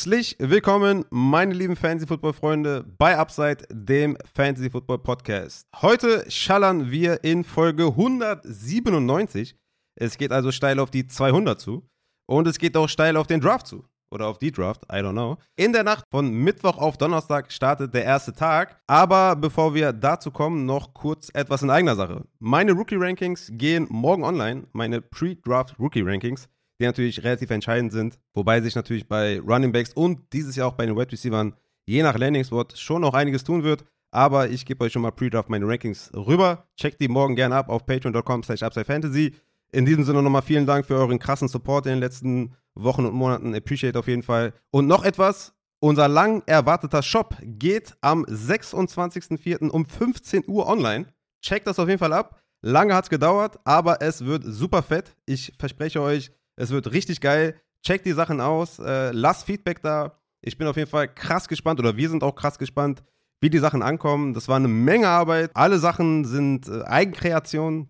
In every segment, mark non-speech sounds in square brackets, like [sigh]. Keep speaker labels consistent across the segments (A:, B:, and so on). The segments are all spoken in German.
A: Herzlich willkommen, meine lieben Fantasy-Football-Freunde, bei Upside, dem Fantasy-Football-Podcast. Heute schallern wir in Folge 197. Es geht also steil auf die 200 zu. Und es geht auch steil auf den Draft zu. Oder auf die Draft, I don't know. In der Nacht von Mittwoch auf Donnerstag startet der erste Tag. Aber bevor wir dazu kommen, noch kurz etwas in eigener Sache. Meine Rookie-Rankings gehen morgen online. Meine Pre-Draft Rookie-Rankings die natürlich relativ entscheidend sind. Wobei sich natürlich bei Running Backs und dieses Jahr auch bei den Wide Receivers je nach Landing Spot schon noch einiges tun wird. Aber ich gebe euch schon mal Pre-Draft meine Rankings rüber. Checkt die morgen gerne ab auf patreon.com slash upsidefantasy. In diesem Sinne nochmal vielen Dank für euren krassen Support in den letzten Wochen und Monaten. Appreciate auf jeden Fall. Und noch etwas. Unser lang erwarteter Shop geht am 26.04. um 15 Uhr online. Checkt das auf jeden Fall ab. Lange hat es gedauert, aber es wird super fett. Ich verspreche euch, es wird richtig geil. Checkt die Sachen aus. Äh, lasst Feedback da. Ich bin auf jeden Fall krass gespannt oder wir sind auch krass gespannt, wie die Sachen ankommen. Das war eine Menge Arbeit. Alle Sachen sind äh, Eigenkreation.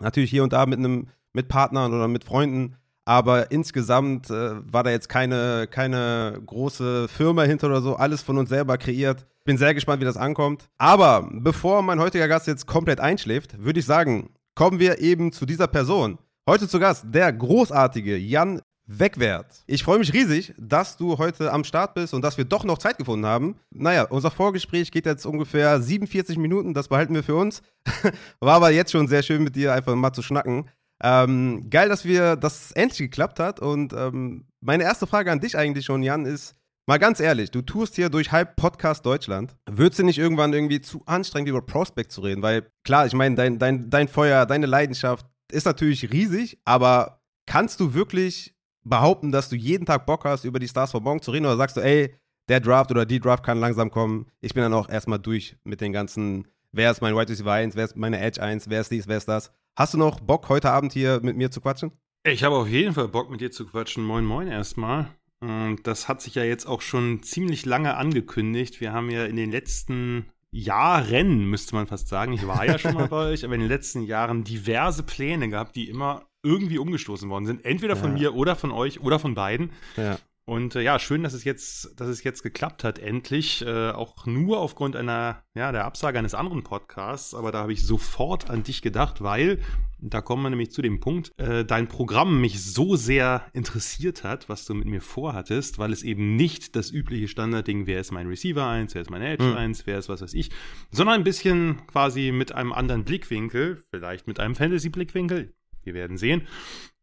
A: Natürlich hier und da mit einem mit Partnern oder mit Freunden. Aber insgesamt äh, war da jetzt keine, keine große Firma hinter oder so. Alles von uns selber kreiert. Bin sehr gespannt, wie das ankommt. Aber bevor mein heutiger Gast jetzt komplett einschläft, würde ich sagen, kommen wir eben zu dieser Person. Heute zu Gast der großartige Jan Wegwert. Ich freue mich riesig, dass du heute am Start bist und dass wir doch noch Zeit gefunden haben. Naja, unser Vorgespräch geht jetzt ungefähr 47 Minuten, das behalten wir für uns. [laughs] War aber jetzt schon sehr schön mit dir einfach mal zu schnacken. Ähm, geil, dass wir das endlich geklappt hat. Und ähm, meine erste Frage an dich eigentlich schon, Jan, ist, mal ganz ehrlich, du tust hier durch halb Podcast Deutschland. Würdest du nicht irgendwann irgendwie zu anstrengend über Prospect zu reden? Weil klar, ich meine, dein, dein, dein Feuer, deine Leidenschaft, ist natürlich riesig, aber kannst du wirklich behaupten, dass du jeden Tag Bock hast, über die Stars von morgen zu reden? Oder sagst du, ey, der Draft oder die Draft kann langsam kommen. Ich bin dann auch erstmal durch mit den ganzen, wer ist mein White Receiver 1, wer ist meine Edge 1, wer ist dies, wer ist das. Hast du noch Bock, heute Abend hier mit mir zu quatschen?
B: Ich habe auf jeden Fall Bock, mit dir zu quatschen. Moin, moin erstmal. Und das hat sich ja jetzt auch schon ziemlich lange angekündigt. Wir haben ja in den letzten Jahren, müsste man fast sagen, ich war ja schon mal bei euch, aber in den letzten Jahren diverse Pläne gehabt, die immer irgendwie umgestoßen worden sind. Entweder von ja. mir oder von euch oder von beiden. Ja. Und äh, ja, schön, dass es jetzt, dass es jetzt geklappt hat, endlich. Äh, auch nur aufgrund einer, ja, der Absage eines anderen Podcasts. Aber da habe ich sofort an dich gedacht, weil, da kommen wir nämlich zu dem Punkt, äh, dein Programm mich so sehr interessiert hat, was du mit mir vorhattest, weil es eben nicht das übliche Standardding, wer ist mein Receiver 1, wer ist mein Edge mhm. 1, wer ist was weiß ich, sondern ein bisschen quasi mit einem anderen Blickwinkel, vielleicht mit einem Fantasy-Blickwinkel. Wir werden sehen.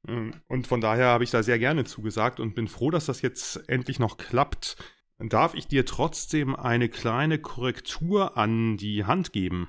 B: Ähm, und von daher habe ich da sehr gerne zugesagt und bin froh, dass das jetzt endlich noch klappt. Darf ich dir trotzdem eine kleine Korrektur an die Hand geben?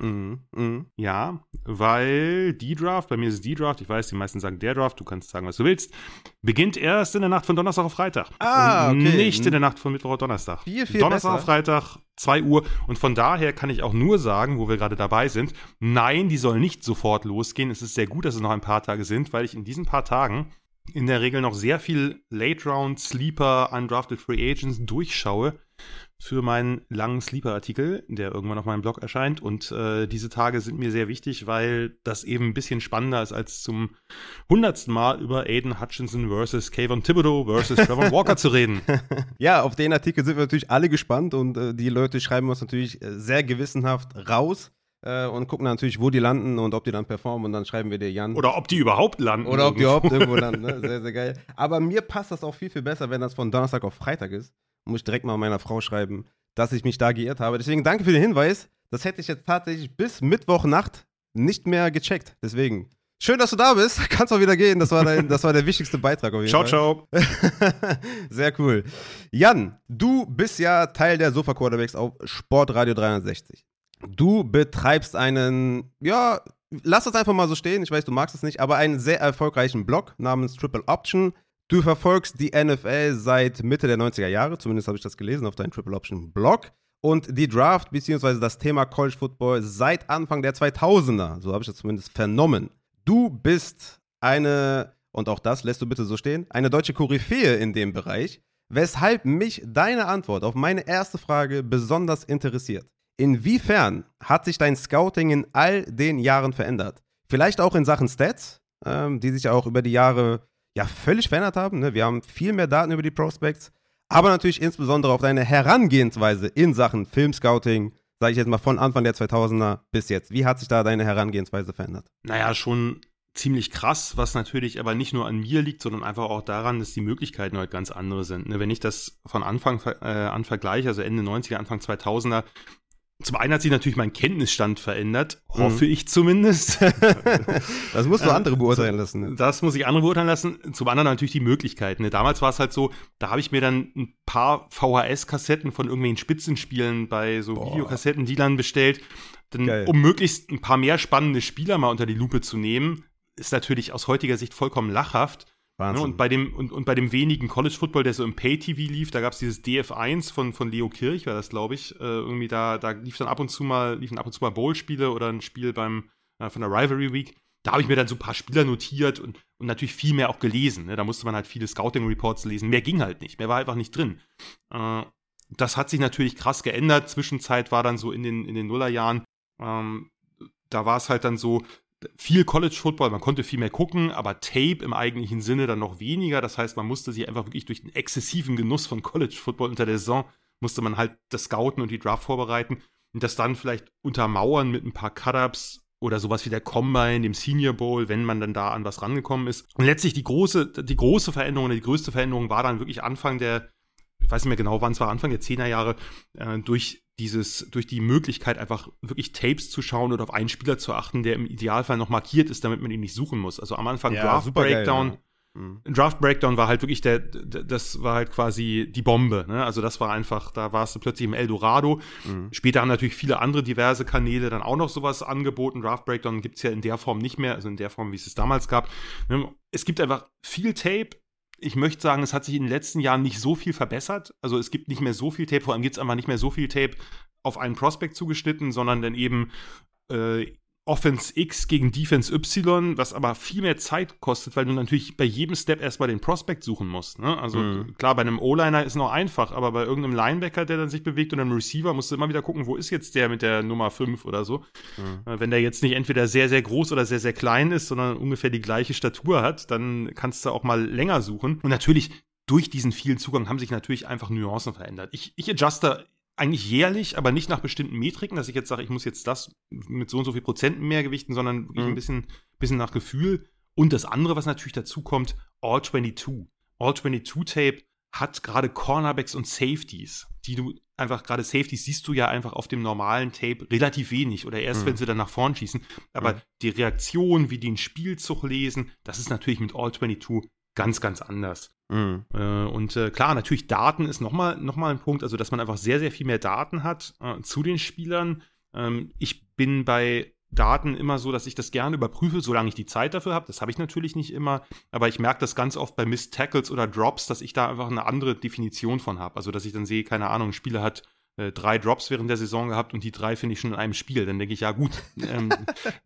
B: Mhm, mh. Ja, weil die Draft, bei mir ist es die Draft, ich weiß, die meisten sagen der Draft, du kannst sagen, was du willst, beginnt erst in der Nacht von Donnerstag auf Freitag. Ah, okay. nicht in der Nacht von Mittwoch auf Donnerstag. Viel, viel Donnerstag besser. auf Freitag, 2 Uhr. Und von daher kann ich auch nur sagen, wo wir gerade dabei sind, nein, die soll nicht sofort losgehen. Es ist sehr gut, dass es noch ein paar Tage sind, weil ich in diesen paar Tagen in der Regel noch sehr viel Late Round Sleeper Undrafted Free Agents durchschaue für meinen langen Sleeper-Artikel, der irgendwann auf meinem Blog erscheint. Und äh, diese Tage sind mir sehr wichtig, weil das eben ein bisschen spannender ist, als zum hundertsten Mal über Aiden Hutchinson versus Kayvon Thibodeau versus Trevor Walker zu reden. [laughs]
A: Ja, auf den Artikel sind wir natürlich alle gespannt und äh, die Leute schreiben uns natürlich äh, sehr gewissenhaft raus äh, und gucken natürlich, wo die landen und ob die dann performen und dann schreiben wir dir Jan.
B: Oder ob die überhaupt landen.
A: Oder ob die überhaupt irgendwo landen. Ne? [laughs] Sehr, sehr geil. Aber mir passt das auch viel, viel besser, wenn das von Donnerstag auf Freitag ist. Muss ich direkt mal meiner Frau schreiben, dass ich mich da geirrt habe. Deswegen danke für den Hinweis. Das hätte ich jetzt tatsächlich bis Mittwochnacht nicht mehr gecheckt. Deswegen. Schön, dass du da bist. [laughs] Kannst auch wieder gehen. Das war, dein, das war der wichtigste Beitrag auf jeden
B: ciao, Fall.
A: Ciao, ciao. [laughs] Sehr cool. Jan, du bist ja Teil der Sofa Quarterbacks auf Sportradio 360. Du betreibst einen, ja, lass das einfach mal so stehen, ich weiß, du magst es nicht, aber einen sehr erfolgreichen Blog namens Triple Option. Du verfolgst die NFL seit Mitte der 90er Jahre, zumindest habe ich das gelesen auf deinem Triple Option Blog. Und die Draft bzw. das Thema College Football seit Anfang der 2000er, so habe ich das zumindest vernommen. Du bist eine, und auch das lässt du bitte so stehen, eine deutsche Koryphäe in dem Bereich, weshalb mich deine Antwort auf meine erste Frage besonders interessiert. Inwiefern hat sich dein Scouting in all den Jahren verändert? Vielleicht auch in Sachen Stats, ähm, die sich ja auch über die Jahre ja völlig verändert haben. Ne? Wir haben viel mehr Daten über die Prospects, aber natürlich insbesondere auf deine Herangehensweise in Sachen Filmscouting, sage ich jetzt mal von Anfang der 2000er bis jetzt. Wie hat sich da deine Herangehensweise verändert?
B: Naja, schon ziemlich krass, was natürlich aber nicht nur an mir liegt, sondern einfach auch daran, dass die Möglichkeiten heute ganz andere sind. Ne? Wenn ich das von Anfang äh, an vergleiche, also Ende 90er, Anfang 2000er, zum einen hat sich natürlich mein Kenntnisstand verändert, mhm. hoffe mhm. ich zumindest. [laughs]
A: das musst du andere beurteilen lassen.
B: Ne? Das muss ich andere beurteilen lassen. Zum anderen natürlich die Möglichkeiten. Ne? Damals war es halt so, da habe ich mir dann ein paar VHS-Kassetten von irgendwelchen Spitzenspielen bei so. Videokassettendealern bestellt, denn, um möglichst ein paar mehr spannende Spieler mal unter die Lupe zu nehmen. Ist natürlich aus heutiger Sicht vollkommen lachhaft. Wahnsinn. Und bei dem, und, und bei dem wenigen College Football, der so im Pay-TV lief, da gab es dieses DF1 von, von Leo Kirch, war das, glaube ich. Äh, irgendwie da, da lief dann ab und zu mal, liefen ab und zu mal Bowl-Spiele oder ein Spiel beim, äh, von der Rivalry Week. Da habe ich mir dann so ein paar Spieler notiert und, und natürlich viel mehr auch gelesen. Ne? Da musste man halt viele Scouting-Reports lesen. Mehr ging halt nicht. Mehr war einfach nicht drin. Äh, das hat sich natürlich krass geändert. Zwischenzeit war dann so in den, in den Nullerjahren, ähm, da war es halt dann so, viel College Football, man konnte viel mehr gucken, aber Tape im eigentlichen Sinne dann noch weniger. Das heißt, man musste sich einfach wirklich durch den exzessiven Genuss von College Football unter der Saison, musste man halt das Scouten und die Draft vorbereiten und das dann vielleicht untermauern mit ein paar Cut-Ups oder sowas wie der Combine, dem Senior Bowl, wenn man dann da an was rangekommen ist. Und letztlich die große, die große Veränderung die größte Veränderung war dann wirklich Anfang der, ich weiß nicht mehr genau, wann es war, Anfang der 10er Jahre, äh, durch dieses, durch die Möglichkeit, einfach wirklich Tapes zu schauen oder auf einen Spieler zu achten, der im Idealfall noch markiert ist, damit man ihn nicht suchen muss. Also am Anfang ja, Draft Breakdown. Geil, ja. mhm. Draft Breakdown war halt wirklich der, das war halt quasi die Bombe. Ne? Also das war einfach, da warst du plötzlich im Eldorado. Mhm. Später haben natürlich viele andere diverse Kanäle dann auch noch sowas angeboten. Draft Breakdown gibt's ja in der Form nicht mehr, also in der Form, wie es es damals gab. Ne? Es gibt einfach viel Tape, ich möchte sagen, es hat sich in den letzten Jahren nicht so viel verbessert. Also es gibt nicht mehr so viel Tape, vor allem gibt es einfach nicht mehr so viel Tape auf einen Prospect zugeschnitten, sondern dann eben äh, Offense X gegen Defense Y, was aber viel mehr Zeit kostet, weil du natürlich bei jedem Step erstmal den Prospect suchen musst. Ne? Also mhm. klar, bei einem O-Liner ist noch einfach, aber bei irgendeinem Linebacker, der dann sich bewegt und einem Receiver, musst du immer wieder gucken, wo ist jetzt der mit der Nummer 5 oder so. Mhm. Äh, wenn der jetzt nicht entweder sehr, sehr groß oder sehr, sehr klein ist, sondern ungefähr die gleiche Statur hat, dann kannst du auch mal länger suchen. Und natürlich, durch diesen vielen Zugang haben sich natürlich einfach Nuancen verändert. Ich, ich adjuste eigentlich jährlich, aber nicht nach bestimmten Metriken, dass ich jetzt sage, ich muss jetzt das mit so und so viel Prozenten mehr gewichten, sondern mhm. ein bisschen, bisschen nach Gefühl. Und das andere, was natürlich dazu kommt, All 22. All 22 Tape hat gerade Cornerbacks und Safeties, die du einfach gerade Safeties siehst du ja einfach auf dem normalen Tape relativ wenig oder erst, mhm. wenn sie dann nach vorn schießen. Aber mhm. die Reaktion, wie die einen Spielzug lesen, das ist natürlich mit All 22 ganz, ganz anders. Mhm. Äh, und äh, klar, natürlich Daten ist nochmal noch mal ein Punkt, also dass man einfach sehr, sehr viel mehr Daten hat äh, zu den Spielern. Ähm, ich bin bei Daten immer so, dass ich das gerne überprüfe, solange ich die Zeit dafür habe. Das habe ich natürlich nicht immer, aber ich merke das ganz oft bei Miss Tackles oder Drops, dass ich da einfach eine andere Definition von habe. Also dass ich dann sehe, keine Ahnung, ein Spieler hat äh, drei Drops während der Saison gehabt und die drei finde ich schon in einem Spiel. Dann denke ich, ja gut, [laughs] ähm,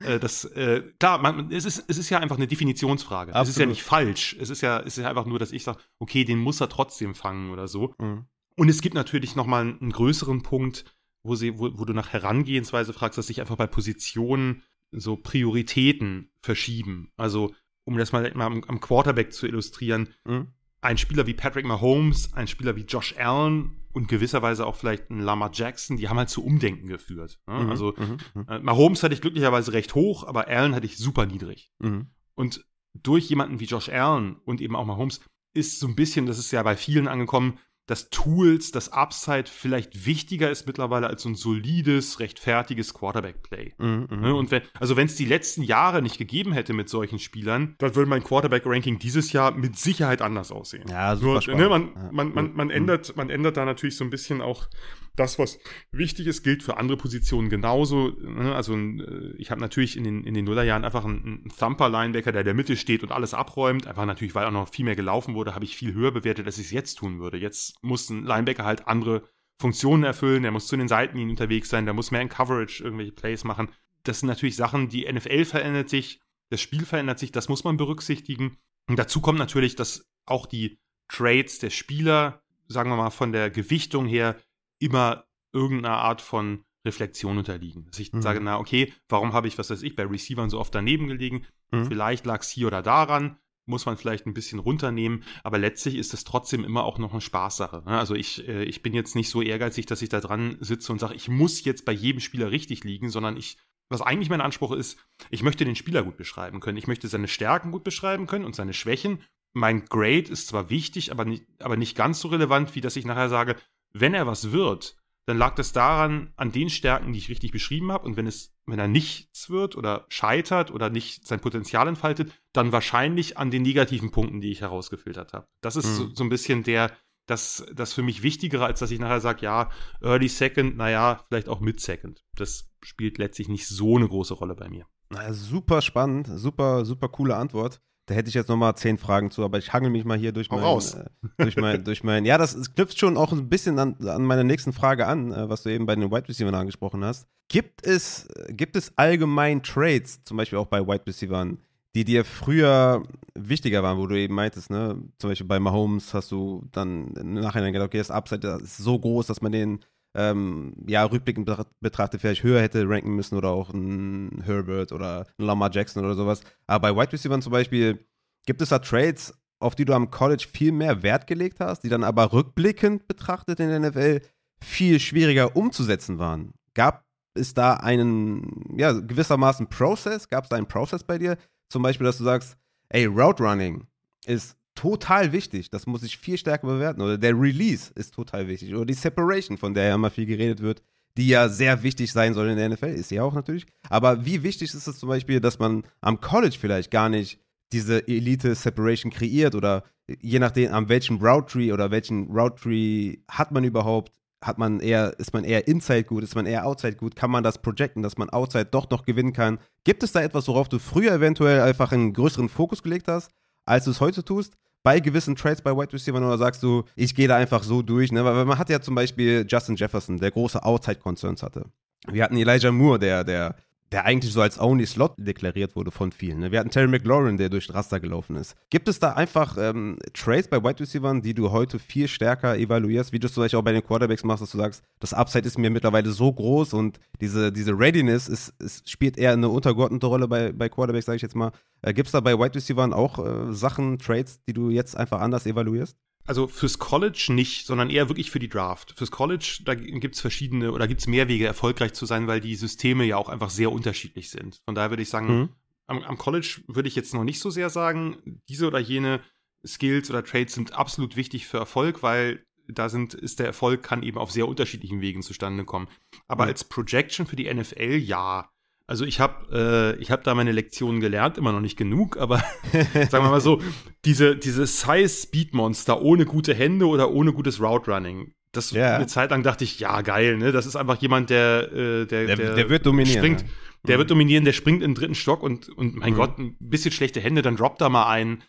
B: äh, das, äh, klar, man, es, ist, es ist ja einfach eine Definitionsfrage. Absolut. Es ist ja nicht falsch. Es ist ja, es ist ja einfach nur, dass ich sage, okay, den muss er trotzdem fangen oder so. Mhm. Und es gibt natürlich noch mal einen größeren Punkt, wo, sie, wo, wo du nach Herangehensweise fragst, dass sich einfach bei Positionen so Prioritäten verschieben. Also, um das mal, mal am, am Quarterback zu illustrieren, mhm ein Spieler wie Patrick Mahomes, ein Spieler wie Josh Allen und gewisserweise auch vielleicht ein Lamar Jackson, die haben halt zu Umdenken geführt. Ne? Mhm, also mhm, mhm. äh, Mahomes hatte ich glücklicherweise recht hoch, aber Allen hatte ich super niedrig. Mhm. Und durch jemanden wie Josh Allen und eben auch Mahomes ist so ein bisschen, das ist ja bei vielen angekommen, dass Tools, das Upside vielleicht wichtiger ist mittlerweile als so ein solides, rechtfertiges Quarterback-Play. Mm, mm, und wenn, also wenn es die letzten Jahre nicht gegeben hätte mit solchen Spielern, dann würde mein Quarterback-Ranking dieses Jahr mit Sicherheit anders aussehen.
A: Ja, super Nur,
B: ne, man, man, man, man, mm. ändert, man ändert da natürlich so ein bisschen auch das, was wichtig ist, gilt für andere Positionen genauso. Ne? Also äh, ich habe natürlich in den, in den Nullerjahren einfach einen, einen Thumper-Linebacker, der in der Mitte steht und alles abräumt. Einfach natürlich, weil auch noch viel mehr gelaufen wurde, habe ich viel höher bewertet, als ich es jetzt tun würde. Jetzt muss ein Linebacker halt andere Funktionen erfüllen, der muss zu den Seitenlinien unterwegs sein, der muss mehr in Coverage irgendwelche Plays machen. Das sind natürlich Sachen, die NFL verändert sich, das Spiel verändert sich, das muss man berücksichtigen. Und dazu kommt natürlich, dass auch die Trades der Spieler, sagen wir mal, von der Gewichtung her immer irgendeiner Art von Reflexion unterliegen. Dass ich mhm. sage, na okay, warum habe ich, was weiß ich, bei Receivern so oft daneben gelegen? Mhm. Vielleicht lag es hier oder daran. muss man vielleicht ein bisschen runternehmen, aber letztlich ist es trotzdem immer auch noch eine Spaßsache. Ne? Also ich, äh, ich bin jetzt nicht so ehrgeizig, dass ich da dran sitze und sage, ich muss jetzt bei jedem Spieler richtig liegen, sondern ich, was eigentlich mein Anspruch ist, ich möchte den Spieler gut beschreiben können. Ich möchte seine Stärken gut beschreiben können und seine Schwächen. Mein Grade ist zwar wichtig, aber nicht, aber nicht ganz so relevant, wie dass ich nachher sage, wenn er was wird, dann lag das daran, an den Stärken, die ich richtig beschrieben habe. Und wenn es, wenn er nichts wird oder scheitert oder nicht sein Potenzial entfaltet, dann wahrscheinlich an den negativen Punkten, die ich herausgefiltert habe. Das ist mhm. so, so, ein bisschen der, das, das für mich Wichtigere, als dass ich nachher sage, ja, Early Second, naja, vielleicht auch Mid Second. Das spielt letztlich nicht so eine große Rolle bei mir.
A: Na, super spannend, super, super coole Antwort. Da hätte ich jetzt nochmal zehn Fragen zu, aber ich hangel mich mal hier durch mein, äh, durch mein, durch mein, ja, das, das knüpft schon auch ein bisschen an, an meine nächsten Frage an, äh, was du eben bei den Wide Receivers angesprochen hast. Gibt es, gibt es allgemein Trades, zum Beispiel auch bei Wide Receivers, die dir früher wichtiger waren, wo du eben meintest, ne, zum Beispiel bei Mahomes hast du dann im Nachhinein gedacht, okay, das Upside ist so groß, dass man den ähm, ja, rückblickend betrachtet vielleicht höher hätte ranken müssen oder auch ein Herbert oder ein Lamar Jackson oder sowas. Aber bei Wide Receivers zum Beispiel gibt es da Trades, auf die du am College viel mehr Wert gelegt hast, die dann aber rückblickend betrachtet in der NFL viel schwieriger umzusetzen waren. Gab es da einen, ja, gewissermaßen Prozess? Gab es da einen Prozess bei dir? Zum Beispiel, dass du sagst, ey, Route Running ist total wichtig. Das muss ich viel stärker bewerten. Oder der Release ist total wichtig. Oder die Separation, von der ja immer viel geredet wird, die ja sehr wichtig sein soll in der NFL, ist ja auch natürlich. Aber wie wichtig ist es zum Beispiel, dass man am College vielleicht gar nicht diese Elite-Separation kreiert oder je nachdem, an welchem Route Tree oder welchen Route Tree hat man überhaupt, hat man eher, ist man eher Inside gut, ist man eher Outside gut, kann man das projecten, dass man Outside doch noch gewinnen kann? Gibt es da etwas, worauf du früher eventuell einfach einen größeren Fokus gelegt hast, als du es heute tust? bei gewissen Trades bei Wide Receiver oder sagst du, ich gehe da einfach so durch? Ne? Weil man hat ja zum Beispiel Justin Jefferson, der große Outside-Concerns hatte. Wir hatten Elijah Moore, der, der der eigentlich so als Only Slot deklariert wurde von vielen. Ne? Wir hatten Terry McLaurin, der durch Raster gelaufen ist. Gibt es da einfach ähm, Trades bei Wide Receivers, die du heute viel stärker evaluierst, wie du es zum Beispiel auch bei den Quarterbacks machst, dass du sagst, das Upside ist mir mittlerweile so groß und diese, diese Readiness ist, ist spielt eher eine untergeordnete Rolle bei, bei Quarterbacks, sage ich jetzt mal. Äh, Gibt es da bei Wide Receivers auch äh, Sachen, Trades, die du jetzt einfach anders evaluierst?
B: Also fürs College nicht, sondern eher wirklich für die Draft. Fürs College, da gibt es verschiedene oder gibt es mehr Wege, erfolgreich zu sein, weil die Systeme ja auch einfach sehr unterschiedlich sind. Von daher würde ich sagen, mhm. am, am, College würde ich jetzt noch nicht so sehr sagen, diese oder jene Skills oder Trades sind absolut wichtig für Erfolg, weil da sind, ist der Erfolg kann eben auf sehr unterschiedlichen Wegen zustande kommen. Aber mhm. als Projection für die NFL ja. Also ich habe äh, hab da meine Lektionen gelernt, immer noch nicht genug, aber [laughs] sagen wir mal so, diese, diese Size-Speed-Monster ohne gute Hände oder ohne gutes Route-Running, das yeah. eine Zeit lang dachte ich, ja, geil, ne? Das ist einfach jemand, der, äh, der,
A: der, der, der, wird dominieren.
B: Springt. Der mhm. wird dominieren, der springt in den dritten Stock und, und mein mhm. Gott, ein bisschen schlechte Hände, dann droppt er mal ein.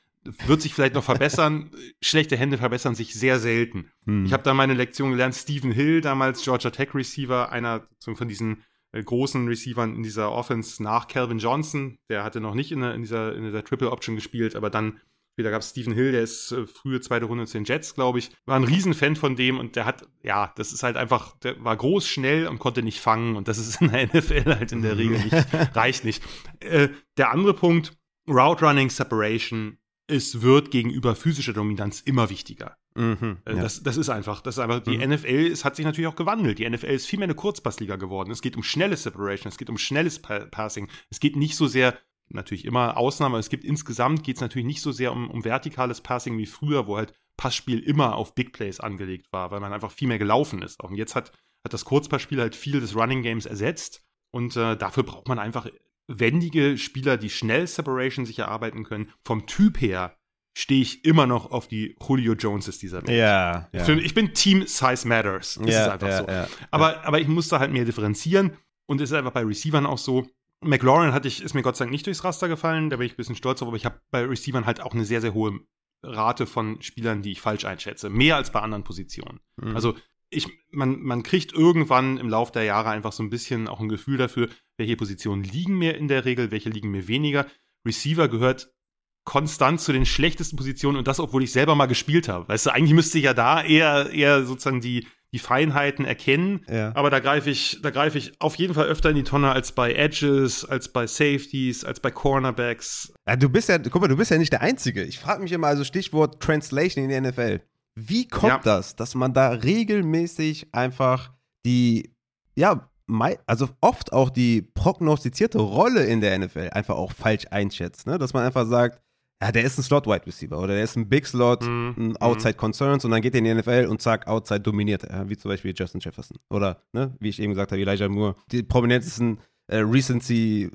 B: Wird sich vielleicht noch verbessern. [laughs] schlechte Hände verbessern sich sehr selten. Mhm. Ich habe da meine Lektion gelernt. Stephen Hill, damals Georgia Tech Receiver, einer von diesen großen Receivern in dieser Offense nach Calvin Johnson. Der hatte noch nicht in, der, in dieser, in dieser Triple Option gespielt, aber dann wieder gab es Stephen Hill, der ist äh, frühe zweite Runde zu den Jets, glaube ich. War ein Riesenfan von dem und der hat, ja, das ist halt einfach, der war groß, schnell und konnte nicht fangen und das ist in der [laughs] NFL halt in der Regel nicht, [laughs] reicht nicht. Äh, der andere Punkt, Route Running Separation, es wird gegenüber physischer Dominanz immer wichtiger. Mhm, äh, ja. das, das ist einfach, das ist einfach, die mhm. NFL, es hat sich natürlich auch gewandelt. Die NFL ist viel mehr eine Kurzpassliga geworden. Es geht um schnelle Separation, es geht um schnelles Passing. Es geht nicht so sehr, natürlich immer Ausnahmen, aber es gibt insgesamt geht es natürlich nicht so sehr um, um vertikales Passing wie früher, wo halt Passspiel immer auf Big Plays angelegt war, weil man einfach viel mehr gelaufen ist. Und jetzt hat, hat das Kurzpassspiel halt viel des Running Games ersetzt. Und äh, dafür braucht man einfach wendige Spieler, die schnell Separation sich erarbeiten können. Vom Typ her stehe ich immer noch auf die Julio Joneses dieser
A: Welt. Ja, ja.
B: Ich bin Team Size Matters. Das ja, ist einfach ja, so. Ja, aber, aber ich muss da halt mehr differenzieren. Und es ist einfach bei Receivern auch so. McLaurin hatte ich, ist mir Gott sei Dank nicht durchs Raster gefallen, da bin ich ein bisschen stolz drauf, aber ich habe bei Receivern halt auch eine sehr, sehr hohe Rate von Spielern, die ich falsch einschätze. Mehr als bei anderen Positionen. Mhm. Also ich, man, man kriegt irgendwann im Laufe der Jahre einfach so ein bisschen auch ein Gefühl dafür, welche Positionen liegen mir in der Regel, welche liegen mir weniger. Receiver gehört konstant zu den schlechtesten Positionen und das, obwohl ich selber mal gespielt habe. Weißt du, eigentlich müsste ja da eher, eher sozusagen die, die Feinheiten erkennen. Ja. Aber da greife ich, da greife ich auf jeden Fall öfter in die Tonne als bei Edges, als bei Safeties, als bei Cornerbacks.
A: Ja, du bist ja, guck mal, du bist ja nicht der Einzige. Ich frage mich immer, also Stichwort Translation in der NFL. Wie kommt ja. das, dass man da regelmäßig einfach die, ja, also oft auch die prognostizierte Rolle in der NFL einfach auch falsch einschätzt, ne? Dass man einfach sagt, ja, der ist ein Slot-Wide Receiver oder der ist ein Big Slot, mhm. ein Outside Concerns und dann geht er in die NFL und zack, Outside dominiert er, wie zum Beispiel Justin Jefferson. Oder, ne, wie ich eben gesagt habe, Elijah Moore. Die prominentesten äh, Recency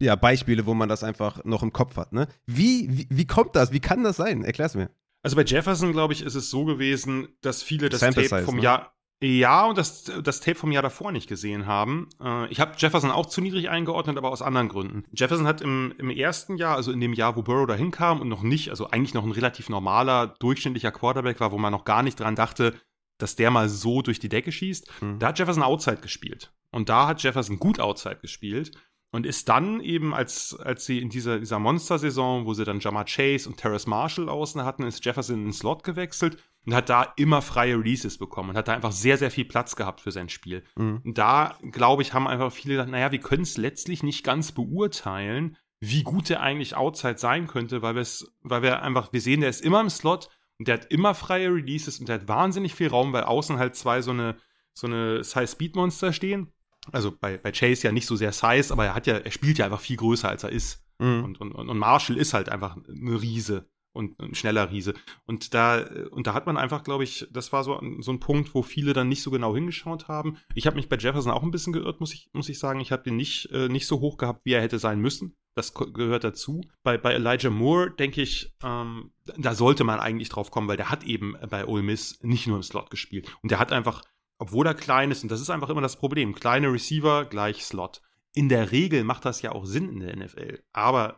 A: ja, Beispiele, wo man das einfach noch im Kopf hat. Ne? Wie, wie, wie kommt das? Wie kann das sein? Erklär's mir.
B: Also bei Jefferson, glaube ich, ist es so gewesen, dass viele das Sample Tape vom ne? Jahr ja, und das, das Tape vom Jahr davor nicht gesehen haben. Äh, ich habe Jefferson auch zu niedrig eingeordnet, aber aus anderen Gründen. Jefferson hat im, im ersten Jahr, also in dem Jahr, wo Burrow dahin kam und noch nicht, also eigentlich noch ein relativ normaler, durchschnittlicher Quarterback war, wo man noch gar nicht dran dachte, dass der mal so durch die Decke schießt, mhm. da hat Jefferson Outside gespielt. Und da hat Jefferson gut Outside gespielt und ist dann eben, als, als sie in dieser, dieser Monster-Saison, wo sie dann Jamar Chase und Terrace Marshall außen hatten, ist Jefferson in den Slot gewechselt und hat da immer freie Releases bekommen und hat da einfach sehr, sehr viel Platz gehabt für sein Spiel. Mhm. Und da, glaube ich, haben einfach viele gedacht, naja, wir können es letztlich nicht ganz beurteilen, wie gut der eigentlich Outside sein könnte, weil wir es, weil wir einfach, wir sehen, der ist immer im Slot und der hat immer freie Releases und der hat wahnsinnig viel Raum, weil außen halt zwei so eine, so eine Size-Speed-Monster stehen also bei, bei Chase ja nicht so sehr Size, aber er hat ja, er spielt ja einfach viel größer, als er ist. Mhm. Und, und, und Marshall ist halt einfach eine Riese und ein schneller Riese. Und da, und da hat man einfach, glaube ich, das war so, so ein Punkt, wo viele dann nicht so genau hingeschaut haben. Ich habe mich bei Jefferson auch ein bisschen geirrt, muss ich, muss ich sagen. Ich habe den nicht, äh, nicht so hoch gehabt, wie er hätte sein müssen. Das gehört dazu. Bei, bei Elijah Moore denke ich, ähm, da sollte man eigentlich drauf kommen, weil der hat eben bei Ole Miss nicht nur im Slot gespielt. Und der hat einfach obwohl er klein ist, und das ist einfach immer das Problem, kleine Receiver gleich Slot. In der Regel macht das ja auch Sinn in der NFL. Aber äh,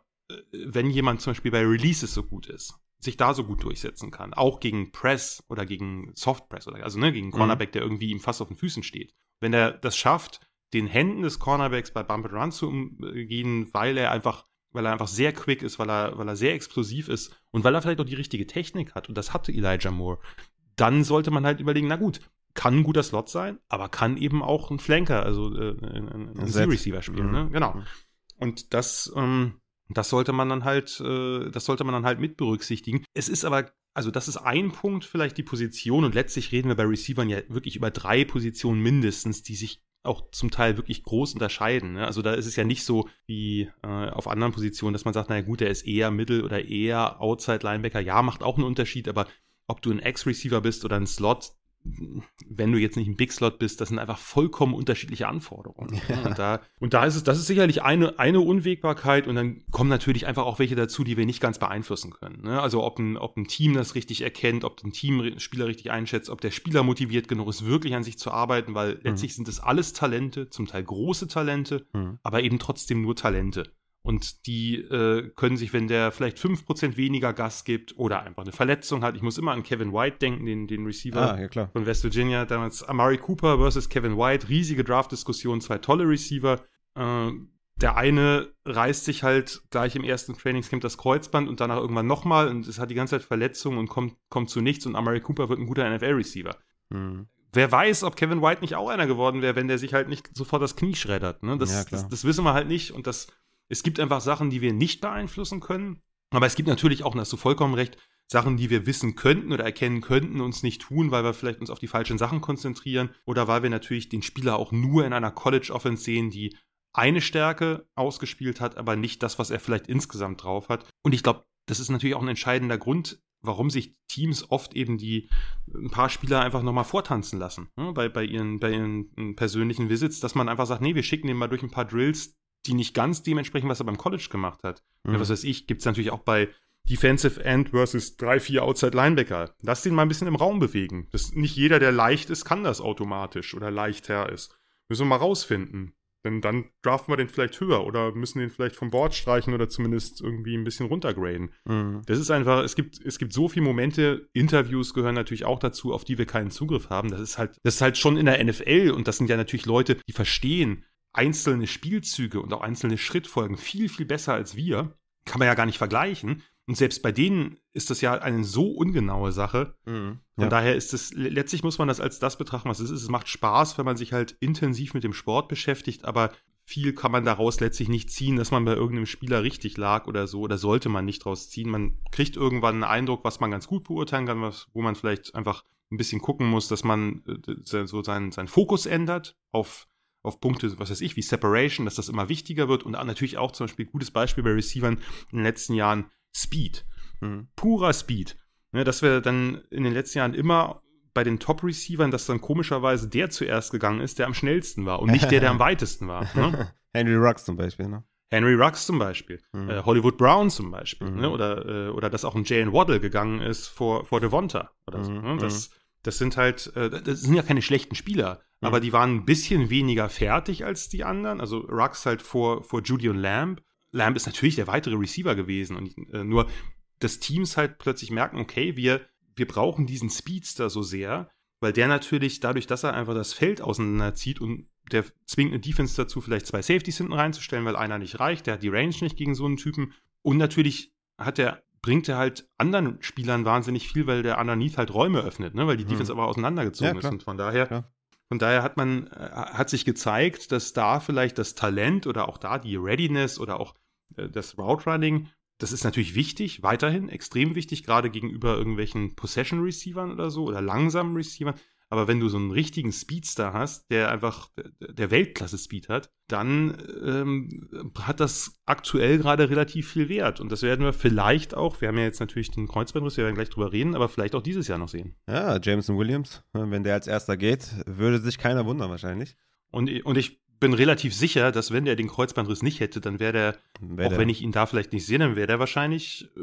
B: wenn jemand zum Beispiel bei Releases so gut ist, sich da so gut durchsetzen kann, auch gegen Press oder gegen Soft Press oder also ne, gegen mhm. Cornerback, mhm. der irgendwie ihm fast auf den Füßen steht. Wenn er das schafft, den Händen des Cornerbacks bei Bump and Run zu umgehen, weil er einfach weil er einfach sehr quick ist, weil er, weil er sehr explosiv ist und weil er vielleicht auch die richtige Technik hat. Und das hatte Elijah Moore. Dann sollte man halt überlegen, na gut, kann ein guter Slot sein, aber kann eben auch ein Flanker, also äh, ein, ein Z-Receiver spielen. Mhm. Ne? Genau. Mhm. Und das, ähm, das sollte man dann halt, äh, das sollte man dann halt mit berücksichtigen. Es ist aber, also das ist ein Punkt, vielleicht die Position, und letztlich reden wir bei Receivern ja wirklich über drei Positionen mindestens, die sich auch zum Teil wirklich groß unterscheiden. Ne? Also da ist es ja nicht so wie äh, auf anderen Positionen, dass man sagt, naja gut, der ist eher Mittel oder eher Outside Linebacker. Ja, macht auch einen Unterschied, aber ob du ein X-Receiver bist oder ein Slot, wenn du jetzt nicht ein Big Slot bist, das sind einfach vollkommen unterschiedliche Anforderungen. Ja. Und, da, und da ist es, das ist sicherlich eine, eine Unwägbarkeit und dann kommen natürlich einfach auch welche dazu, die wir nicht ganz beeinflussen können. Ne? Also ob ein, ob ein Team das richtig erkennt, ob ein Team Spieler richtig einschätzt, ob der Spieler motiviert genug ist, wirklich an sich zu arbeiten, weil mhm. letztlich sind es alles Talente, zum Teil große Talente, mhm. aber eben trotzdem nur Talente. Und die äh, können sich, wenn der vielleicht 5% weniger Gas gibt oder einfach eine Verletzung hat, ich muss immer an Kevin White denken, den, den Receiver
A: ah, ja,
B: von West Virginia, damals Amari Cooper versus Kevin White, riesige Draft-Diskussion, zwei tolle Receiver. Äh, der eine reißt sich halt gleich im ersten Trainingscamp das Kreuzband und danach irgendwann nochmal und es hat die ganze Zeit Verletzungen und kommt, kommt zu nichts und Amari Cooper wird ein guter NFL-Receiver. Hm. Wer weiß, ob Kevin White nicht auch einer geworden wäre, wenn der sich halt nicht sofort das Knie schreddert. Ne? Das, ja, das, das, wissen wir halt nicht und das es gibt einfach Sachen, die wir nicht beeinflussen können. Aber es gibt natürlich auch, und hast du vollkommen recht, Sachen, die wir wissen könnten oder erkennen könnten, uns nicht tun, weil wir vielleicht uns auf die falschen Sachen konzentrieren oder weil wir natürlich den Spieler auch nur in einer College-Offense sehen, die eine Stärke ausgespielt hat, aber nicht das, was er vielleicht insgesamt drauf hat. Und ich glaube, das ist natürlich auch ein entscheidender Grund, warum sich Teams oft eben die ein paar Spieler einfach nochmal vortanzen lassen, ne, bei, bei, ihren, bei ihren persönlichen Visits, dass man einfach sagt, nee, wir schicken den mal durch ein paar Drills, die nicht ganz dementsprechend, was er beim College gemacht hat. Mhm. Ja, was weiß ich, gibt es natürlich auch bei Defensive End versus 3-4 Outside Linebacker. Lass den mal ein bisschen im Raum bewegen. Das, nicht jeder, der leicht ist, kann das automatisch oder leichter ist. Müssen wir mal rausfinden. Denn dann draften wir den vielleicht höher oder müssen den vielleicht vom Board streichen oder zumindest irgendwie ein bisschen runtergraden. Mhm. Das ist einfach, es gibt, es gibt so viele Momente, Interviews gehören natürlich auch dazu, auf die wir keinen Zugriff haben. Das ist halt, das ist halt schon in der NFL und das sind ja natürlich Leute, die verstehen, einzelne Spielzüge und auch einzelne Schrittfolgen viel, viel besser als wir. Kann man ja gar nicht vergleichen. Und selbst bei denen ist das ja eine so ungenaue Sache.
A: Mhm.
B: Von
A: Ja.
B: daher ist es, letztlich muss man das als das betrachten, was es ist. Es macht Spaß, wenn man sich halt intensiv mit dem Sport beschäftigt, aber viel kann man daraus letztlich nicht ziehen, dass man bei irgendeinem Spieler richtig lag oder so, oder sollte man nicht draus ziehen. Man kriegt irgendwann einen Eindruck, was man ganz gut beurteilen kann, was, wo man vielleicht einfach ein bisschen gucken muss, dass man äh, so seinen, seinen Fokus ändert auf, auf Punkte, was weiß ich, wie Separation, dass das immer wichtiger wird und natürlich auch zum Beispiel gutes Beispiel bei Receivern in den letzten Jahren Speed
A: Mhm.
B: purer Speed. Ne, dass wir dann in den letzten Jahren immer bei den Top-Receivern, dass dann komischerweise der zuerst gegangen ist, der am schnellsten war und nicht der, der am [laughs] weitesten war. Ne? [laughs]
A: Henry Rux zum Beispiel, ne?
B: Henry Rux zum Beispiel,
A: Mhm.
B: äh, Hollywood Brown zum Beispiel,
A: Mhm.
B: ne? oder, äh, oder dass auch ein Jalen Waddle gegangen ist vor, vor Devonta oder so.
A: Mhm,
B: Ne? Das, das sind halt, äh, das sind ja keine schlechten Spieler,
A: Mhm.
B: aber die waren ein bisschen weniger fertig als die anderen. Also Rux halt vor, vor Judy und Lamb. Lamb ist natürlich der weitere Receiver gewesen und äh, nur dass Teams halt plötzlich merken, okay, wir, wir brauchen diesen Speedster so sehr, weil der natürlich dadurch, dass er einfach das Feld auseinanderzieht und der zwingt eine Defense dazu, vielleicht zwei Safeties hinten reinzustellen, weil einer nicht reicht, der hat die Range nicht gegen so einen Typen. Und natürlich hat er, bringt er halt anderen Spielern wahnsinnig viel, weil der underneath halt Räume öffnet, ne? weil die
A: Mhm.
B: Defense aber auseinandergezogen
A: Ja,
B: ist. Und von daher,
A: Klar.
B: von daher hat man, äh, hat sich gezeigt, dass da vielleicht das Talent oder auch da die Readiness oder auch äh, das Route Running, das ist natürlich wichtig, weiterhin extrem wichtig, gerade gegenüber irgendwelchen Possession Receivern oder so oder langsamen Receivern. Aber wenn du so einen richtigen Speedster hast, der einfach der- Weltklasse-Speed hat, dann ähm, hat das aktuell gerade relativ viel Wert. Und das werden wir vielleicht auch, wir haben ja jetzt natürlich den Kreuzbandriss, wir werden gleich drüber reden, aber vielleicht auch dieses Jahr noch sehen.
A: Ja, Jameson Williams, wenn der als erster geht, würde sich keiner wundern wahrscheinlich.
B: Und, und ich bin relativ sicher, dass wenn der den Kreuzbandriss nicht hätte, dann wäre der,
A: Wer
B: auch
A: der-
B: wenn ich ihn da vielleicht nicht sehe, dann wäre der wahrscheinlich äh,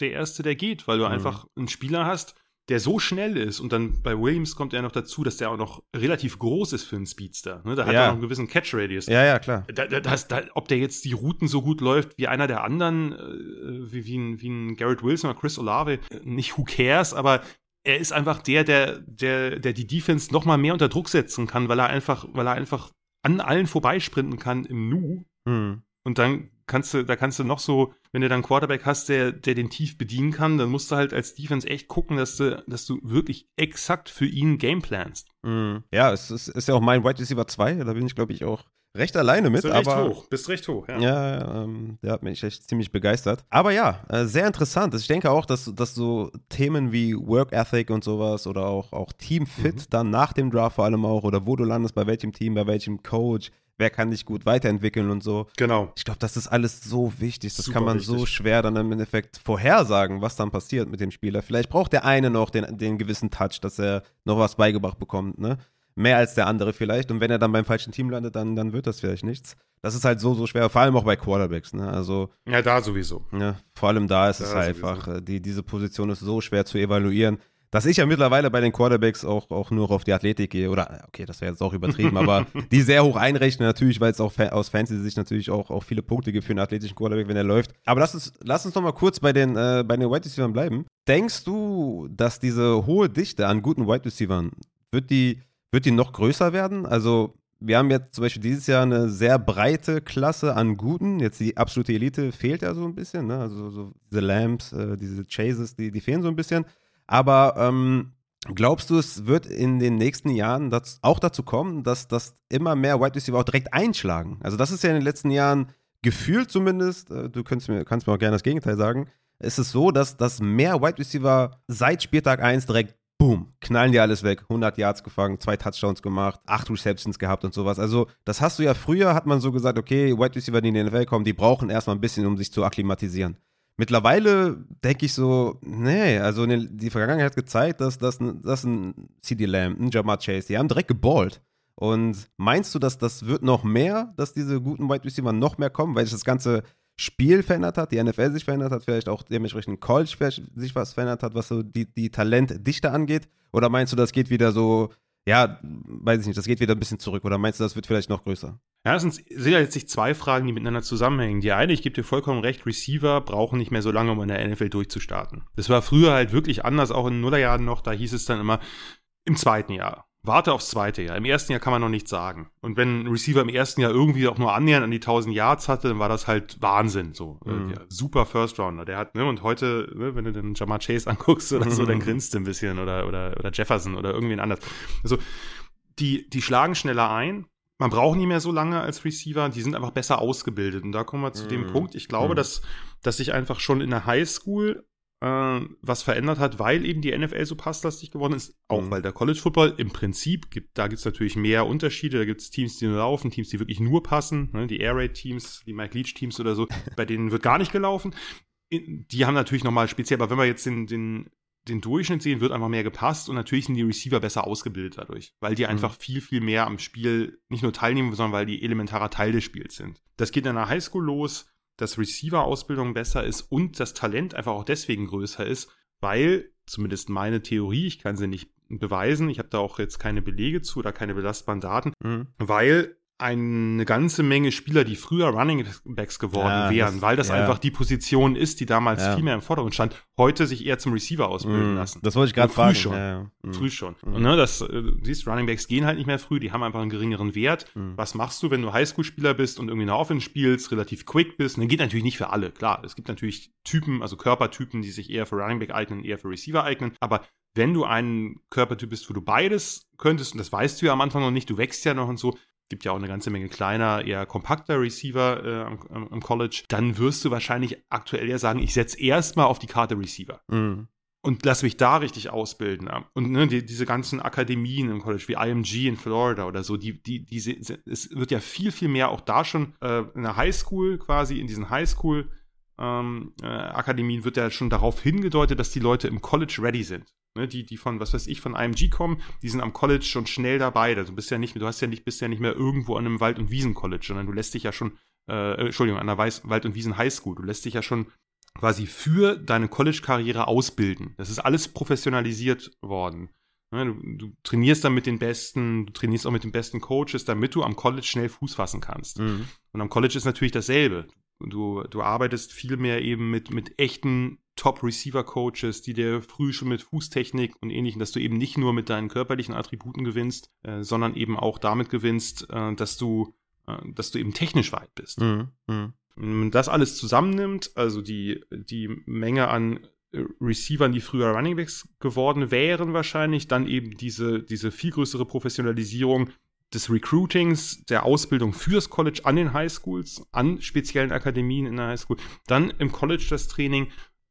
B: der Erste, der geht, weil du
A: Mhm.
B: einfach einen Spieler hast, der so schnell ist und dann bei Williams kommt er noch dazu, dass der auch noch relativ groß ist für einen Speedster. Ne? Da hat
A: Ja.
B: er noch einen gewissen Catch-Radius.
A: Ja, ja, klar.
B: Da, da, das, da, ob der jetzt die Routen so gut läuft wie einer der anderen, äh, wie, wie, ein, wie ein Garrett Wilson oder Chris Olave, äh, nicht who cares, aber er ist einfach der, der, der, der die Defense noch mal mehr unter Druck setzen kann, weil er einfach, weil er einfach an allen vorbeisprinten kann im Nu.
A: Hm.
B: Und dann kannst du, da kannst du noch so, wenn du dann einen Quarterback hast, der, der den tief bedienen kann, dann musst du halt als Defense echt gucken, dass du, dass du wirklich exakt für ihn gameplanst.
A: Hm. Ja, es ist, ist ja auch mein Wide Receiver 2, da bin ich, glaube ich, auch recht alleine mit.
B: Bist recht
A: aber
B: hoch, bist recht hoch, ja.
A: Ja, ähm, der hat mich echt ziemlich begeistert. Aber ja, äh, sehr interessant. Ich denke auch, dass, dass so Themen wie Work Ethic und sowas oder auch, auch Teamfit
B: Mhm.
A: dann nach dem Draft vor allem auch oder wo du landest, bei welchem Team, bei welchem Coach, wer kann dich gut weiterentwickeln und so.
B: Genau.
A: Ich glaube, das ist alles so wichtig. Das
B: Super
A: kann man so
B: wichtig.
A: schwer dann im Endeffekt vorhersagen, was dann passiert mit dem Spieler. Vielleicht braucht der eine noch den, den gewissen Touch, dass er noch was beigebracht bekommt, ne? Mehr als der andere vielleicht. Und wenn er dann beim falschen Team landet, dann, dann wird das vielleicht nichts. Das ist halt so, so schwer, vor allem auch bei Quarterbacks, ne? Also,
B: Ja, da sowieso.
A: ja, vor allem da ist es
B: Ja,
A: halt einfach, äh, die, diese Position ist so schwer zu evaluieren, dass ich ja mittlerweile bei den Quarterbacks auch, auch nur auf die Athletik gehe. Oder, okay, das wäre jetzt auch übertrieben, aber [laughs] die sehr hoch einrechne natürlich, weil es auch aus Fantasy-Sicht natürlich auch, auch viele Punkte gibt für einen athletischen Quarterback, wenn er läuft. Aber lass uns, lass uns noch mal kurz bei den, äh, bei den Wide Receivers bleiben. Denkst du, dass diese hohe Dichte an guten Wide Receivers, wird die, wird die noch größer werden? Also, wir haben jetzt zum Beispiel dieses Jahr eine sehr breite Klasse an guten. Jetzt die absolute Elite fehlt ja so ein bisschen. Ne? Also so diese Lambs, äh, diese Chases, die, die fehlen so ein bisschen. Aber ähm, glaubst du, es wird in den nächsten Jahren das, auch dazu kommen, dass, dass immer mehr Wide Receiver auch direkt einschlagen? Also das ist ja in den letzten Jahren gefühlt zumindest, äh, du kannst mir, kannst mir auch gerne das Gegenteil sagen, ist es so, dass, dass mehr Wide Receiver seit Spieltag 1 direkt boom, knallen die alles weg. 100 Yards gefangen, zwei Touchdowns gemacht, acht Receptions gehabt und sowas. Also, das hast du ja früher, hat man so gesagt, okay, Wide Receiver, die in die NFL kommen, die brauchen erstmal ein bisschen, um sich zu akklimatisieren. Mittlerweile denke ich so, nee, also die Vergangenheit hat gezeigt, dass, dass, dass ein CD Lamb, ein Jamar Chase, die haben direkt geballt. Und meinst du, dass das wird noch mehr, dass diese guten Wide Receiver noch mehr kommen, weil sich das ganze Spiel verändert hat, die NFL sich verändert hat, vielleicht auch dementsprechend College sich was verändert hat, was so die, die Talentdichte angeht? Oder meinst du, das geht wieder so, ja, weiß ich nicht, das geht wieder ein bisschen zurück? Oder meinst du, das wird vielleicht noch größer?
B: Ja, das sind, ja jetzt zwei Fragen, die miteinander zusammenhängen. Die eine, ich gebe dir vollkommen recht, Receiver brauchen nicht mehr so lange, um in der NFL durchzustarten. Das war früher halt wirklich anders, auch in den Nullerjahren noch, da hieß es dann immer im zweiten Jahr. warte aufs zweite Jahr. Im ersten Jahr kann man noch nichts sagen. Und wenn ein Receiver im ersten Jahr irgendwie auch nur annähernd an die 1000 Yards hatte, dann war das halt Wahnsinn. So mhm. ja, super First Rounder. Der hat ne und heute, ne, wenn du den Jamar Chase anguckst oder so, mhm. dann grinst du ein bisschen oder oder oder Jefferson oder irgendwen anders. Also die die schlagen schneller ein. Man braucht nicht mehr so lange als Receiver, die sind einfach besser ausgebildet. Und da kommen wir zu mhm. dem Punkt. Ich glaube, mhm. dass, dass sich einfach schon in der Highschool äh, was verändert hat, weil eben die NFL so passlastig geworden ist. Auch mhm. weil der College Football im Prinzip gibt, da gibt es natürlich mehr Unterschiede. Da gibt es Teams, die nur laufen, Teams, die wirklich nur passen, ne? die Air Raid Teams, die Mike Leach Teams oder so, [laughs] bei denen wird gar nicht gelaufen. Die haben natürlich nochmal speziell, aber wenn wir jetzt den, den, den Durchschnitt sehen, wird einfach mehr gepasst und natürlich sind die Receiver besser ausgebildet dadurch, weil die mhm. einfach viel, viel mehr am Spiel nicht nur teilnehmen, sondern weil die elementarer Teil des Spiels sind. Das geht in der Highschool los dass Receiver-Ausbildung besser ist und das Talent einfach auch deswegen größer ist, weil, zumindest meine Theorie, ich kann sie nicht beweisen, ich habe da auch jetzt keine Belege zu oder keine belastbaren Daten, mhm. weil eine ganze Menge Spieler, die früher Running Backs geworden ja, wären, das, weil das ja. einfach die Position ist, die damals ja. viel mehr im Vordergrund stand, heute sich eher zum Receiver ausbilden mm, lassen.
A: Das wollte ich gerade fragen.
B: Früh schon. Mm. Früh schon. Mm. Und ne, das, äh, siehst, Running Backs gehen halt nicht mehr früh, die haben einfach einen geringeren Wert. Mm. Was machst du, wenn du Highschool-Spieler bist und irgendwie eine Offense spielst, relativ quick bist? Und dann geht natürlich nicht für alle, klar. Es gibt natürlich Typen, also Körpertypen, die sich eher für Running Back eignen, eher für Receiver eignen. Aber wenn du ein Körpertyp bist, wo du beides könntest, und das weißt du ja am Anfang noch nicht, du wächst ja noch und so, gibt ja auch eine ganze Menge kleiner, eher kompakter Receiver äh, am, am, College, dann wirst du wahrscheinlich aktuell ja sagen, ich setze erstmal auf die Karte Receiver. Mhm. Und lass mich da richtig ausbilden. Und ne, die, diese ganzen Akademien im College, wie IMG in Florida oder so, die, die, diese, es wird ja viel, viel mehr auch da schon äh, in der Highschool quasi, in diesen Highschool ähm, äh, Akademien wird ja schon darauf hingedeutet, dass die Leute im College ready sind. Ne, die, die von, was weiß ich, von IMG kommen, die sind am College schon schnell dabei. Also bist ja nicht, du hast ja nicht, bist ja nicht mehr irgendwo an einem Wald- und Wiesen-College, sondern du lässt dich ja schon, äh, Entschuldigung, an einer Weiß Wald- und Wiesen-Highschool, du lässt dich ja schon quasi für deine College-Karriere ausbilden. Das ist alles professionalisiert worden. Ne, du, du, trainierst dann mit den besten, du trainierst auch mit den besten Coaches, damit du am College schnell Fuß fassen kannst. Mhm. Und am College ist natürlich dasselbe. Du, du arbeitest viel mehr eben mit, mit echten Top-Receiver-Coaches, die dir früh schon mit Fußtechnik und ähnlichem, dass du eben nicht nur mit deinen körperlichen Attributen gewinnst, äh, sondern eben auch damit gewinnst, äh, dass du, äh, dass du eben technisch weit bist. Mhm. Mhm. Wenn man das alles zusammennimmt, also die, die Menge an Receivern, die früher Runningbacks geworden wären wahrscheinlich, dann eben diese, diese viel größere Professionalisierung des Recruitings, der Ausbildung fürs College an den Highschools, an speziellen Akademien in der Highschool, dann im College das Training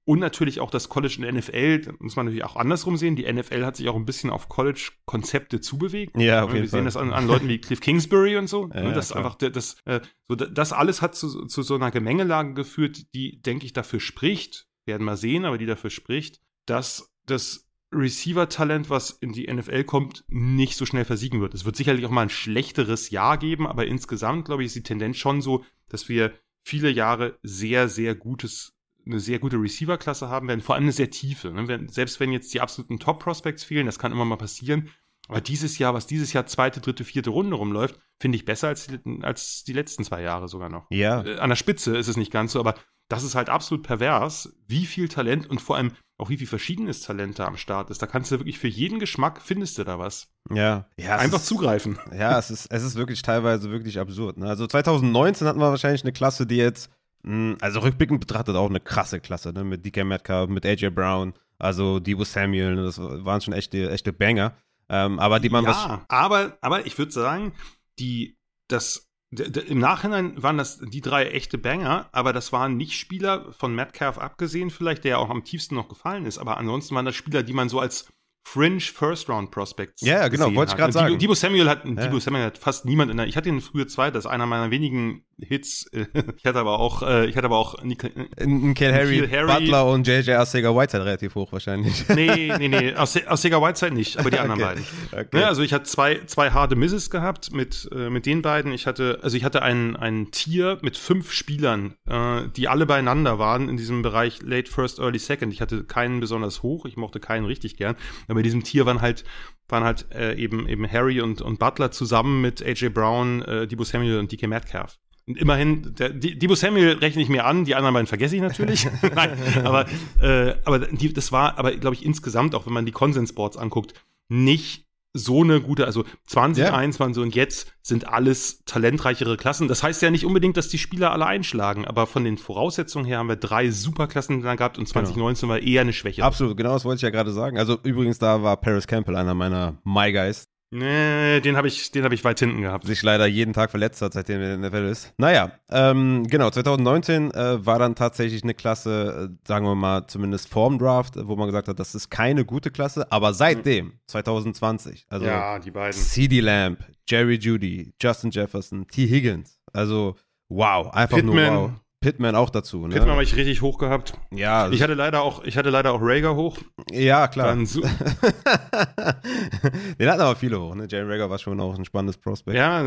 B: und natürlich auch das College in der NFL, da muss man natürlich auch andersrum sehen. Die NFL hat sich auch ein bisschen auf College-Konzepte zubewegt.
A: Ja, auf jeden
B: Wir Fall. sehen das an, an, Leuten wie Cliff Kingsbury und so. [laughs] Ja, ne, das klar. einfach, das, äh, so, das alles hat zu, zu so einer Gemengelage geführt, die, denke ich, dafür spricht, werden wir sehen, aber die dafür spricht, dass das Receiver-Talent, was in die NFL kommt, nicht so schnell versiegen wird. Es wird sicherlich auch mal ein schlechteres Jahr geben, aber insgesamt, glaube ich, ist die Tendenz schon so, dass wir viele Jahre sehr, sehr gutes, eine sehr gute Receiver-Klasse haben werden, vor allem eine sehr tiefe. Ne? Selbst wenn jetzt die absoluten Top-Prospects fehlen, das kann immer mal passieren. Aber dieses Jahr, was dieses Jahr zweite, dritte, vierte Runde rumläuft, finde ich besser als die, als die letzten zwei Jahre sogar noch.
A: Ja.
B: Äh, an der Spitze ist es nicht ganz so, aber das ist halt absolut pervers, wie viel Talent und vor allem auch wie viel verschiedenes Talent da am Start ist. Da kannst du wirklich für jeden Geschmack findest du da was.
A: Ja.
B: ja Einfach ist, zugreifen.
A: Ja, es ist, es ist wirklich teilweise wirklich absurd. Ne? Also 2019 hatten wir wahrscheinlich eine Klasse, die jetzt, also rückblickend betrachtet auch eine krasse Klasse, ne? Mit DK Metcalf, mit AJ Brown, also Debo Samuel, ne? das waren schon echte, echte Banger. Ähm, aber die man
B: ja, was. Aber, aber ich würde sagen, die, das im Nachhinein waren das die drei echte Banger, aber das waren nicht Spieler von Metcalf abgesehen, vielleicht, der ja auch am tiefsten noch gefallen ist, aber ansonsten waren das Spieler, die man so als Fringe First Round Prospects.
A: Ja, genau, wollte ich gerade sagen.
B: Debo Samuel hat, ja. Debo Samuel hat fast niemand in der, ich hatte ihn früher zwei, das ist einer meiner wenigen Hits. [laughs] ich hatte aber auch, äh, ich hatte aber auch
A: Nick, Nikhil Harry, Harry, Butler und JJ Arcega Whiteside relativ hoch wahrscheinlich.
B: Nee, nee, nee, Arcega Whiteside nicht, aber die [laughs] anderen okay. beiden. Okay. Ne, also ich hatte zwei, zwei harte Misses gehabt mit, äh, mit den beiden. Ich hatte, also ich hatte ein, ein Tier mit fünf Spielern, äh, die alle beieinander waren in diesem Bereich Late First, Early Second. Ich hatte keinen besonders hoch, ich mochte keinen richtig gern. Aber in diesem Tier waren halt waren halt äh, eben eben Harry und, und Butler zusammen mit AJ Brown, äh, Debo Samuel und DK Metcalf. Und immerhin, der, Debo Samuel rechne ich mir an, die anderen beiden vergesse ich natürlich. [laughs] [laughs] Nein, aber, äh, aber die, das war, aber glaube ich, insgesamt, auch wenn man die Konsensboards anguckt, nicht so eine gute, also 20, ja. 21 und jetzt sind alles talentreichere Klassen. Das heißt ja nicht unbedingt, dass die Spieler alle einschlagen, aber von den Voraussetzungen her haben wir drei Superklassen gehabt und 2019 genau. war eher eine Schwäche.
A: Absolut, genau das wollte ich ja gerade sagen. Also übrigens, da war Paris Campbell einer meiner My Guys.
B: Nee, den habe ich, hab ich weit hinten gehabt.
A: Sich leider jeden Tag verletzt hat, seitdem er in der Welt ist. Naja, ähm, genau, 2019 äh, war dann tatsächlich eine Klasse, äh, sagen wir mal, zumindest vorm Draft, wo man gesagt hat, das ist keine gute Klasse, aber seitdem, 2020, also
B: ja, die beiden.
A: CD Lamb, Jerry Judy, Justin Jefferson, T. Higgins, also wow, einfach Pittman. nur wow. Pittman auch dazu. Ne?
B: Pittman habe ich richtig hoch gehabt.
A: Ja.
B: Ich hatte leider auch, ich hatte leider auch Rager hoch.
A: Ja, klar. [laughs] Den hatten aber viele hoch, ne? Jalen Rager war schon auch ein spannendes Prospect.
B: Ja,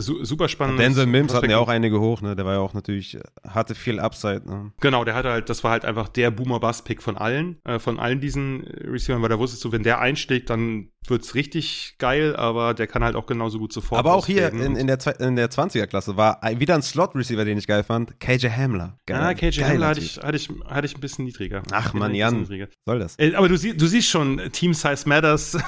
B: su super spannend.
A: Denzel Mims Prospect hatten ja auch einige hoch, ne? Der war ja auch natürlich, hatte viel Upside, ne?
B: Genau, der hatte halt, das war halt einfach der Boomer-Bass-Pick von allen, äh, von allen diesen Receivern, weil da wusstest du, wenn der einschlägt, dann wird's richtig geil, aber der kann halt auch genauso gut sofort.
A: Aber auch hier in, in, der, in der 20er-Klasse war wieder ein Slot-Receiver, den ich geil fand, KJ Hamler.
B: Geil, ah, KJ Hamler hatte ich, hatte, ich, hatte ich ein bisschen niedriger.
A: Ach man, Jan, soll das?
B: Äh, aber du, sie, du siehst schon, Team Size Matters.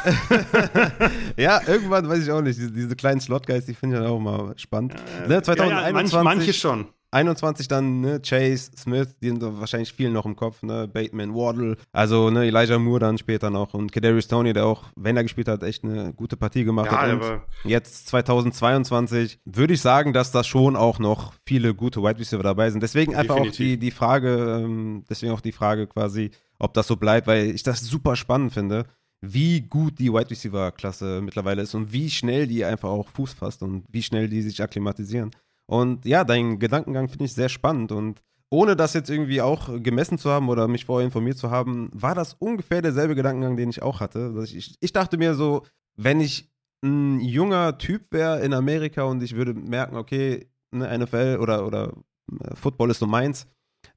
B: [laughs]
A: ja, irgendwann weiß ich auch nicht, diese, diese kleinen Slot-Guys, die finde ich dann auch mal spannend. Äh, ne, 2021.
B: Ja, ja, manch, manche schon.
A: 21 dann ne, Chase, Smith, die sind wahrscheinlich vielen noch im Kopf, ne, Bateman, Waddle, also ne, Elijah Moore dann später noch und Kadarius Tony, der auch, wenn er gespielt hat, echt eine gute Partie gemacht ja, hat. Und jetzt 2022 würde ich sagen, dass da schon auch noch viele gute Wide Receiver dabei sind. Deswegen einfach Definitiv. auch die, die Frage, ähm, deswegen auch die Frage quasi, ob das so bleibt, weil ich das super spannend finde wie gut die Wide Receiver Klasse mittlerweile ist und wie schnell die einfach auch Fuß fasst und wie schnell die sich akklimatisieren. Und ja, dein Gedankengang finde ich sehr spannend und ohne das jetzt irgendwie auch gemessen zu haben oder mich vorher informiert zu haben, war das ungefähr derselbe Gedankengang, den ich auch hatte. Ich, ich, dachte mir so, wenn ich ein junger Typ wäre in Amerika und ich würde merken, okay, eine NFL oder, oder äh, Football ist so meins,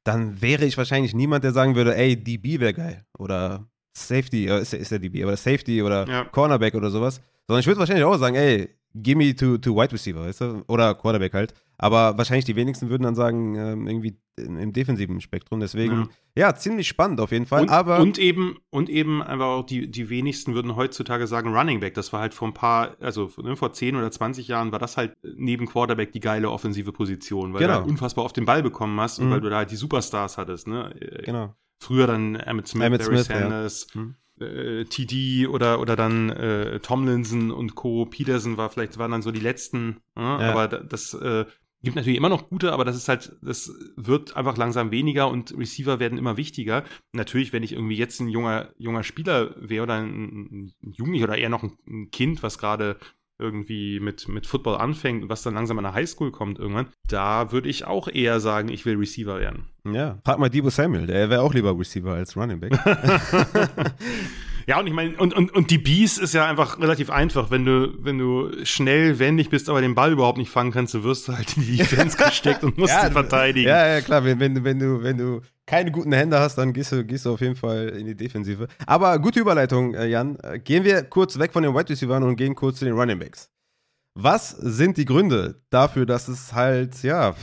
A: dann wäre ich wahrscheinlich niemand, der sagen würde, ey, DB wäre geil oder Safety, äh, ist, ist der DB, aber Safety oder ja. Cornerback oder sowas. Sondern ich würde wahrscheinlich auch sagen, ey, Gimme to, to Wide Receiver, weißt du? Oder Quarterback halt. Aber wahrscheinlich die wenigsten würden dann sagen, ähm, irgendwie im defensiven Spektrum. Deswegen, ja. ja. ziemlich spannend auf jeden Fall.
B: Und,
A: aber
B: und eben, und eben einfach auch die, die wenigsten würden heutzutage sagen Running Back. Das war halt vor ein paar, also ne, vor 10 oder 20 Jahren war das halt neben Quarterback die geile offensive Position, weil genau. du halt unfassbar auf den Ball bekommen hast und mhm. weil du da halt die Superstars hattest, ne?
A: Genau.
B: Früher dann Emmett Smith, Emmett Barry Smith, Sanders. Ja. Mhm äh, TD oder, oder dann äh, Tomlinson und Co. Peterson war vielleicht, waren dann so die letzten, äh, ja. aber das äh, gibt natürlich immer noch gute, aber das ist halt, das wird einfach langsam weniger und Receiver werden immer wichtiger. Natürlich, wenn ich irgendwie jetzt ein junger, junger Spieler wäre oder ein, ein Jugendlicher oder eher noch ein, ein Kind, was gerade irgendwie mit, mit Football anfängt und was dann langsam an der Highschool kommt irgendwann, da würde ich auch eher sagen, ich will Receiver werden.
A: Ja, frag mal Debo Samuel, der wäre auch lieber Receiver als Running Back. [laughs]
B: Ja, und ich meine, und, und, und die Bees ist ja einfach relativ einfach. Wenn du, wenn du schnell wendig bist, aber den Ball überhaupt nicht fangen kannst, du wirst halt in die Defense [laughs] gesteckt und musst ja, ihn verteidigen.
A: Ja, ja, klar. Wenn, wenn, wenn, du, wenn du keine guten Hände hast, dann gehst du, gehst du auf jeden Fall in die Defensive. Aber gute Überleitung, äh, Jan. Gehen wir kurz weg von den Wide Receivers und gehen kurz zu den Running Backs. Was sind die Gründe dafür, dass es halt, ja,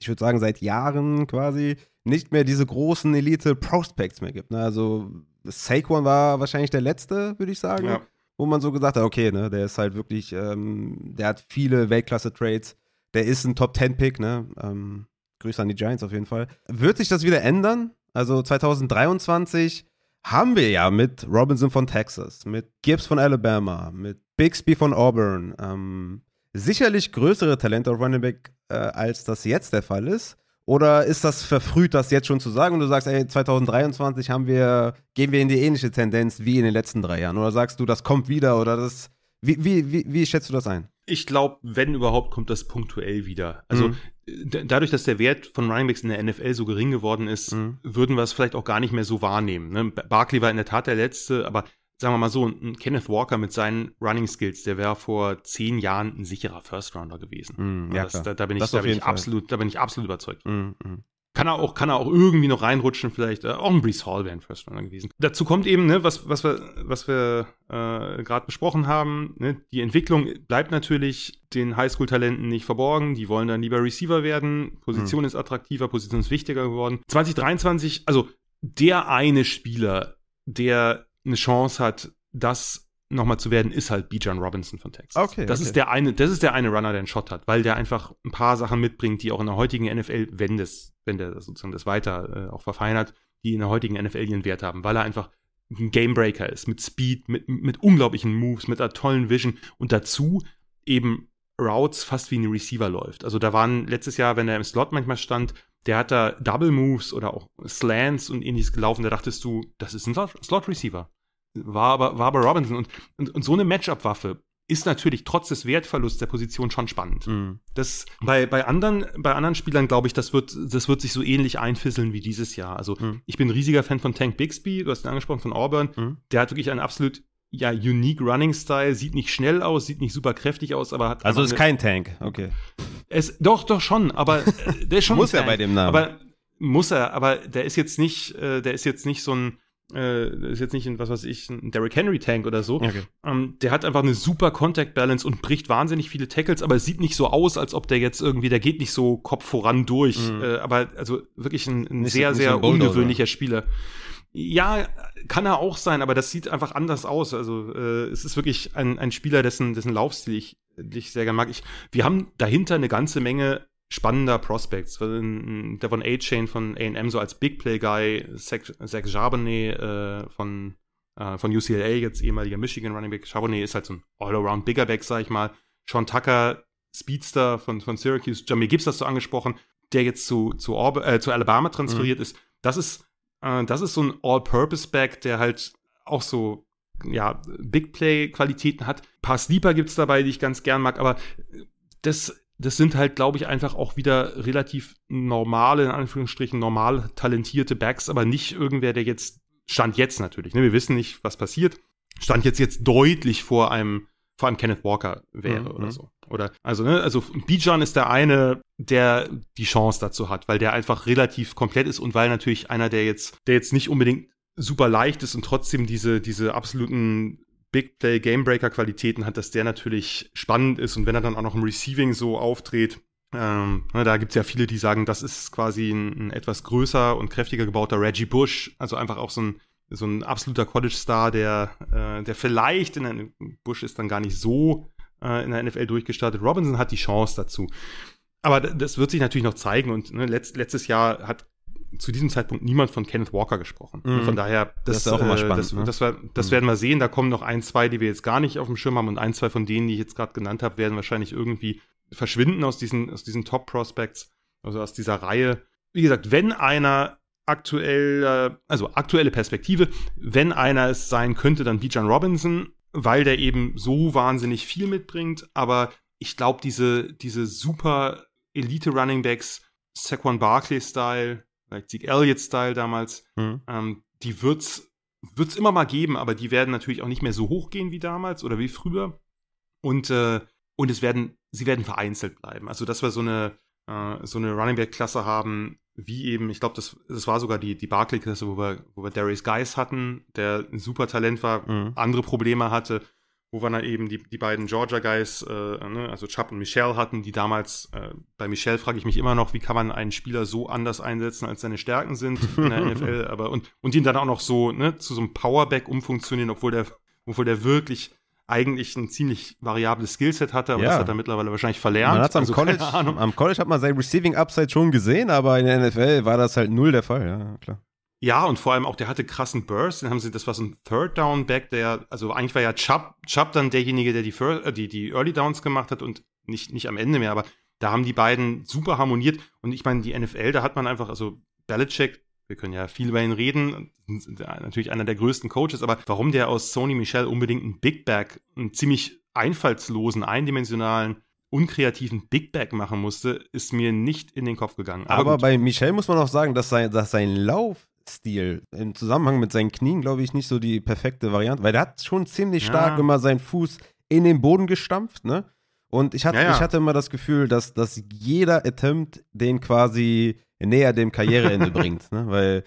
A: ich würde sagen, seit Jahren quasi nicht mehr diese großen Elite-Prospects mehr gibt? Ne? Also Saquon war wahrscheinlich der letzte, würde ich sagen. Ja. Wo man so gesagt hat, okay, ne, der ist halt wirklich, ähm, der hat viele Weltklasse-Trades. Der ist ein Top-10-Pick, ne? Ähm, Grüße an die Giants auf jeden Fall. Wird sich das wieder ändern? Also 2023 haben wir ja mit Robinson von Texas, mit Gibbs von Alabama, mit Bixby von Auburn, ähm, sicherlich größere Talente auf Running Back, äh, als das jetzt der Fall ist. Oder ist das verfrüht, das jetzt schon zu sagen und du sagst, ey, 2023 haben wir, gehen wir in die ähnliche Tendenz wie in den letzten drei Jahren? Oder sagst du, das kommt wieder oder das. Wie, wie, wie, wie schätzt du das ein?
B: Ich glaube, wenn überhaupt, kommt das punktuell wieder. Also mhm. dadurch, dass der Wert von Runningbacks in der NFL so gering geworden ist, mhm. würden wir es vielleicht auch gar nicht mehr so wahrnehmen. Ne? Barkley war in der Tat der Letzte, aber sagen wir mal so, ein Kenneth Walker mit seinen Running Skills, der wäre vor zehn Jahren ein sicherer First Rounder gewesen.
A: Mm, ja, das,
B: da, da, bin ich, da bin ich absolut, da bin ich absolut überzeugt. Mm, mm. Kann er auch, kann er auch irgendwie noch reinrutschen, vielleicht. Äh, auch ein Brees Hall wäre ein First Runner gewesen. Dazu kommt eben, ne, was, was wir, was wir äh, gerade besprochen haben, ne, die Entwicklung bleibt natürlich den Highschool-Talenten nicht verborgen. Die wollen dann lieber Receiver werden. Position ist attraktiver, Position ist wichtiger geworden. 2023, also der eine Spieler, der eine Chance hat, das nochmal zu werden, ist halt Bijan Robinson von Texas.
A: Okay,
B: das
A: okay.
B: ist der eine, das ist der eine Runner, der einen Shot hat, weil der einfach ein paar Sachen mitbringt, die auch in der heutigen NFL, wenn das, wenn der sozusagen das weiter äh, auch verfeinert, die in der heutigen NFL ihren Wert haben, weil er einfach ein Gamebreaker ist, mit Speed, mit, mit unglaublichen Moves, mit einer tollen Vision und dazu eben Routes fast wie ein Receiver läuft. Also da waren letztes Jahr, wenn er im Slot manchmal stand, der hat da Double Moves oder auch Slants und ähnliches gelaufen, da dachtest du, das ist ein Slot Receiver. War aber, war aber Robinson und, und, und so eine Matchup-Waffe ist natürlich trotz des Wertverlusts der Position schon spannend.
A: Mhm.
B: Das, bei, bei, anderen, bei anderen Spielern glaube ich, das wird, das wird sich so ähnlich einfisseln wie dieses Jahr. Also
A: Mhm.
B: ich bin ein riesiger Fan von Tank Bixby, du hast ihn angesprochen, von Auburn.
A: Mhm.
B: Der hat wirklich einen absolut ja, unique Running Style, sieht nicht schnell aus, sieht nicht super kräftig aus, aber hat
A: Also ist kein Tank, okay.
B: Es, doch, doch schon, aber äh, der ist [laughs] schon
A: Muss er bei dem Namen.
B: Aber muss er, aber der ist jetzt nicht, äh, der ist jetzt nicht so ein, äh, ist jetzt nicht ein, was weiß ich, ein Derrick Henry Tank oder so.
A: Okay.
B: Ähm, der hat einfach eine super Contact Balance und bricht wahnsinnig viele Tackles, aber es sieht nicht so aus, als ob der jetzt irgendwie, der geht nicht so Kopf voran durch.
A: Mhm.
B: Äh, aber also wirklich ein, ein
A: so-
B: sehr,
A: so
B: sehr
A: ein
B: ungewöhnlicher Spieler. Ja, kann er auch sein, aber das sieht einfach anders aus. Also äh, es ist wirklich ein, ein Spieler, dessen, dessen Laufstil ich, ich sehr gerne mag. Ich, wir haben dahinter eine ganze Menge spannender Prospects. Der von A-Chain von A&M so als Big Play Guy, Zach, Charbonnet äh, von, äh, von UCLA, jetzt ehemaliger Michigan Running Back. Charbonnet ist halt so ein All-Around Bigger Back, sag ich mal. Sean Tucker, Speedster von, von Syracuse. Jamie Gibbs hast du angesprochen, der jetzt zu, zu, Orb äh, zu Alabama transferiert ist. Das ist, äh, das ist so ein All-Purpose-Back, der halt auch so ja, Big Play-Qualitäten hat. Ein paar Sleeper gibt's dabei, die ich ganz gern mag, aber das, das sind halt, glaube ich, einfach auch wieder relativ normale, in Anführungsstrichen, normal talentierte Backs, aber nicht irgendwer, der jetzt, stand jetzt natürlich, ne? wir wissen nicht, was passiert, stand jetzt jetzt deutlich vor einem, vor einem Kenneth Walker wäre
A: Mhm.
B: oder so. Oder, also, ne, also Bijan ist der eine, der die Chance dazu hat, weil der einfach relativ komplett ist und weil natürlich einer, der jetzt, der jetzt nicht unbedingt super leicht ist und trotzdem diese, diese absoluten Big Play Gamebreaker Qualitäten hat, dass der natürlich spannend ist und wenn er dann auch noch im Receiving so auftritt, ähm, ne, da gibt's ja viele, die sagen, das ist quasi ein, ein etwas größer und kräftiger gebauter Reggie Bush, also einfach auch so ein, so ein absoluter College-Star, der, äh, der vielleicht in der Bush ist dann gar nicht so äh, in der NFL durchgestartet. Robinson hat die Chance dazu. Aber das wird sich natürlich noch zeigen und ne, letzt, letztes Jahr hat zu diesem Zeitpunkt niemand von Kenneth Walker gesprochen.
A: Mhm.
B: Von daher, das,
A: Das ist auch immer
B: äh,
A: spannend,
B: Das,
A: ne?
B: das, wir- das
A: Mhm.
B: werden wir sehen. Da kommen noch ein, zwei, die wir jetzt gar nicht auf dem Schirm haben und ein, zwei von denen, die ich jetzt gerade genannt habe, werden wahrscheinlich irgendwie verschwinden aus diesen, aus diesen Top Prospects, also aus dieser Reihe. Wie gesagt, wenn einer aktuell, also aktuelle Perspektive, wenn einer es sein könnte, dann Bijan Robinson, weil der eben so wahnsinnig viel mitbringt, aber ich glaube, diese, diese super Elite Running Backs, Saquon Barkley-Style, vielleicht Zeke Elliott-Style damals,
A: Mhm.
B: ähm, die wird's wird's immer mal geben, aber die werden natürlich auch nicht mehr so hoch gehen wie damals oder wie früher. Und, äh, und es werden, sie werden vereinzelt bleiben. Also, dass wir so eine, äh, so eine Running Back-Klasse haben, wie eben, ich glaube, das, das war sogar die, die Barclay-Klasse, wo wir, wo wir Darius Geis hatten, der ein super Talent war,
A: Mhm.
B: andere Probleme hatte, wo wir dann eben die, die beiden Georgia Guys, äh, ne, also Chubb und Michelle hatten, die damals, äh, bei Michelle frage ich mich immer noch, wie kann man einen Spieler so anders einsetzen, als seine Stärken sind in der [laughs] NFL, aber und, und ihn dann auch noch so, ne, zu so einem Powerback umfunktionieren, obwohl der, obwohl der wirklich eigentlich ein ziemlich variables Skillset hatte, aber
A: Ja.
B: das hat er mittlerweile wahrscheinlich verlernt.
A: Man hat's am,
B: Also,
A: College, am College hat man sein Receiving Upside schon gesehen, aber in der NFL war das halt null der Fall, ja, klar.
B: Ja, und vor allem auch, der hatte krassen Burst. Den haben sie, das war so ein Third Down Back, der, also eigentlich war ja Chubb, Chubb dann derjenige, der die, Fir- äh, die, die Early Downs gemacht hat und nicht, nicht am Ende mehr, aber da haben die beiden super harmoniert. Und ich meine, die NFL, da hat man einfach, also Belichick, wir können ja viel über ihn reden, natürlich einer der größten Coaches, aber warum der aus Sony Michel unbedingt einen Big Back, einen ziemlich einfallslosen, eindimensionalen, unkreativen Big Back machen musste, ist mir nicht in den Kopf gegangen.
A: Aber,
B: gut.
A: bei Michel muss man auch sagen, dass sein, dass sein Laufstil im Zusammenhang mit seinen Knien, glaube ich, nicht so die perfekte Variante, weil der hat schon ziemlich
B: Ja.
A: stark immer seinen Fuß in den Boden gestampft, ne? Und ich hatte,
B: Ja, ja.
A: ich hatte immer das Gefühl, dass, dass jeder Attempt den quasi näher dem Karriereende [laughs] bringt, ne? Weil,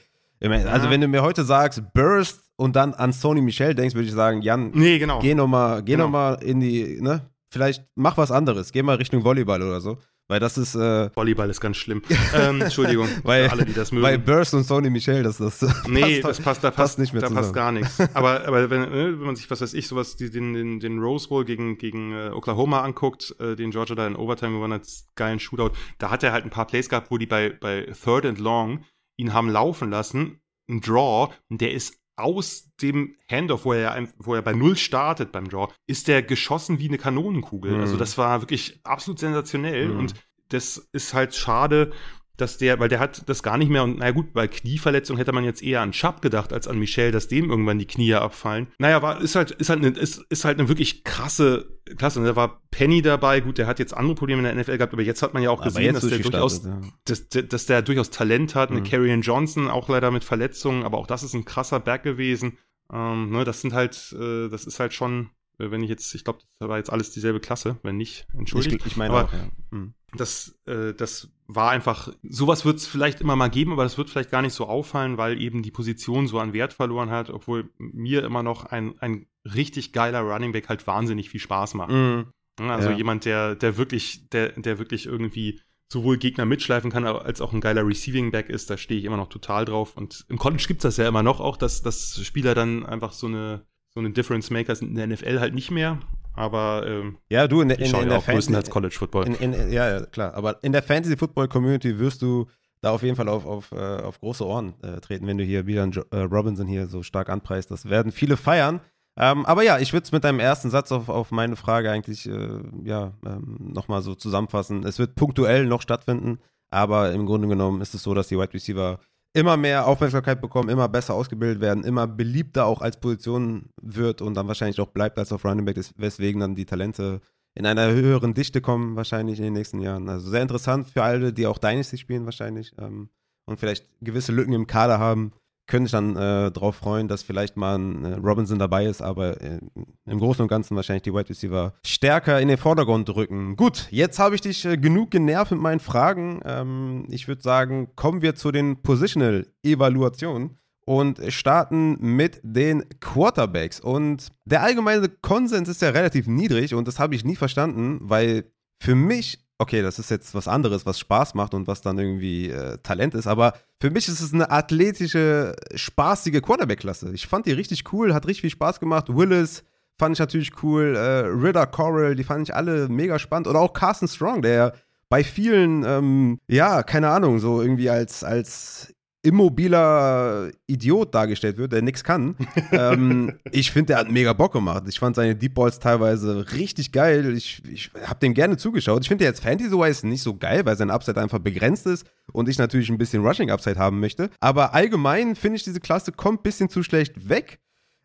A: also
B: Ja.
A: wenn du mir heute sagst, Burst und dann an Sony Michel denkst, würde ich sagen, Jan,
B: nee, genau.
A: geh nochmal, geh
B: Genau.
A: noch mal in die, ne? Vielleicht mach was anderes, geh mal Richtung Volleyball oder so. Weil das ist. Äh,
B: Volleyball ist ganz schlimm. [laughs] ähm, Entschuldigung,
A: weil, alle, die das mögen. Bei Burst und Sony Michel, das, das [laughs]
B: Nee, passt, das passt, da passt, passt nicht mehr Da zusammen. passt gar nichts. [laughs] Aber, aber wenn, ne, wenn man sich, was weiß ich, sowas, die, den, den, den Rose Bowl gegen, gegen äh, Oklahoma anguckt, äh, den Georgia da in Overtime gewonnen hat, geilen Shootout, da hat er halt ein paar Plays gehabt, wo die bei, bei Third and Long ihn haben laufen lassen, ein Draw, der ist aus dem Handoff, wo er, wo er bei Null startet beim Draw, ist der geschossen wie eine Kanonenkugel. Mhm. Also das war wirklich absolut sensationell mhm. und das ist halt schade, dass der, weil der hat das gar nicht mehr und naja gut, bei Knieverletzung hätte man jetzt eher an Schapp gedacht als an Michel, dass dem irgendwann die Knie abfallen. Naja, war, ist halt, ist halt eine, ist, ist halt eine wirklich krasse Klasse. Und da war Penny dabei, gut, der hat jetzt andere Probleme in der NFL gehabt, aber jetzt hat man ja auch aber gesehen, dass der durchaus, ja. dass, dass, der durchaus Talent hat. Mhm. Eine Carrion Johnson, auch leider mit Verletzungen, aber auch das ist ein krasser Berg gewesen. Ähm, ne, das sind halt, äh, das ist halt schon, wenn ich jetzt, ich glaube, das war jetzt alles dieselbe Klasse, wenn nicht, entschuldigt.
A: Ich, ich meine aber, auch, ja.
B: Mhm das, äh, das war einfach, sowas wird es vielleicht immer mal geben, aber das wird vielleicht gar nicht so auffallen, weil eben die Position so an Wert verloren hat, obwohl mir immer noch ein, ein richtig geiler Running Back halt wahnsinnig viel Spaß macht. Mm. Also ja. jemand, der, der wirklich, der, der wirklich irgendwie sowohl Gegner mitschleifen kann, als auch ein geiler Receiving Back ist, da stehe ich immer noch total drauf. Und im College gibt es das ja immer noch auch, dass, dass Spieler dann einfach so eine, so eine Difference Maker sind in der NFL halt nicht mehr. Aber ähm,
A: ja, du in, in, in,
B: in der Fantasy als College Football.
A: Ja, klar. Aber in der Fantasy Football Community wirst du da auf jeden Fall auf, auf, äh, auf große Ohren äh, treten, wenn du hier wieder äh, Robinson hier so stark anpreist. Das werden viele feiern. Ähm, aber ja, ich würde es mit deinem ersten Satz auf, auf meine Frage eigentlich äh, ja, ähm, nochmal so zusammenfassen. Es wird punktuell noch stattfinden, aber im Grunde genommen ist es so, dass die Wide Receiver immer mehr Aufmerksamkeit bekommen, immer besser ausgebildet werden, immer beliebter auch als Position wird und dann wahrscheinlich auch bleibt als auf Running Back, weswegen dann die Talente in einer höheren Dichte kommen wahrscheinlich in den nächsten Jahren. Also sehr interessant für alle, die auch Dynasty spielen wahrscheinlich ähm, und vielleicht gewisse Lücken im Kader haben könnte ich dann äh, darauf freuen, dass vielleicht mal ein äh, Robinson dabei ist, aber äh, im Großen und Ganzen wahrscheinlich die Wide Receiver stärker in den Vordergrund drücken. Gut, jetzt habe ich dich äh, genug genervt mit meinen Fragen. Ähm, ich würde sagen, kommen wir zu den Positional-Evaluationen und starten mit den Quarterbacks. Und der allgemeine Konsens ist ja relativ niedrig und das habe ich nie verstanden, weil für mich okay, das ist jetzt was anderes, was Spaß macht und was dann irgendwie äh, Talent ist, aber für mich ist es eine athletische, spaßige Quarterback-Klasse. Ich fand die richtig cool, hat richtig viel Spaß gemacht. Willis fand ich natürlich cool, äh, Ritter Coral, die fand ich alle mega spannend. Oder auch Carson Strong, der bei vielen, ähm, ja, keine Ahnung, so irgendwie als, als immobiler Idiot dargestellt wird, der nichts kann. [laughs] ähm, ich finde, der hat mega Bock gemacht. Ich fand seine Deep Balls teilweise richtig geil. Ich, ich habe dem gerne zugeschaut. Ich finde jetzt Fantasy-wise nicht so geil, weil sein Upside einfach begrenzt ist und ich natürlich ein bisschen Rushing-Upside haben möchte. Aber allgemein finde ich, diese Klasse kommt ein bisschen zu schlecht weg.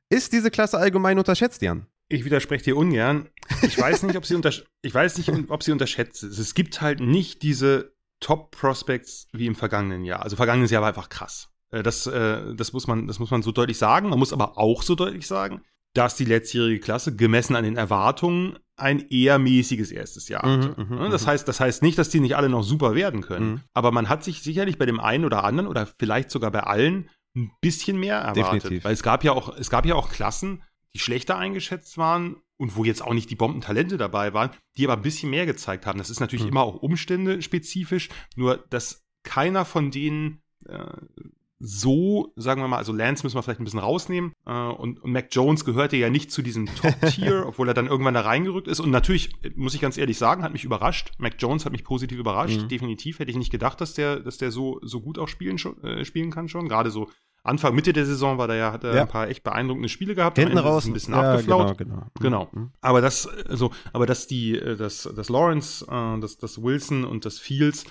A: Ist diese Klasse allgemein unterschätzt, Jan?
B: Ich widerspreche dir ungern. Ich weiß nicht, ob sie, ich weiß nicht, ob sie unterschätzt ist. Es gibt halt nicht diese Top-Prospects wie im vergangenen Jahr. Also vergangenes Jahr war einfach krass. Äh, das, äh, das, muss man, das muss man so deutlich sagen. Man muss aber auch so deutlich sagen, dass die letztjährige Klasse gemessen an den Erwartungen ein eher mäßiges erstes Jahr mhm, hatte. Mhm, mhm, das, heißt, das heißt nicht, dass die nicht alle noch super werden können. Mhm. Aber man hat sich sicherlich bei dem einen oder anderen oder vielleicht sogar bei allen ein bisschen mehr erwartet. Definitiv. Weil es gab ja auch, es gab ja auch Klassen, die schlechter eingeschätzt waren und wo jetzt auch nicht die Bombentalente dabei waren, die aber ein bisschen mehr gezeigt haben. Das ist natürlich mhm. immer auch umständespezifisch, nur dass keiner von denen äh, so, sagen wir mal, also Lance müssen wir vielleicht ein bisschen rausnehmen äh, und, und Mac Jones gehörte ja nicht zu diesem Top-Tier, [laughs] obwohl er dann irgendwann da reingerückt ist und natürlich, muss ich ganz ehrlich sagen, hat mich überrascht. Mac Jones hat mich positiv überrascht, mhm. definitiv. Hätte ich nicht gedacht, dass der, dass der so, so gut auch spielen, äh, spielen kann schon, gerade so Anfang, Mitte der Saison war da ja, hat er ja. ein paar echt beeindruckende Spiele gehabt.
A: Hinten raus.
B: ein bisschen ja, abgeflaut. Genau, genau. genau. Mhm. Aber das, also, aber dass die, äh, dass, dass Lawrence, äh, dass, dass Wilson und das Fields,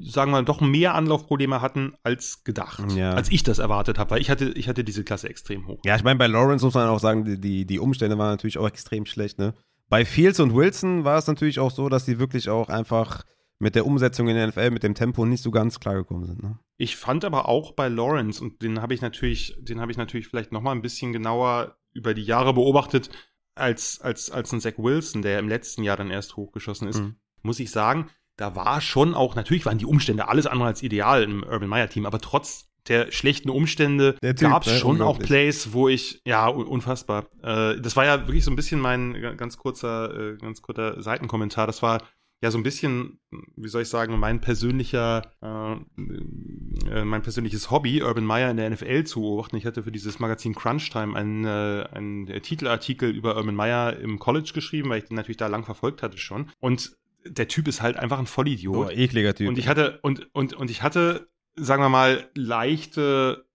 B: sagen wir mal, doch mehr Anlaufprobleme hatten als gedacht. Ja. Als ich das erwartet habe, weil ich hatte, ich hatte diese Klasse extrem hoch.
A: Ja, ich meine, bei Lawrence muss man auch sagen, die, die, die Umstände waren natürlich auch extrem schlecht, ne? Bei Fields und Wilson war es natürlich auch so, dass die wirklich auch einfach mit der Umsetzung in der NFL, mit dem Tempo nicht so ganz klar gekommen sind. Ne?
B: Ich fand aber auch bei Lawrence, und den habe ich natürlich, den habe ich natürlich vielleicht noch mal ein bisschen genauer über die Jahre beobachtet, als, als, als ein Zach Wilson, der im letzten Jahr dann erst hochgeschossen ist, mhm. muss ich sagen, da war schon auch, natürlich waren die Umstände alles andere als ideal im Urban Meyer Team, aber trotz der schlechten Umstände gab es ne? schon auch Plays, wo ich, ja, unfassbar. Äh, das war ja wirklich so ein bisschen mein ganz kurzer, äh, ganz kurzer Seitenkommentar. Das war ja so ein bisschen, wie soll ich sagen, mein persönlicher, äh, äh, mein persönliches Hobby, Urban Meyer in der NFL zu beobachten. Ich hatte für dieses Magazin Crunch Time einen, äh, einen Titelartikel über Urban Meyer im College geschrieben, weil ich den natürlich da lang verfolgt hatte schon. Und der Typ ist halt einfach ein Vollidiot.
A: Oh, ekliger Typ.
B: Und ich hatte, und, und, und ich hatte, sagen wir mal, leichte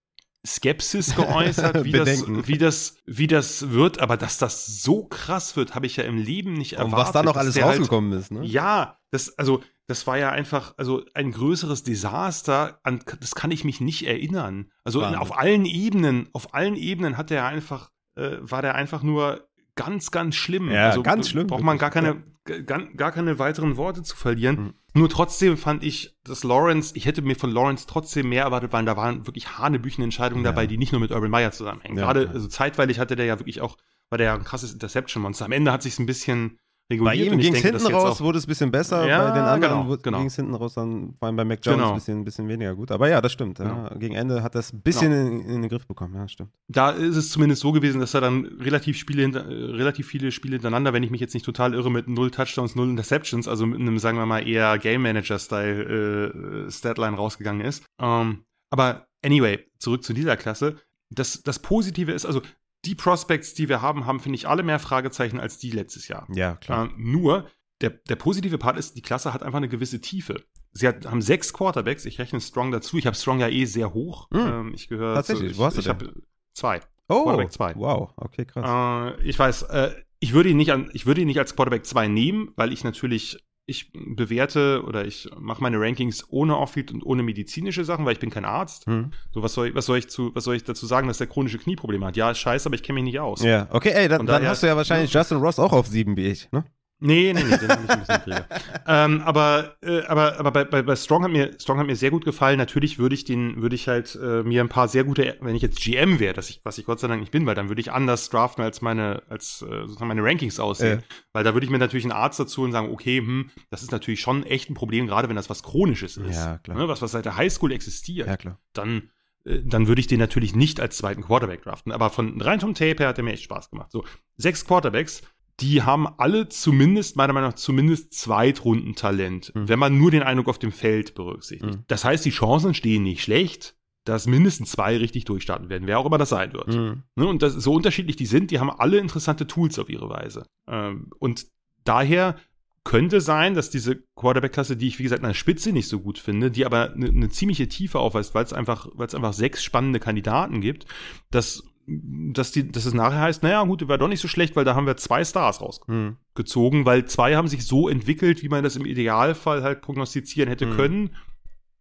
B: Skepsis geäußert, [laughs] wie, das, wie, das, wie das wird, aber dass das so krass wird, habe ich ja im Leben nicht erwartet.
A: Und was da noch alles
B: halt
A: rausgekommen halt, ist, ne?
B: Ja, das, also, das war ja einfach, also ein größeres Desaster, an das kann ich mich nicht erinnern. Also in, auf allen Ebenen, auf allen Ebenen hat er einfach, äh, war der einfach nur ganz, ganz schlimm.
A: Ja,
B: also,
A: ganz schlimm.
B: Braucht man gar keine, gar, gar keine weiteren Worte zu verlieren. Mhm. Nur trotzdem fand ich, dass Lawrence, ich hätte mir von Lawrence trotzdem mehr erwartet, weil da waren wirklich hanebüchene Entscheidungen ja. dabei, die nicht nur mit Urban Meyer zusammenhängen. Ja, Gerade, also zeitweilig hatte der ja wirklich auch, war der ja ein krasses Interception-Monster. Am Ende hat sich ein bisschen
A: reguliert. Bei ihm ging es hinten raus, wurde es ein bisschen besser. Ja, bei den anderen
B: genau, genau.
A: ging es hinten raus, dann vor allem bei Mac Jones genau. ein, bisschen, ein bisschen weniger gut. Aber ja, das stimmt. Ja. Gegen Ende hat es ein bisschen genau. in, in, den Griff bekommen. Ja, stimmt.
B: Da ist es zumindest so gewesen, dass er dann relativ, Spiele hinter, relativ viele Spiele hintereinander, wenn ich mich jetzt nicht total irre, mit null Touchdowns, null Interceptions, also mit einem, sagen wir mal, eher Game Manager-Style äh, Statline rausgegangen ist. Ähm, aber anyway, zurück zu dieser Klasse. Das, das Positive ist, also die Prospects, die wir haben, haben, finde ich, alle mehr Fragezeichen als die letztes Jahr.
A: Ja, klar.
B: Äh, nur, der, der positive Part ist, die Klasse hat einfach eine gewisse Tiefe. Sie hat, haben sechs Quarterbacks, ich rechne Strong dazu. Ich habe Strong ja eh sehr hoch.
A: Mhm. Ähm, ich gehöre Tatsächlich,
B: zu, ich, wo hast du Ich habe zwei.
A: Oh, Quarterback zwei. wow, okay,
B: krass. Äh, ich weiß, äh, ich würde ihn nicht an, ich würde ihn nicht als Quarterback 2 nehmen, weil ich natürlich ich bewerte oder ich mache meine Rankings ohne Off-Field und ohne medizinische Sachen, weil ich bin kein Arzt. Hm. So, was soll, ich, was, soll ich zu, was soll ich dazu sagen, dass der chronische Knieprobleme hat? Ja, scheiße, aber ich kenne mich nicht aus.
A: Ja, okay, ey, dann, dann hast du ja wahrscheinlich Justin Ross auch auf sieben wie ich, ne?
B: Nee, nee, nee, den habe ich ein bisschen kriege. [laughs] ähm, aber äh, aber, aber bei, bei, bei Strong hat mir Strong hat mir sehr gut gefallen. Natürlich würde ich den, würde ich halt äh, mir ein paar sehr gute, wenn ich jetzt GM wäre, dass ich, was ich Gott sei Dank nicht bin, weil dann würde ich anders draften als meine, als äh, sozusagen meine Rankings aussehen. Ja. Weil da würde ich mir natürlich einen Arzt dazu und sagen, okay, hm, das ist natürlich schon echt ein Problem, gerade wenn das was Chronisches ist.
A: Ja, klar.
B: Ne, was, was seit der Highschool existiert.
A: Ja, klar.
B: Dann äh, dann würde ich den natürlich nicht als zweiten Quarterback draften. Aber von rein vom Tape her hat er mir echt Spaß gemacht. So, sechs Quarterbacks die haben alle zumindest, meiner Meinung nach, zumindest Zweitrundentalent, mhm. wenn man nur den Eindruck auf dem Feld berücksichtigt. Mhm. Das heißt, die Chancen stehen nicht schlecht, dass mindestens zwei richtig durchstarten werden, wer auch immer das sein wird. Mhm. Ne, und das, so unterschiedlich die sind, die haben alle interessante Tools auf ihre Weise. Ähm, und daher könnte sein, dass diese Quarterback-Klasse, die ich wie gesagt an der Spitze nicht so gut finde, die aber eine, eine ziemliche Tiefe aufweist, weil es einfach, weil es einfach sechs spannende Kandidaten gibt, dass dass, die, dass es nachher heißt, naja, gut, die war doch nicht so schlecht, weil da haben wir zwei Stars rausgezogen, hm. weil zwei haben sich so entwickelt, wie man das im Idealfall halt prognostizieren hätte hm. können.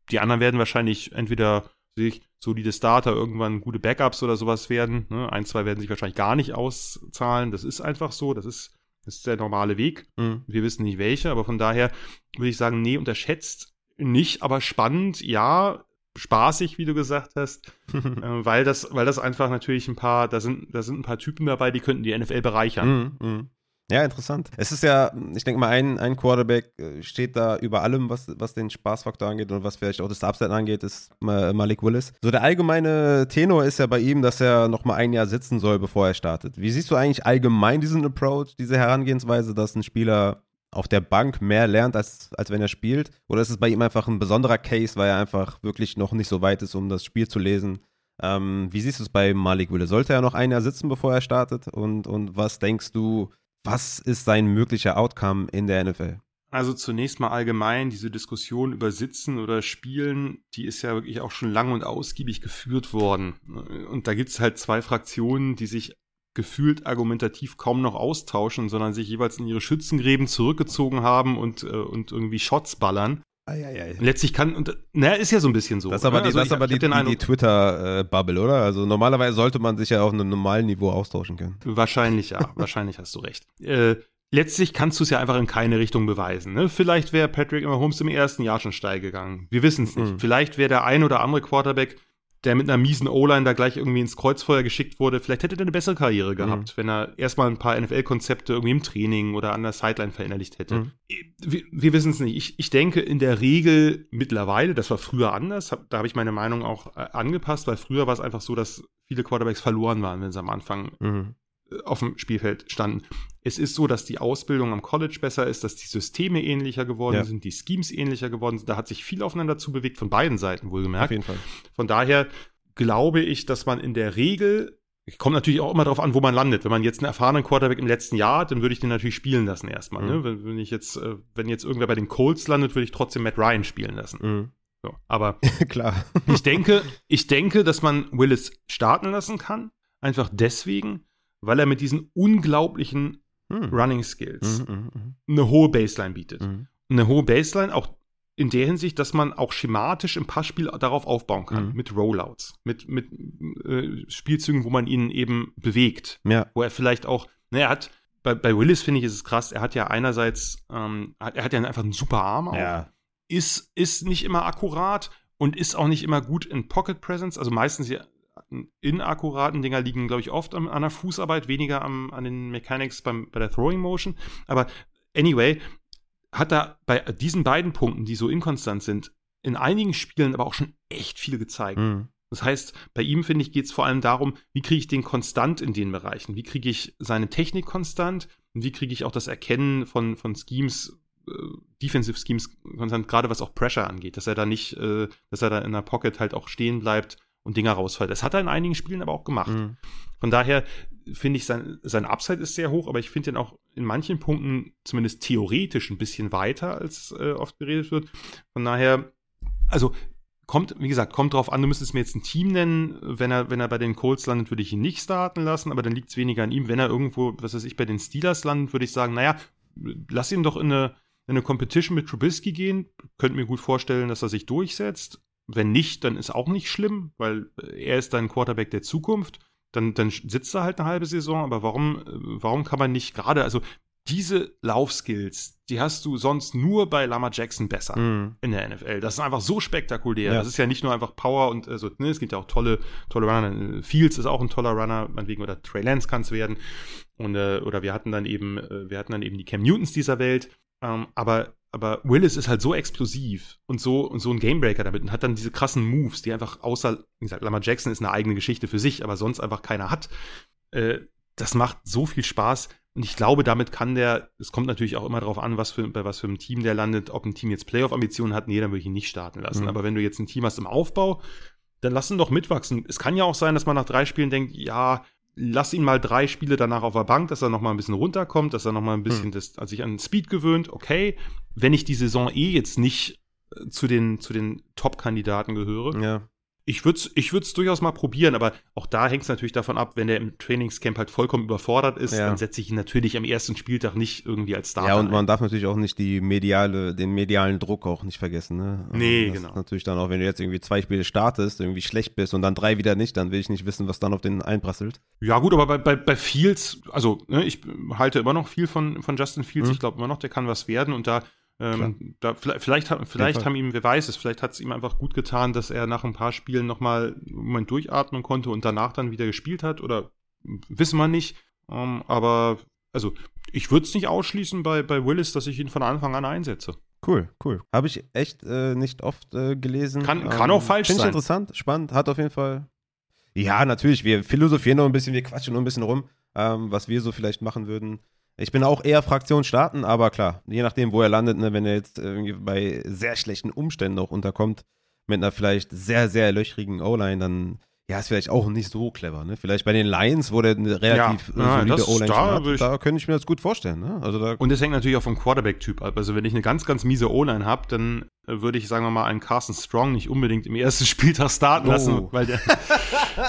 B: Die anderen werden wahrscheinlich entweder sich solide Starter, irgendwann gute Backups oder sowas werden. Ne? Ein, zwei werden sich wahrscheinlich gar nicht auszahlen. Das ist einfach so. Das ist, das ist der normale Weg. Mhm. Wir wissen nicht welche, aber von daher würde ich sagen, nee, unterschätzt nicht, aber spannend, ja, spaßig, wie du gesagt hast, [laughs] äh, weil das, weil das einfach natürlich ein paar, da sind, da sind ein paar Typen dabei, die könnten die NFL bereichern.
A: Mm, mm. Ja, interessant. Es ist ja, ich denke mal, ein, ein Quarterback äh, steht da über allem, was, was den Spaßfaktor angeht und was vielleicht auch das Upset angeht, ist Malik Willis. So der allgemeine Tenor ist ja bei ihm, dass er noch mal ein Jahr sitzen soll, bevor er startet. Wie siehst du eigentlich allgemein diesen Approach, diese Herangehensweise, dass ein Spieler auf der Bank mehr lernt, als, als wenn er spielt? Oder ist es bei ihm einfach ein besonderer Case, weil er einfach wirklich noch nicht so weit ist, um das Spiel zu lesen? Ähm, wie siehst du es bei Malik Wille? Sollte er noch ein Jahr sitzen, bevor er startet? Und, und was denkst du, was ist sein möglicher Outcome in der NFL?
B: Also zunächst mal allgemein, diese Diskussion über Sitzen oder Spielen, die ist ja wirklich auch schon lang und ausgiebig geführt worden. Und da gibt es halt zwei Fraktionen, die sich gefühlt argumentativ kaum noch austauschen, sondern sich jeweils in ihre Schützengräben zurückgezogen haben und, äh, und irgendwie Shots ballern.
A: Eieiei.
B: Letztlich kann, und naja, ist ja so ein bisschen so.
A: Das ist aber ne? die, also das ich, aber die, die, die Twitter-Bubble, oder? Also normalerweise sollte man sich ja auf einem normalen Niveau austauschen können.
B: Wahrscheinlich ja, [laughs] wahrscheinlich hast du recht. Äh, letztlich kannst du es ja einfach in keine Richtung beweisen. Ne? Vielleicht wäre Patrick Mahomes im ersten Jahr schon steil gegangen. Wir wissen es nicht. Mhm. Vielleicht wäre der ein oder andere Quarterback der mit einer miesen O-Line da gleich irgendwie ins Kreuzfeuer geschickt wurde, vielleicht hätte er eine bessere Karriere mhm. gehabt, mhm. wenn er erstmal ein paar NFL-Konzepte irgendwie im Training oder an der Sideline verinnerlicht hätte. Mhm. Wir, wir wissen es nicht. Ich, ich denke in der Regel mittlerweile, das war früher anders, hab, da habe ich meine Meinung auch äh, angepasst, weil früher war es einfach so, dass viele Quarterbacks verloren waren, wenn sie am Anfang mhm. Auf dem Spielfeld standen. Es ist so, dass die Ausbildung am College besser ist, dass die Systeme ähnlicher geworden ja. sind, die Schemes ähnlicher geworden sind. Da hat sich viel aufeinander zubewegt, von beiden Seiten wohlgemerkt. Auf jeden Fall. Von daher glaube ich, dass man in der Regel Kommt natürlich auch immer darauf an, wo man landet. Wenn man jetzt einen erfahrenen Quarterback im letzten Jahr hat, dann würde ich den natürlich spielen lassen erstmal. Ne? Mhm. Ne? Wenn, wenn, ich jetzt, äh, wenn jetzt irgendwer bei den Colts landet, würde ich trotzdem Matt Ryan spielen lassen. Mhm. So, aber [laughs]
A: klar.
B: ich denke, ich denke, dass man Willis starten lassen kann. Einfach deswegen, weil er mit diesen unglaublichen mhm. Running Skills mhm, mhm, mhm. eine hohe Baseline bietet. Eine hohe Baseline, auch in der Hinsicht, dass man auch schematisch im Passspiel darauf aufbauen kann, mhm. mit Rollouts, mit, mit äh, Spielzügen, wo man ihn eben bewegt. Ja. Wo er vielleicht auch, ne, er hat, bei, bei Willis finde ich ist es krass, er hat ja einerseits, ähm, er hat ja einfach einen super Arm auch, ja. ist, ist nicht immer akkurat und ist auch nicht immer gut in Pocket Presence, also meistens ja inakkuraten Dinger liegen, glaube ich, oft an, an der Fußarbeit, weniger am, an den Mechanics beim, bei der Throwing Motion. Aber anyway, hat er bei diesen beiden Punkten, die so inkonstant sind, in einigen Spielen aber auch schon echt viel gezeigt. Mhm. Das heißt, bei ihm, finde ich, geht es vor allem darum, wie kriege ich den konstant in den Bereichen? Wie kriege ich seine Technik konstant? Und wie kriege ich auch das Erkennen von, von Schemes, äh, Defensive Schemes konstant, gerade was auch Pressure angeht, dass er da nicht, äh, dass er da in der Pocket halt auch stehen bleibt und Dinger rausfällt. Das hat er in einigen Spielen aber auch gemacht. Mhm. Von daher finde ich, sein, sein Upside ist sehr hoch, aber ich finde ihn auch in manchen Punkten zumindest theoretisch ein bisschen weiter, als äh, oft geredet wird. Von daher, also kommt, wie gesagt, kommt drauf an, du müsstest mir jetzt ein Team nennen. Wenn er, wenn er bei den Colts landet, würde ich ihn nicht starten lassen, aber dann liegt es weniger an ihm. Wenn er irgendwo, was weiß ich, bei den Steelers landet, würde ich sagen, naja, lass ihn doch in eine, in eine Competition mit Trubisky gehen. Könnt mir gut vorstellen, dass er sich durchsetzt. Wenn nicht, dann ist auch nicht schlimm, weil er ist dein Quarterback der Zukunft dann, dann sitzt er halt eine halbe Saison, aber warum, warum kann man nicht gerade, also diese Laufskills, die hast du sonst nur bei Lama Jackson besser mm. in der NFL. Das ist einfach so spektakulär. Ja. Das ist ja nicht nur einfach Power und also, ne, es gibt ja auch tolle, tolle Runner. Fields ist auch ein toller Runner, meinetwegen, oder Trey Lance kann es werden. Und, äh, oder wir hatten dann eben, äh, wir hatten dann eben die Cam Newtons dieser Welt. Ähm, aber aber Willis ist halt so explosiv und so, und so ein Gamebreaker damit und hat dann diese krassen Moves, die einfach außer, wie gesagt, Lamar Jackson ist eine eigene Geschichte für sich, aber sonst einfach keiner hat. Äh, das macht so viel Spaß und ich glaube, damit kann der, es kommt natürlich auch immer darauf an, was für, bei was für einem Team der landet, ob ein Team jetzt Playoff-Ambitionen hat, nee, dann würde ich ihn nicht starten lassen. Mhm. Aber wenn du jetzt ein Team hast im Aufbau, dann lass ihn doch mitwachsen. Es kann ja auch sein, dass man nach drei Spielen denkt, ja, lass ihn mal drei Spiele danach auf der Bank, dass er noch mal ein bisschen runterkommt, dass er noch mal ein bisschen hm. das, also sich an Speed gewöhnt. Okay, wenn ich die Saison eh jetzt nicht äh, zu den, zu den Top-Kandidaten gehöre, ja ich würde es ich würd's durchaus mal probieren, aber auch da hängt es natürlich davon ab, wenn der im Trainingscamp halt vollkommen überfordert ist, ja. dann setze ich ihn natürlich am ersten Spieltag nicht irgendwie als Starter.
A: Ja, und man ein. darf natürlich auch nicht die mediale, den medialen Druck auch nicht vergessen. Ne?
B: Nee, das genau.
A: natürlich dann auch, wenn du jetzt irgendwie zwei Spiele startest, irgendwie schlecht bist und dann drei wieder nicht, dann will ich nicht wissen, was dann auf den einprasselt.
B: Ja, gut, aber bei, bei, bei Fields, also ne, ich halte immer noch viel von, von Justin Fields. Mhm. Ich glaube immer noch, der kann was werden und da ähm, da, vielleicht vielleicht, vielleicht haben ihm, wer weiß es, vielleicht hat es ihm einfach gut getan, dass er nach ein paar Spielen nochmal einen Moment durchatmen konnte und danach dann wieder gespielt hat oder wissen wir nicht. Ähm, aber also ich würde es nicht ausschließen bei, bei Willis, dass ich ihn von Anfang an einsetze.
A: Cool, cool. Habe ich echt äh, nicht oft äh, gelesen.
B: Kann, ähm, kann auch falsch
A: sein.
B: Finde
A: ich interessant, spannend, hat auf jeden Fall. Ja, natürlich, wir philosophieren noch ein bisschen, wir quatschen noch ein bisschen rum, ähm, was wir so vielleicht machen würden. Ich bin auch eher Fraktion starten, aber klar, je nachdem, wo er landet, ne, wenn er jetzt irgendwie bei sehr schlechten Umständen auch unterkommt, mit einer vielleicht sehr, sehr löchrigen O-Line, dann ja, ist vielleicht auch nicht so clever, ne? Vielleicht bei den Lions, wo der eine relativ ja, äh, solide O-Line hat, da könnte ich mir das gut vorstellen, ne?
B: Also da Und das hängt natürlich auch vom Quarterback-Typ ab. Also wenn ich eine ganz, ganz miese O-Line habe, dann würde ich, sagen wir mal, einen Carson Strong nicht unbedingt im ersten [laughs] Spieltag starten lassen, oh. weil der,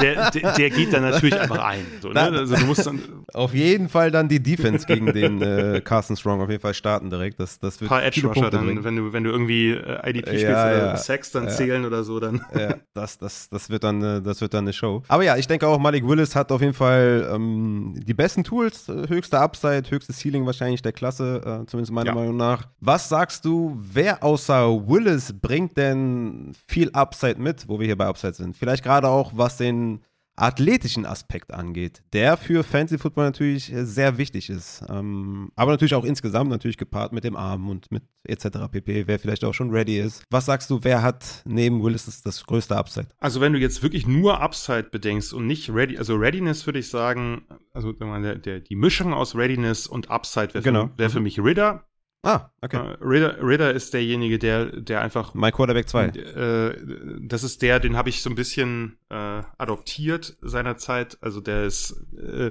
B: der, der, der, geht dann natürlich [laughs] einfach ein. So, ne?
A: also du musst dann [laughs] auf jeden Fall dann die Defense gegen den äh, Carson Strong auf jeden Fall starten direkt. Das, das
B: wird ein paar Edge Rusher dann, wenn du, wenn du irgendwie äh, IDP spielst ja, oder ja. Sex dann ja. zählen oder so, dann.
A: Ja, das, das, das, wird dann, äh, das wird dann eine Show. Aber ja, ich denke auch, Malik Willis hat auf jeden Fall ähm, die besten Tools, äh, höchste Upside, höchstes Ceiling wahrscheinlich der Klasse, äh, zumindest meiner Meinung nach. Was sagst du, wer außer Willis bringt denn viel Upside mit, wo wir hier bei Upside sind. Vielleicht gerade auch, was den athletischen Aspekt angeht, der für Fantasy Football natürlich sehr wichtig ist. Ähm, aber natürlich auch insgesamt natürlich gepaart mit dem Arm und mit etc. pp, wer vielleicht auch schon ready ist. Was sagst du, wer hat neben Willis das, das größte Upside?
B: Also wenn du jetzt wirklich nur Upside bedenkst und nicht ready, also Readiness würde ich sagen, also der, der, die Mischung aus Readiness und Upside wäre
A: Genau.
B: für, wär für mich Ridder.
A: Ah, okay.
B: Äh, Ridder ist derjenige, der, der einfach
A: My Quarterback 2.
B: Äh, das ist der, den habe ich so ein bisschen äh, adoptiert seinerzeit. Also der ist, äh,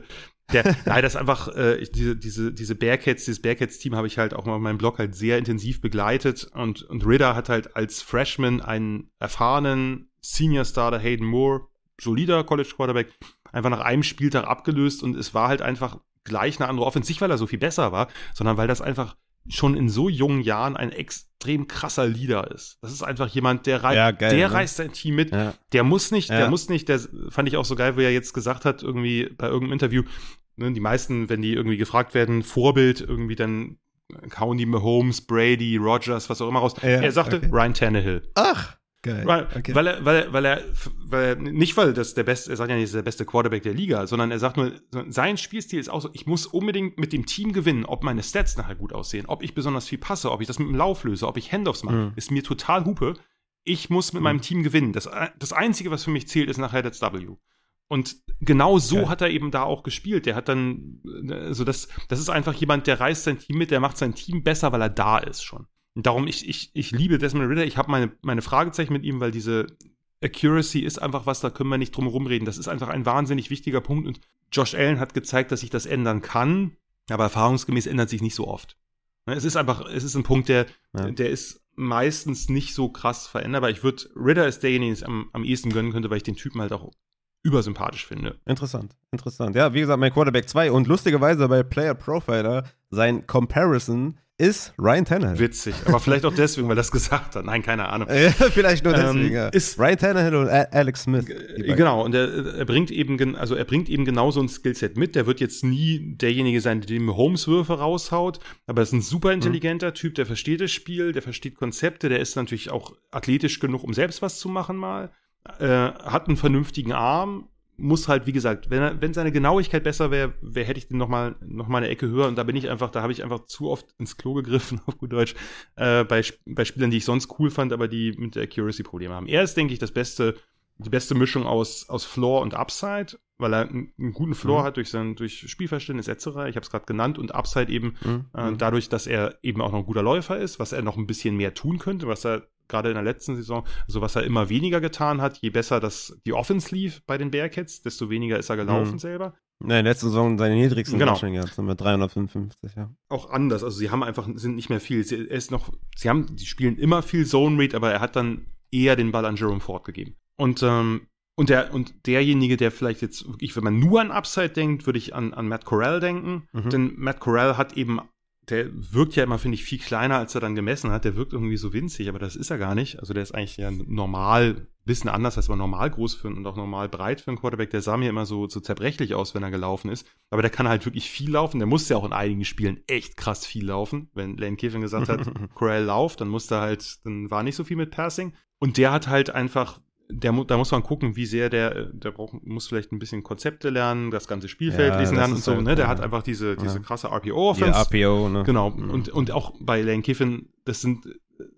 B: der, [laughs] nein, das ist einfach äh, ich, diese diese diese Bearcats, dieses Bearcats-Team habe ich halt auch mal auf meinem Blog halt sehr intensiv begleitet und und Ridder hat halt als Freshman einen erfahrenen Senior Starter Hayden Moore, solider College Quarterback, einfach nach einem Spieltag abgelöst und es war halt einfach gleich eine andere Offense, nicht weil er so viel besser war, sondern weil das einfach schon in so jungen Jahren ein extrem krasser Leader ist. Das ist einfach jemand, der, rei
A: Ja, geil,
B: der
A: ne?
B: reißt sein Team mit.
A: Ja.
B: Der muss nicht, der
A: Ja.
B: muss nicht, der fand ich auch so geil, wo er jetzt gesagt hat, irgendwie bei irgendeinem Interview, ne, die meisten, wenn die irgendwie gefragt werden, Vorbild, irgendwie dann kauen die Mahomes, Brady, Rogers, was auch immer raus. Er sagte
A: okay.
B: Ryan Tannehill.
A: Ach, geil.
B: Weil,
A: Okay.
B: weil, er, weil, er, weil, er, weil er, nicht weil das der beste, er sagt ja nicht, der beste Quarterback der Liga, sondern er sagt nur, sein Spielstil ist auch so, ich muss unbedingt mit dem Team gewinnen, ob meine Stats nachher gut aussehen, ob ich besonders viel passe, ob ich das mit dem Lauf löse, ob ich Handoffs mache,
A: Mhm.
B: ist mir total Hupe. Ich muss mit
A: Mhm.
B: meinem Team gewinnen. Das, das Einzige, was für mich zählt, ist nachher das W. Und genau so
A: Geil.
B: hat er eben da auch gespielt. Der hat dann, also das, das ist einfach jemand, der reißt sein Team mit, der macht sein Team besser, weil er da ist schon. Darum, ich, ich, ich liebe Desmond Ritter. Ich habe meine, meine Fragezeichen mit ihm, weil diese Accuracy ist einfach was, da können wir nicht drum herum reden. Das ist einfach ein wahnsinnig wichtiger Punkt. Und Josh Allen hat gezeigt, dass sich das ändern kann, aber erfahrungsgemäß ändert sich nicht so oft. Ne, Es ist einfach, es ist ein Punkt, der,
A: Ja.
B: der ist meistens nicht so krass veränderbar. Ich würde, Ritter ist derjenige, den ich am, am ehesten gönnen könnte, weil ich den Typen halt auch übersympathisch finde.
A: Interessant, interessant. Ja, wie gesagt, mein Quarterback 2 und lustigerweise bei Player Profiler sein Comparison ist Ryan Tannehill.
B: Witzig. Aber vielleicht auch deswegen, weil er das gesagt hat. Nein, keine Ahnung.
A: Vielleicht nur
B: Ähm,
A: deswegen. ja.
B: ist-
A: Ryan Tannehill und Alex Smith.
B: Genau, und er, er bringt eben, also er bringt eben genau so ein Skillset mit. Der wird jetzt nie derjenige sein, der die Holmes-Würfe raushaut, aber er ist ein super intelligenter Typ, der versteht das Spiel, der versteht Konzepte, der ist natürlich auch athletisch genug, um selbst was zu machen mal, äh, hat einen vernünftigen Arm, muss halt, wie gesagt, wenn, er, wenn seine Genauigkeit besser wäre, wär, hätte ich den noch mal, noch mal eine Ecke höher und da bin ich einfach, da habe ich einfach zu oft ins Klo gegriffen, [laughs] auf gut Deutsch, äh, bei, bei Spielern, die ich sonst cool fand, aber die mit der Accuracy Probleme haben. Er ist, denke ich, das beste, die beste Mischung aus, aus Floor und Upside, weil er einen, einen guten Floor
A: Mhm.
B: hat durch sein durch Spielverständnis etc. Ich habe es gerade genannt und Upside eben
A: Mhm.
B: äh, dadurch, dass er eben auch noch ein guter Läufer ist, was er noch ein bisschen mehr tun könnte, was er gerade in der letzten Saison, also was er immer weniger getan hat, je besser das die Offense lief bei den Bearcats, desto weniger ist er gelaufen
A: Mhm.
B: selber.
A: Nein, letzte Saison seine niedrigsten
B: Genau.
A: Rushing Yards, wir 355, ja.
B: Auch anders, also sie haben einfach sind nicht mehr viel. Sie, er ist noch, sie haben, die spielen immer viel Zone Read, aber er hat dann eher den Ball an Jerome Ford gegeben. Und ähm, und der und derjenige, der vielleicht jetzt wirklich, wenn man nur an Upside denkt, würde ich an, an Matt Corral denken,
A: Mhm.
B: denn Matt Corral hat eben der wirkt ja immer, finde ich, viel kleiner, als er dann gemessen hat. Der wirkt irgendwie so winzig, aber das ist er gar nicht. Also der ist eigentlich ja normal, bisschen anders, als man normal groß für und auch normal breit für einen Quarterback. Der sah mir immer so, so zerbrechlich aus, wenn er gelaufen ist. Aber der kann halt wirklich viel laufen. Der musste ja auch in einigen Spielen echt krass viel laufen. Wenn Lane Kiffin gesagt hat, [laughs] Corral lauft, dann musste halt, dann war nicht so viel mit Passing. Und der hat halt einfach der, da muss man gucken, wie sehr der, der braucht, muss vielleicht ein bisschen Konzepte lernen, das ganze Spielfeld
A: Ja,
B: lesen lernen und so,
A: halt,
B: ne? Der
A: ja.
B: hat einfach diese, diese krasse
A: Die
B: RPO-Offense.
A: RPO, ne?
B: Genau. Und, und auch bei Lane Kiffin, das sind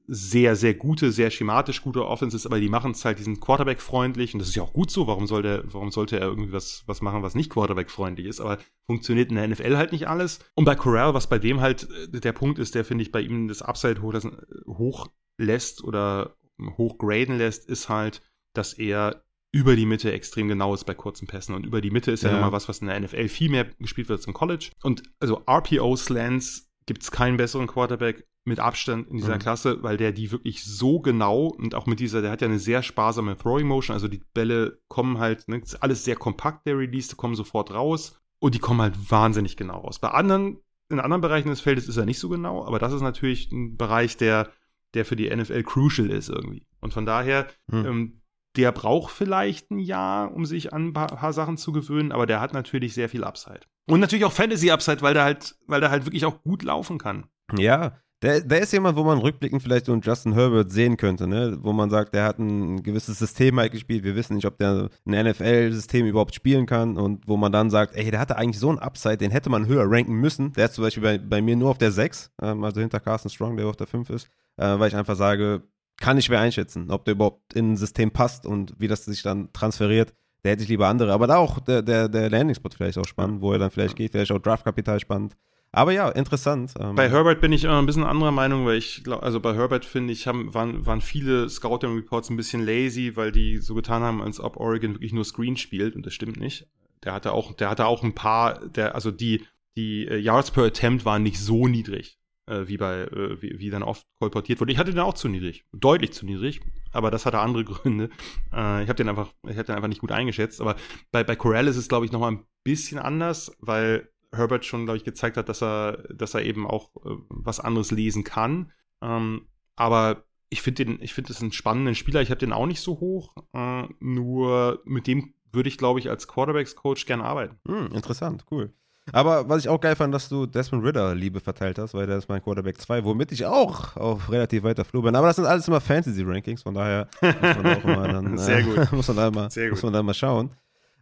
B: sehr, sehr gute, sehr schematisch gute Offenses, aber die machen es halt, die sind Quarterback-freundlich und das ist ja auch gut so. Warum soll der, warum sollte er irgendwie was, was machen, was nicht Quarterback-freundlich ist? Aber funktioniert in der NFL halt nicht alles. Und bei Corral, was bei dem halt äh, der Punkt ist, der finde ich bei ihm das Upside hoch, das, äh, hoch lässt oder hochgraden lässt, ist halt, dass er über die Mitte extrem genau ist bei kurzen Pässen. Und über die Mitte ist ja,
A: Ja.
B: nochmal was, was in der NFL viel mehr gespielt wird als im College. Und also RPO-Slants gibt es keinen besseren Quarterback mit Abstand in dieser
A: Mhm.
B: Klasse, weil der die wirklich so genau und auch mit dieser, der hat ja eine sehr sparsame Throwing Motion, also die Bälle kommen halt, ne, ist alles sehr kompakt, der Release, die kommen sofort raus und die kommen halt wahnsinnig genau raus. Bei anderen, in anderen Bereichen des Feldes ist er nicht so genau, aber das ist natürlich ein Bereich, der, der für die NFL crucial ist irgendwie. Und von daher,
A: Hm.
B: ähm, der braucht vielleicht ein Jahr, um sich an ein paar, paar Sachen zu gewöhnen, aber der hat natürlich sehr viel Upside. Und natürlich auch Fantasy-Upside, weil der halt, weil der halt wirklich auch gut laufen kann.
A: Ja, Der, ist jemand, wo man rückblickend vielleicht so einen Justin Herbert sehen könnte, ne? Wo man sagt, der hat ein gewisses System halt gespielt. Wir wissen nicht, ob der ein NFL-System überhaupt spielen kann und wo man dann sagt, ey, der hatte eigentlich so einen Upside, den hätte man höher ranken müssen. Der ist zum Beispiel bei, bei mir nur auf der 6, ähm, also hinter Carsten Strong, der auf der 5 ist, äh, weil ich einfach sage, kann ich schwer einschätzen, ob der überhaupt in ein System passt und wie das sich dann transferiert. Da hätte ich lieber andere. Aber da auch der, der, der Landing-Spot vielleicht auch spannend, wo er dann vielleicht geht, vielleicht auch Draftkapital spannend. Aber ja, interessant.
B: Ähm. Bei Herbert bin ich immer ein bisschen anderer Meinung, weil ich glaube, also bei Herbert finde ich, haben, waren, waren viele Scouting Reports ein bisschen lazy, weil die so getan haben, als ob Oregon wirklich nur Screen spielt und das stimmt nicht. Der hatte auch, der hatte auch ein paar, der, also die, die äh, Yards per Attempt waren nicht so niedrig, äh, wie bei, äh, wie, wie dann oft kolportiert wurde. Ich hatte den auch zu niedrig, deutlich zu niedrig, aber das hatte andere [laughs] Gründe. Äh, ich habe den einfach, ich habe einfach nicht gut eingeschätzt. Aber bei, bei Corral ist es, glaube ich, nochmal ein bisschen anders, weil Herbert schon, glaube ich, gezeigt hat, dass er, dass er eben auch äh, was anderes lesen kann. Ähm, aber ich finde den, ich finde das einen spannenden Spieler. Ich habe den auch nicht so hoch. Äh, nur mit dem würde ich, glaube ich, als Quarterbacks-Coach gerne arbeiten.
A: Hm, interessant, cool. Aber was ich auch geil fand, dass du Desmond Ritter Liebe verteilt hast, weil der ist mein Quarterback 2, womit ich auch auf relativ weiter Flur bin. Aber das sind alles immer Fantasy-Rankings, von daher muss man auch immer dann, [laughs]
B: Sehr gut. [laughs]
A: muss man da mal, muss man da mal schauen.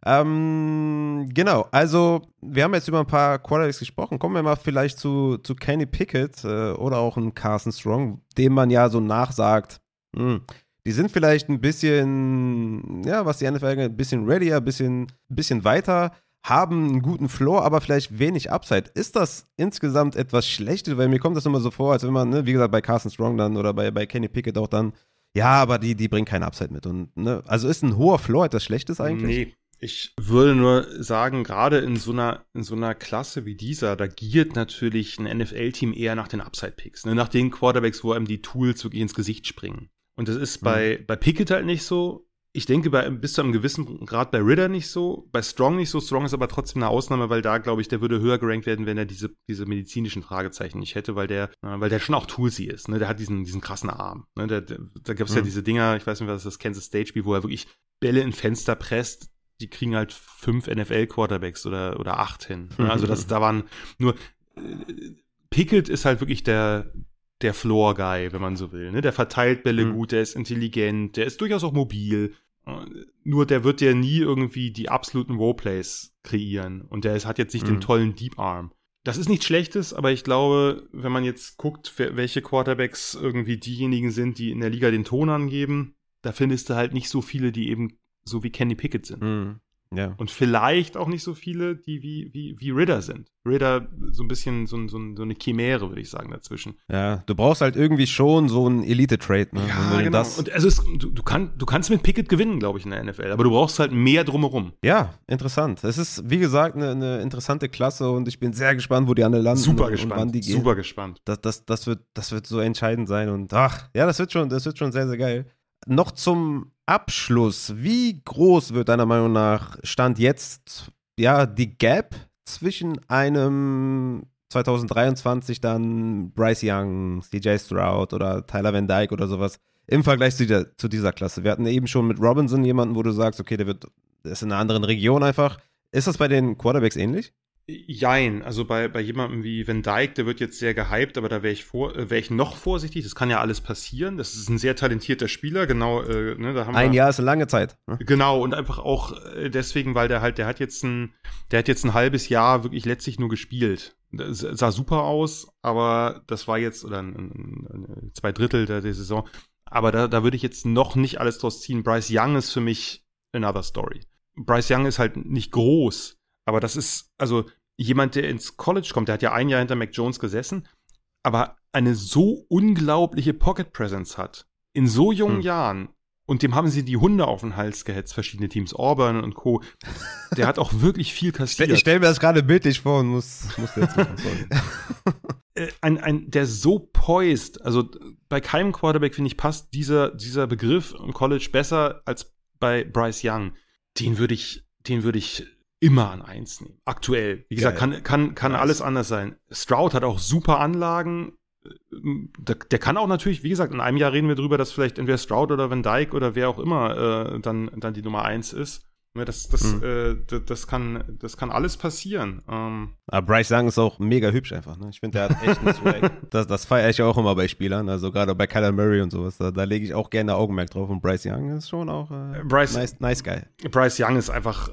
A: Ähm, genau, also wir haben jetzt über ein paar Quarterbacks gesprochen. Kommen wir mal vielleicht zu, zu Kenny Pickett äh, oder auch ein Carson Strong, dem man ja so nachsagt, mh, hm, die sind vielleicht ein bisschen, ja, was die NFL angeht, ein bisschen readier, ein bisschen, ein bisschen weiter, haben einen guten Floor, aber vielleicht wenig Upside. Ist das insgesamt etwas Schlechtes? Weil mir kommt das immer so vor, als wenn man, ne, wie gesagt, bei Carson Strong dann oder bei, bei Kenny Pickett auch dann, ja, aber die, die bringen keinen Upside mit. Und, ne, also ist ein hoher Floor etwas Schlechtes eigentlich?
B: Nee, ich würde nur sagen, gerade in so einer, in so einer Klasse wie dieser, da giert natürlich ein NFL-Team eher nach den Upside-Picks, ne? nach den Quarterbacks, wo einem die Tools wirklich ins Gesicht springen. Und das ist bei, mhm. bei Pickett halt nicht so. Ich denke, bei, bis zu einem gewissen Grad bei Ritter nicht so, bei Strong nicht so. Strong ist aber trotzdem eine Ausnahme, weil da, glaube ich, der würde höher gerankt werden, wenn er diese, diese medizinischen Fragezeichen nicht hätte, weil der, äh, weil der schon auch Toolsy ist. Ne? Der hat diesen, diesen krassen Arm. Ne? Der, der, da gab es mhm. ja diese Dinger, ich weiß nicht, was das Kansas State Spiel, wo er wirklich Bälle in Fenster presst, die kriegen halt fünf NFL-Quarterbacks oder, oder acht hin. Mhm. Also das, da waren nur äh, Pickett ist halt wirklich der, der Floor-Guy, wenn man so will. Ne? Der verteilt Bälle mhm. gut, der ist intelligent, der ist durchaus auch mobil. Nur der wird ja nie irgendwie die absoluten Roleplays kreieren. Und der ist, hat jetzt nicht mhm. den tollen Deep Arm. Das ist nichts Schlechtes, aber ich glaube, wenn man jetzt guckt, welche Quarterbacks irgendwie diejenigen sind, die in der Liga den Ton angeben, da findest du halt nicht so viele, die eben so wie Kenny Pickett sind. Mhm. Ja. Und vielleicht auch nicht so viele, die wie, wie, wie Ritter sind. Ritter so ein bisschen so, so, so eine Chimäre, würde ich sagen, dazwischen.
A: Ja, du brauchst halt irgendwie schon so einen Elite-Trade. Ne?
B: Ja, genau. Und also es, du, du, kann, du kannst mit Pickett gewinnen, glaube ich, in der NFL, aber du brauchst halt mehr drumherum.
A: Ja, interessant. Es ist, wie gesagt, eine, eine interessante Klasse und ich bin sehr gespannt, wo die anderen landen.
B: Super
A: und,
B: gespannt.
A: Und wann die
B: gehen. Super gespannt.
A: Das, das, das, wird, das wird so entscheidend sein und ach, ja, das wird schon, das wird schon sehr, sehr geil. Noch zum Abschluss. Wie groß wird deiner Meinung nach Stand jetzt ja die Gap zwischen einem 2023 dann Bryce Young, CJ Stroud oder Tyler Van Dyke oder sowas im Vergleich zu, der, zu dieser Klasse? Wir hatten eben schon mit Robinson jemanden, wo du sagst, okay, der wird der ist in einer anderen Region einfach. Ist das bei den Quarterbacks ähnlich?
B: Jein, also bei, bei jemandem wie Van Dyke, der wird jetzt sehr gehypt, aber da wäre ich vor, äh, wäre ich noch vorsichtig. Das kann ja alles passieren. Das ist ein sehr talentierter Spieler, genau. Äh, ne, da haben
A: ein wir, Jahr ist eine lange Zeit.
B: Ne? Genau und einfach auch äh, deswegen, weil der halt, der hat jetzt ein, der hat jetzt ein halbes Jahr wirklich letztlich nur gespielt. Das sah super aus, aber das war jetzt oder ein, zwei Drittel der, der Saison. Aber da, da würde ich jetzt noch nicht alles draus ziehen. Bryce Young ist für mich another story. Bryce Young ist halt nicht groß aber das ist, also jemand, der ins College kommt, der hat ja ein Jahr hinter Mac Jones gesessen, aber eine so unglaubliche Pocket Presence hat, in so jungen hm. Jahren, und dem haben sie die Hunde auf den Hals gehetzt, verschiedene Teams, Auburn und Co. Der hat auch wirklich viel kassiert. [laughs]
A: Ich stelle mir das gerade bildlich vor und muss, muss jetzt machen, [laughs]
B: äh, ein, ein, der so poised, also bei keinem Quarterback, finde ich, passt dieser, dieser Begriff im College besser als bei Bryce Young. Den würde ich, den würde ich immer an eins nehmen. Aktuell. Wie gesagt, Geil. kann, kann, kann nice. alles anders sein. Stroud hat auch super Anlagen. Der, der, kann auch natürlich, wie gesagt, in einem Jahr reden wir drüber, dass vielleicht entweder Stroud oder Van Dyke oder wer auch immer äh, dann, dann die Nummer eins ist. Ne, das, das, mhm. äh, das, kann, das kann alles passieren. Ähm.
A: Aber Bryce Young ist auch mega hübsch einfach. Ne? Ich finde, der hat echt einen Swag. [laughs] das, das feiere ich auch immer bei Spielern. Also gerade bei Kyler Murray und sowas. Da, da lege ich auch gerne Augenmerk drauf. Und Bryce Young ist schon auch äh, Bryce, nice, nice guy.
B: Bryce Young ist einfach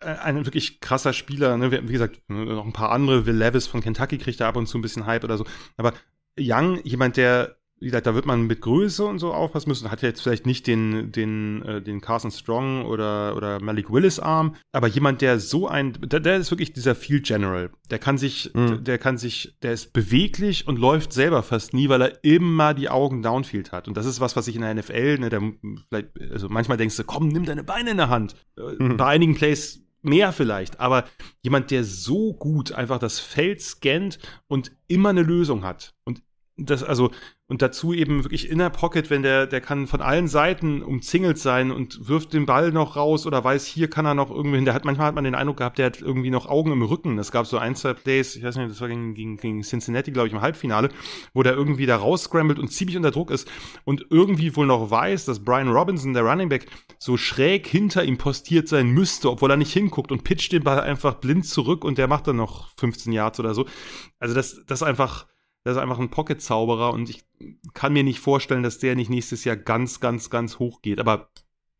B: ein wirklich krasser Spieler. Ne? Wie gesagt, noch ein paar andere. Will Levis von Kentucky kriegt da ab und zu ein bisschen Hype oder so. Aber Young, jemand, der wie gesagt, da wird man mit Größe und so aufpassen müssen. Hat jetzt vielleicht nicht den, den, äh, den Carson Strong oder, oder Malik Willis Arm, aber jemand, der so ein, der, der ist wirklich dieser Field General. Der kann sich, mhm. der kann sich, der ist beweglich und läuft selber fast nie, weil er immer die Augen downfield hat. Und das ist was, was ich in der NFL, ne, der, vielleicht, also manchmal denkst du, komm, nimm deine Beine in der Hand. Mhm. Bei einigen Plays mehr vielleicht, aber jemand, der so gut einfach das Feld scannt und immer eine Lösung hat und das, also, und dazu eben wirklich in der Pocket, wenn der, der kann von allen Seiten umzingelt sein und wirft den Ball noch raus oder weiß, hier kann er noch irgendwie hin. Der hat, manchmal hat man den Eindruck gehabt, der hat irgendwie noch Augen im Rücken. Es gab so ein, zwei Plays, ich weiß nicht, das war gegen, gegen, gegen Cincinnati, glaube ich, im Halbfinale, wo der irgendwie da rausscrambled und ziemlich unter Druck ist und irgendwie wohl noch weiß, dass Brian Robinson, der Running Back, so schräg hinter ihm postiert sein müsste, obwohl er nicht hinguckt und pitcht den Ball einfach blind zurück und der macht dann noch 15 Yards oder so. Also das, das einfach, der ist einfach ein Pocket-Zauberer und ich kann mir nicht vorstellen, dass der nicht nächstes Jahr ganz, ganz, ganz hoch geht. Aber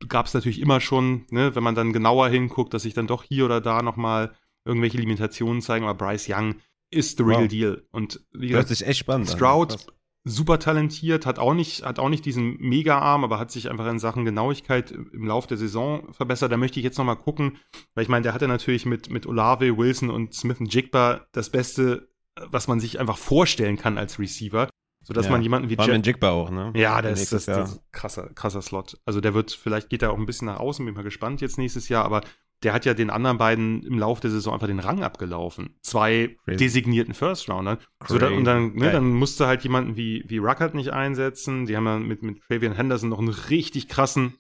B: gab es natürlich immer schon, ne, wenn man dann genauer hinguckt, dass sich dann doch hier oder da nochmal irgendwelche Limitationen zeigen. Aber Bryce Young ist the real wow. deal. Und
A: wie gesagt, Hört sich echt spannend
B: Stroud, an. super talentiert, hat auch nicht, hat auch nicht diesen Mega-Arm, aber hat sich einfach in Sachen Genauigkeit im Laufe der Saison verbessert. Da möchte ich jetzt nochmal gucken, weil ich meine, der hatte natürlich mit, mit Olave, Wilson und Smith und Jigba das beste was man sich einfach vorstellen kann als Receiver. Sodass ja, man jemanden wie
A: Jet. Jigba auch, ne?
B: Ja, das, ist das, das krasser, krasser Slot. Also der wird, vielleicht geht er auch ein bisschen nach außen, bin mal gespannt jetzt nächstes Jahr, aber der hat ja den anderen beiden im Laufe der Saison einfach den Rang abgelaufen. Zwei Crazy. designierten First Rounder. So, da, und dann, ne, dann musste halt jemanden wie, wie Ruckert nicht einsetzen. Die haben dann mit, mit Travian Henderson noch einen richtig krassen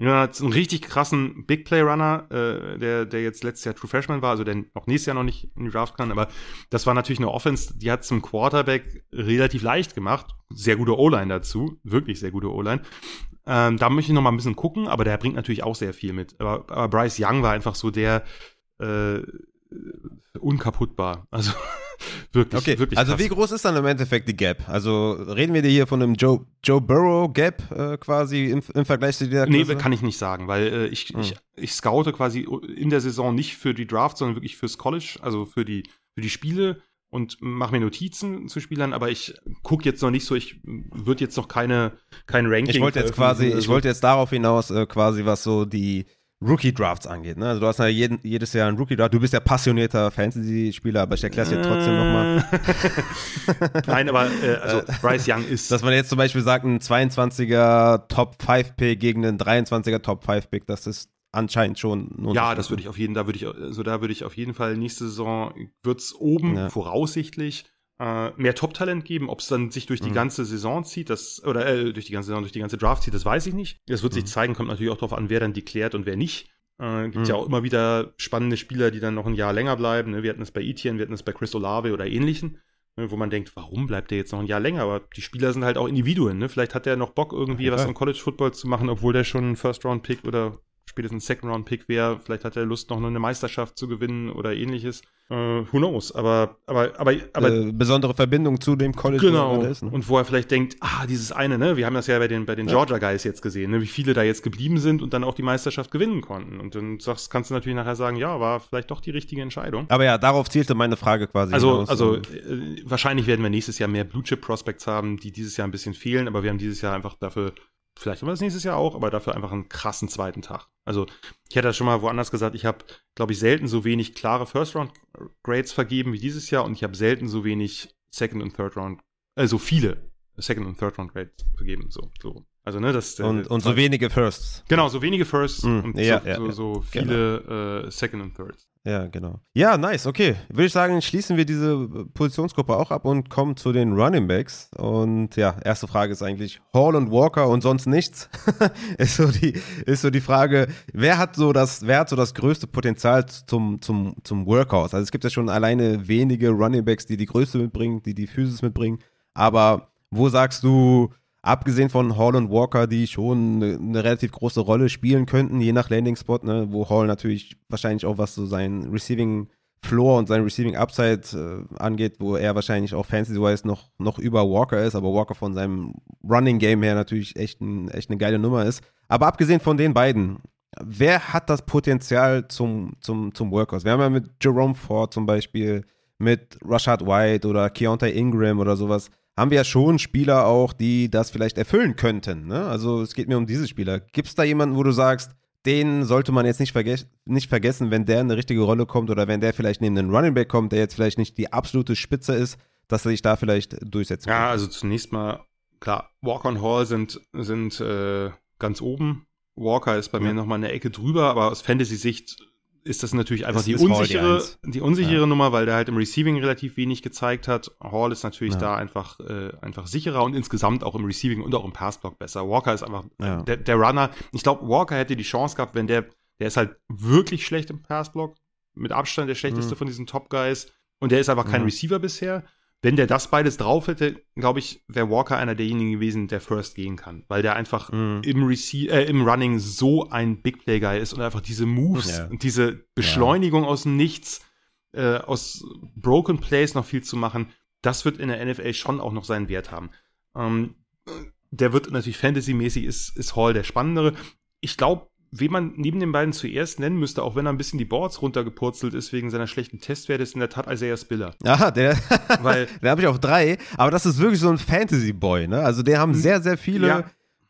B: ja, einen richtig krassen Big Play Runner, äh, der, der jetzt letztes Jahr True Freshman war, also der auch nächstes Jahr noch nicht in die Draft kann, aber das war natürlich eine Offense, die hat zum Quarterback relativ leicht gemacht. Sehr gute O-Line dazu, wirklich sehr gute O-Line. Ähm, da möchte ich noch mal ein bisschen gucken, aber der bringt natürlich auch sehr viel mit. Aber, aber Bryce Young war einfach so der äh, unkaputtbar. Also [laughs] [laughs] wirklich,
A: okay.
B: wirklich.
A: Also krass. wie groß ist dann im Endeffekt die Gap? Also reden wir hier von einem Joe, Joe Burrow Gap äh, quasi im, im, Vergleich zu dieser
B: Klasse? Nee, kann ich nicht sagen, weil äh, ich, hm. ich, ich scoute quasi in der Saison nicht für die Draft, sondern wirklich fürs College, also für die, für die Spiele und mache mir Notizen zu Spielern, aber ich gucke jetzt noch nicht so, ich würde jetzt noch keine kein Ranking.
A: Ich wollte jetzt quasi, ich wollte jetzt darauf hinaus äh, quasi, was so die Rookie-Drafts angeht. Ne? Also du hast ja jeden, jedes Jahr einen Rookie-Draft. Du bist ja passionierter Fantasy-Spieler, aber ich erkläre es dir trotzdem nochmal. [laughs]
B: Nein, aber äh, also Bryce Young ist.
A: Dass man jetzt zum Beispiel sagt, ein 22er Top-5-Pick gegen einen 23er Top-5-Pick, das ist anscheinend schon.
B: Ja, das würde ich auf jeden, da würde ich, also da würde ich auf jeden Fall nächste Saison wird's oben ja. voraussichtlich äh, mehr Top-Talent geben. Ob es dann sich durch die mhm. ganze Saison zieht, das, oder äh, durch die ganze Saison, durch die ganze Draft zieht, das weiß ich nicht. Das wird mhm. sich zeigen, kommt natürlich auch darauf an, wer dann deklärt und wer nicht. Äh, gibt mhm. ja auch immer wieder spannende Spieler, die dann noch ein Jahr länger bleiben. Ne? Wir hatten es bei Etienne, wir hatten es bei Chris Olave oder ähnlichen. Ne? Wo man denkt, warum bleibt der jetzt noch ein Jahr länger? Aber die Spieler sind halt auch Individuen. Ne? Vielleicht hat der noch Bock, irgendwie okay. was im College Football zu machen, obwohl der schon ein First-Round-Pick oder spätestens Second-Round-Pick wäre. Vielleicht hat er Lust, noch eine Meisterschaft zu gewinnen oder ähnliches. Uh, who knows? Aber, aber, aber, aber
A: äh, besondere Verbindung zu dem College.
B: Genau. Ist, ne? Und wo er vielleicht denkt, ah, dieses eine, ne? Wir haben das ja bei den, bei den ja. Georgia Guys jetzt gesehen, ne? Wie viele da jetzt geblieben sind und dann auch die Meisterschaft gewinnen konnten. Und dann sagst, kannst du natürlich nachher sagen, ja, war vielleicht doch die richtige Entscheidung.
A: Aber ja, darauf zielte meine Frage quasi.
B: Also, hinaus. also äh, wahrscheinlich werden wir nächstes Jahr mehr Blue Chip Prospects haben, die dieses Jahr ein bisschen fehlen, aber wir haben dieses Jahr einfach dafür Vielleicht haben wir das nächstes Jahr auch, aber dafür einfach einen krassen zweiten Tag. Also, ich hätte das schon mal woanders gesagt, ich habe, glaube ich, selten so wenig klare First-Round-Grades vergeben wie dieses Jahr und ich habe selten so wenig Second- und Third-Round, äh, so viele Second- und Third-Round-Grades vergeben. So, so. Also, ne, das.
A: Und, und so wenige Firsts.
B: Genau, so wenige Firsts mm, und ja, so, ja, so, so, viele genau. äh, Second und Thirds.
A: Ja, genau. Ja, nice, okay. Würde ich sagen, schließen wir diese Positionsgruppe auch ab und kommen zu den Running Backs. Und ja, erste Frage ist eigentlich Hall und Walker und sonst nichts. [laughs] ist, so die, ist so die Frage, wer hat so das, wer hat so das größte Potenzial zum, zum, zum Workhouse? Also es gibt ja schon alleine wenige Running Backs, die die Größe mitbringen, die die Physis mitbringen. Aber wo sagst du, Abgesehen von Hall und Walker, die schon eine, eine relativ große Rolle spielen könnten, je nach Landing-Spot, ne, wo Hall natürlich wahrscheinlich auch was so sein Receiving Floor und sein Receiving Upside äh, angeht, wo er wahrscheinlich auch fantasy-wise noch, noch über Walker ist, aber Walker von seinem Running Game her natürlich echt, ein, echt eine geile Nummer ist. Aber abgesehen von den beiden, wer hat das Potenzial zum, zum, zum Workhorse? Wir haben ja mit Jerome Ford zum Beispiel, mit Rashad White oder Keontae Ingram oder sowas, haben wir ja schon Spieler auch, die das vielleicht erfüllen könnten. Ne? Also es geht mir um diese Spieler. Gibt es da jemanden, wo du sagst, den sollte man jetzt nicht, verge nicht vergessen, wenn der in eine richtige Rolle kommt oder wenn der vielleicht neben einen Running Back kommt, der jetzt vielleicht nicht die absolute Spitze ist, dass er sich da vielleicht durchsetzen
B: kann? Ja, also zunächst mal, klar, Walker und Hall sind, sind äh, ganz oben. Walker ist bei ja. mir nochmal eine Ecke drüber, aber aus Fantasy-Sicht ist das natürlich einfach die unsichere, die, die unsichere ja. Nummer, weil der halt im Receiving relativ wenig gezeigt hat. Hall ist natürlich ja. da einfach, äh, einfach sicherer und insgesamt auch im Receiving und auch im Passblock besser. Walker ist einfach ja. der, der Runner. Ich glaube, Walker hätte die Chance gehabt, wenn der, der ist halt wirklich schlecht im Passblock. Mit Abstand der schlechteste mhm. von diesen Top Guys. Und der ist einfach kein. Receiver bisher wenn der das beides drauf hätte, glaube ich, wäre Walker einer derjenigen gewesen, der First gehen kann, weil der einfach mm. im, Rece äh, im Running so ein Big Play Guy ist und einfach diese Moves ja. und diese Beschleunigung ja. aus dem Nichts, äh, aus Broken Plays noch viel zu machen, das wird in der NFL schon auch noch seinen Wert haben. Ähm, der wird natürlich Fantasy-mäßig ist, ist Hall der spannendere. Ich glaube, wen man neben den beiden zuerst nennen müsste, auch wenn er ein bisschen die Boards runtergepurzelt ist wegen seiner schlechten Testwerte, ist in der Tat Isaiah Spiller.
A: Ja, der, [laughs] Weil, der habe ich auf drei, aber das ist wirklich so ein Fantasy-Boy, ne? Also den haben hm. sehr, sehr viele, ja.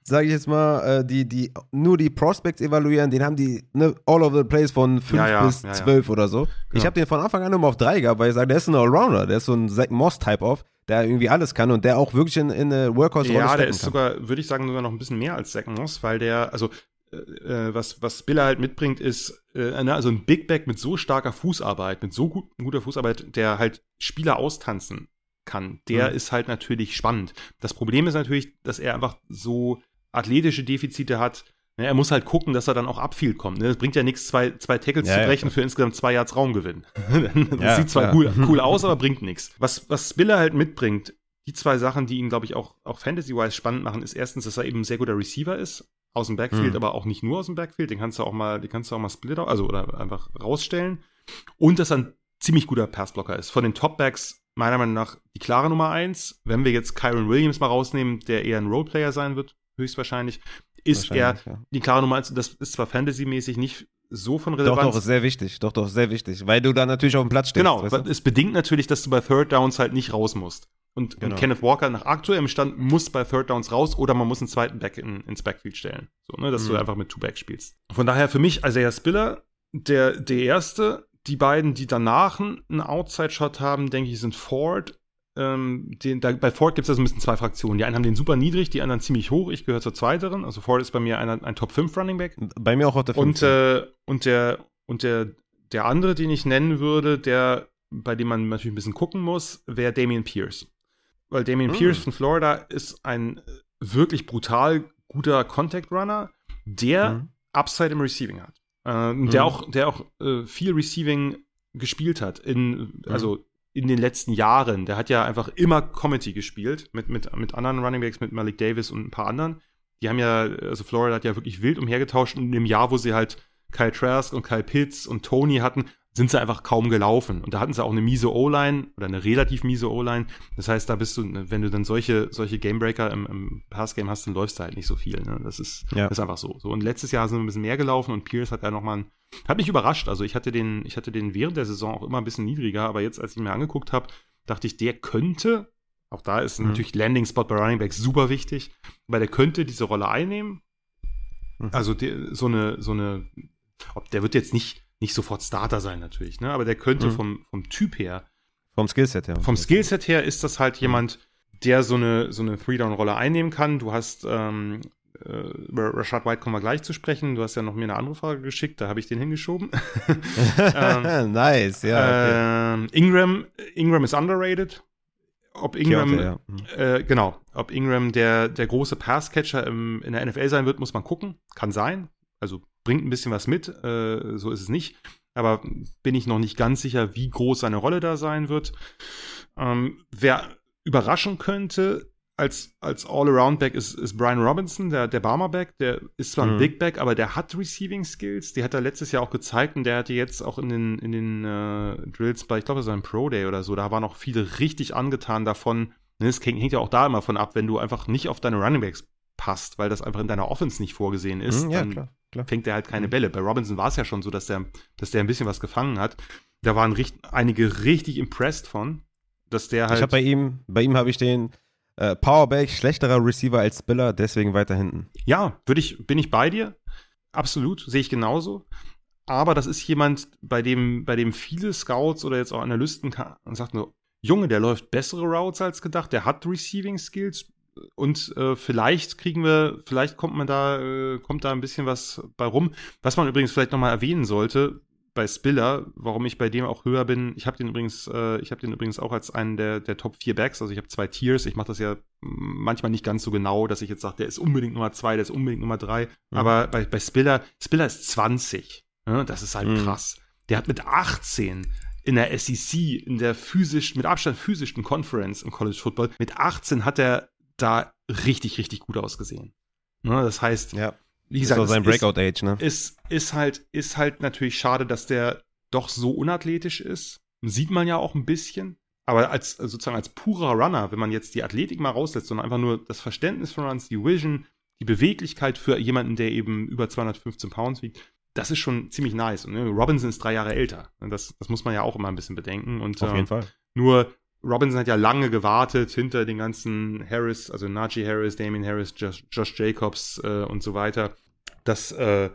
A: sage ich jetzt mal, äh, die, die nur die Prospects evaluieren, den haben die ne, all over the place von fünf ja, ja, bis zwölf oder so. Genau. Ich habe den von Anfang an immer auf drei gehabt, weil ich sage, der ist ein Allrounder, der ist so ein Zach Moss-Type-Off der irgendwie alles kann und der auch wirklich in, in eine Workhorse-Rolle
B: Ja, der ist kann. sogar, würde ich sagen, sogar noch ein bisschen mehr als Zach Moss, weil der, also äh, was, was Spiller halt mitbringt, ist äh, ne, also ein Big Back mit so starker Fußarbeit, mit so gut, guter Fußarbeit, der halt Spieler austanzen kann. Der mhm. ist halt natürlich spannend. Das Problem ist natürlich, dass er einfach so athletische Defizite hat. Ne, er muss halt gucken, dass er dann auch abfield kommt. Ne? Es bringt ja nichts, zwei, zwei Tackles ja, zu brechen ja, für insgesamt zwei Yards Raumgewinn. [laughs] das ja, sieht zwar cool, cool [laughs] aus, aber bringt nichts. Was, was Spiller halt mitbringt, die zwei Sachen, die ihn, glaube ich, auch, auch Fantasy-wise spannend machen, ist erstens, dass er eben ein sehr guter Receiver ist aus dem Backfield, mhm. aber auch nicht nur aus dem Backfield. Den kannst du auch mal, den kannst du auch mal split, also oder einfach rausstellen. Und dass er ein ziemlich guter Passblocker ist. Von den Topbacks meiner Meinung nach die klare Nummer eins. Wenn wir jetzt Kyron Williams mal rausnehmen, der eher ein Roleplayer sein wird, höchstwahrscheinlich, ist er ja. die klare Nummer eins. Das ist zwar fantasymäßig nicht so von Relevanz.
A: Doch, doch, sehr wichtig. Doch, doch, sehr wichtig. Weil du da natürlich auf dem Platz stehst.
B: Genau, weißt du? es bedingt natürlich, dass du bei Third Downs halt nicht raus musst. Und, genau. und, Kenneth Walker nach aktuellem Stand muss bei Third Downs raus oder man muss einen zweiten Back in, ins Backfield stellen. So, ne, dass mhm. du einfach mit Two Back spielst. Von daher für mich Isaiah Spiller, der, der erste. Die beiden, die danach einen Outside-Shot haben, denke ich, sind Ford. Ähm, den, da, bei Ford gibt es also ein bisschen zwei Fraktionen. Die einen haben den super niedrig, die anderen ziemlich hoch. Ich gehöre zur zweiteren. Also Ford ist bei mir einer, ein Top 5 Running Back.
A: Bei mir auch auf der 5.
B: Und, äh, und, der, und der, der andere, den ich nennen würde, der, bei dem man natürlich ein bisschen gucken muss, wäre Damian Pierce weil Damian mhm. Pierce von Florida ist ein wirklich brutal guter Contact Runner, der mhm. Upside im Receiving hat. Äh, mhm. Der auch, der auch äh, viel Receiving gespielt hat, in, also in den letzten Jahren. Der hat ja einfach immer Comedy gespielt mit, mit, mit anderen Running Backs, mit Malik Davis und ein paar anderen. Die haben ja, also Florida hat ja wirklich wild umhergetauscht und in dem Jahr, wo sie halt Kyle Trask und Kyle Pitts und Tony hatten, sind sie einfach kaum gelaufen. Und da hatten sie auch eine miese O-Line oder eine relativ miese O-Line. Das heißt, da bist du, wenn du dann solche, solche Gamebreaker im, im Passgame hast, dann läufst du halt nicht so viel. Ne? Das, ist, ja. das ist einfach so. so. Und letztes Jahr sind wir ein bisschen mehr gelaufen und Pierce hat da nochmal ein, hat mich überrascht. Also ich hatte den, ich hatte den während der Saison auch immer ein bisschen niedriger, aber jetzt, als ich mir angeguckt habe, dachte ich, der könnte, auch da ist mhm. natürlich Landing Spot bei Running Back super wichtig, weil der könnte diese Rolle einnehmen. Mhm. Also die, so eine, so eine, ob der wird jetzt nicht nicht sofort Starter sein natürlich, ne? aber der könnte mhm. vom, vom Typ her.
A: Vom Skillset her.
B: Vom Skillset her ist das halt jemand, der so eine, so eine Three-Down-Rolle einnehmen kann. Du hast, ähm, äh, Rashad White kommen wir gleich zu sprechen. Du hast ja noch mir eine andere Frage geschickt, da habe ich den hingeschoben. [laughs]
A: ähm, nice,
B: ja. Okay. Äh, Ingram, Ingram ist underrated. Ob Ingram, Kyoto, ja. mhm. äh, genau, ob Ingram der, der große Passcatcher im, in der NFL sein wird, muss man gucken. Kann sein. Also bringt ein bisschen was mit, äh, so ist es nicht. Aber bin ich noch nicht ganz sicher, wie groß seine Rolle da sein wird. Ähm, wer überraschen könnte, als, als All-Around-Back ist, ist Brian Robinson, der, der Barmer-Back. Der ist zwar ein
A: Mhm.
B: Big Back, aber der hat Receiving-Skills. Die hat er letztes Jahr auch gezeigt und der hatte jetzt auch in den, in den äh, Drills bei, ich glaube, seinem Pro-Day oder so, da waren auch viele richtig angetan davon. Ne, Es hängt hängt ja auch da immer von ab, wenn du einfach nicht auf deine Running Backs passt, weil das einfach in deiner Offense nicht vorgesehen ist,
A: Mhm, ja,
B: dann
A: klar, klar.
B: fängt er halt keine
A: Mhm.
B: Bälle. Bei Robinson war es ja schon so, dass der, dass der ein bisschen was gefangen hat. Da waren richt einige richtig impressed von, dass der halt.
A: Ich habe bei ihm, bei ihm habe ich den äh, Powerback, schlechterer Receiver als Spiller, deswegen weiter hinten.
B: Ja, würde ich, bin ich bei dir. Absolut, sehe ich genauso. Aber das ist jemand, bei dem, bei dem viele Scouts oder jetzt auch Analysten sagen so, Junge, der läuft bessere Routes als gedacht, der hat Receiving Skills und äh, vielleicht kriegen wir, vielleicht kommt man da, äh, kommt da ein bisschen was bei rum. Was man übrigens vielleicht nochmal erwähnen sollte, bei Spiller, warum ich bei dem auch höher bin, ich habe den übrigens, äh, ich habe den übrigens auch als einen der, der Top 4 Backs, also ich habe zwei Tiers, ich mache das ja manchmal nicht ganz so genau, dass ich jetzt sage, der ist unbedingt Nummer 2, der ist unbedingt Nummer 3,
A: Mhm.
B: aber bei, bei Spiller, Spiller ist 20, ne? das ist halt
A: Mhm.
B: krass. Der hat mit 18 in der SEC, in der physisch, mit Abstand physischsten Conference im College Football, mit 18 hat er da richtig, richtig gut ausgesehen. Ne? Das heißt,
A: Ja,
B: wie
A: das
B: gesagt,
A: war sein
B: es ist-
A: Breakout-Age, ne?
B: ist, ist, halt, ist halt natürlich schade, dass der doch so unathletisch ist. Sieht man ja auch ein bisschen. Aber als sozusagen als purer Runner, wenn man jetzt die Athletik mal rauslässt, sondern einfach nur das Verständnis von Runs, die Vision, die Beweglichkeit für jemanden, der eben über 215 Pounds wiegt, das ist schon ziemlich nice. Und ne, Robinson ist drei Jahre älter. Das, das muss man ja auch immer ein bisschen bedenken. Und
A: Auf
B: äh,
A: jeden Fall.
B: nur Robinson hat ja lange gewartet hinter den ganzen Harris, also Najee Harris, Damien Harris, Josh, Josh Jacobs äh, und so weiter. Das, äh,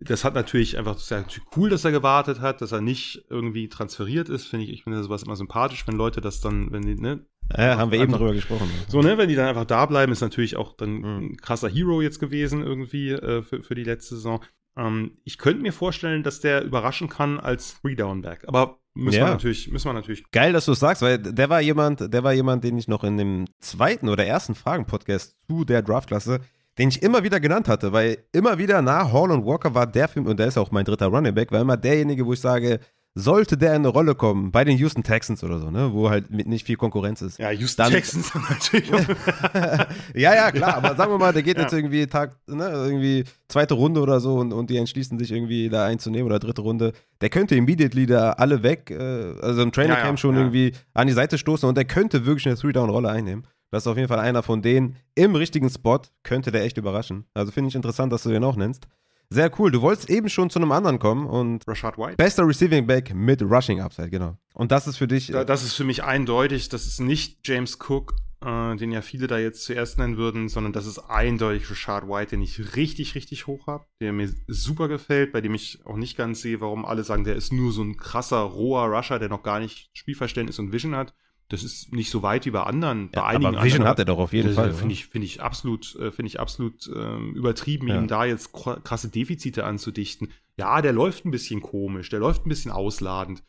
B: das hat natürlich einfach, das ist ja natürlich cool, dass er gewartet hat, dass er nicht irgendwie transferiert ist, finde ich. Ich finde sowas immer sympathisch, wenn Leute das dann, wenn die, ne,
A: Ja, haben wir eben
B: Einfach-
A: drüber gesprochen.
B: so, ne, wenn die dann einfach da bleiben, ist natürlich auch dann
A: Mhm.
B: ein krasser Hero jetzt gewesen irgendwie äh, für, für die letzte Saison. Ähm, ich könnte mir vorstellen, dass der überraschen kann als Three-Down-Back. Aber müssen
A: Ja.
B: wir natürlich, müssen wir natürlich
A: Geil, dass du es sagst, weil der war jemand, der war jemand, den ich noch in dem zweiten oder ersten Fragen-Podcast zu der Draftklasse, den ich immer wieder genannt hatte, weil immer wieder nach Hall und Walker war der Film, und der ist auch mein dritter Running Back, war immer derjenige, wo ich sage, sollte der in eine Rolle kommen, bei den Houston Texans oder so, ne, wo halt mit nicht viel Konkurrenz ist.
B: Ja, Houston
A: Dann-
B: Texans natürlich. [laughs]
A: ja, ja, klar, aber sagen wir mal, der geht
B: Ja.
A: jetzt irgendwie Tag, ne, irgendwie zweite Runde oder so und, und die entschließen sich irgendwie da einzunehmen oder dritte Runde. Der könnte immediately da alle weg, äh, also im Training
B: Ja, ja,
A: Camp schon
B: ja.
A: irgendwie an die Seite stoßen und der könnte wirklich eine Three-Down-Rolle einnehmen. Das ist auf jeden Fall einer von denen. Im richtigen Spot könnte der echt überraschen. Also finde ich interessant, dass du den auch nennst. Sehr cool. Du wolltest eben schon zu einem anderen kommen und
B: Rashad White.
A: bester Receiving Back mit Rushing Upside, genau. Und das ist für dich.
B: Da- Das ist für mich eindeutig. Das ist nicht James Cook, äh, den ja viele da jetzt zuerst nennen würden, sondern das ist eindeutig Rashad White, den ich richtig, richtig hoch habe, der mir super gefällt, bei dem ich auch nicht ganz sehe, warum alle sagen, der ist nur so ein krasser, roher Rusher, der noch gar nicht Spielverständnis und Vision hat. Das ist nicht so weit wie bei anderen. Bei
A: ja,
B: einigen
A: aber Vision
B: anderen.
A: hat er doch auf jeden
B: Das,
A: Fall.
B: äh, Finde ich, finde ich absolut, äh, finde ich absolut ähm, übertrieben,
A: Ja.
B: ihm da jetzt kr- krasse Defizite anzudichten. Ja, der läuft ein bisschen komisch, der läuft ein bisschen ausladend.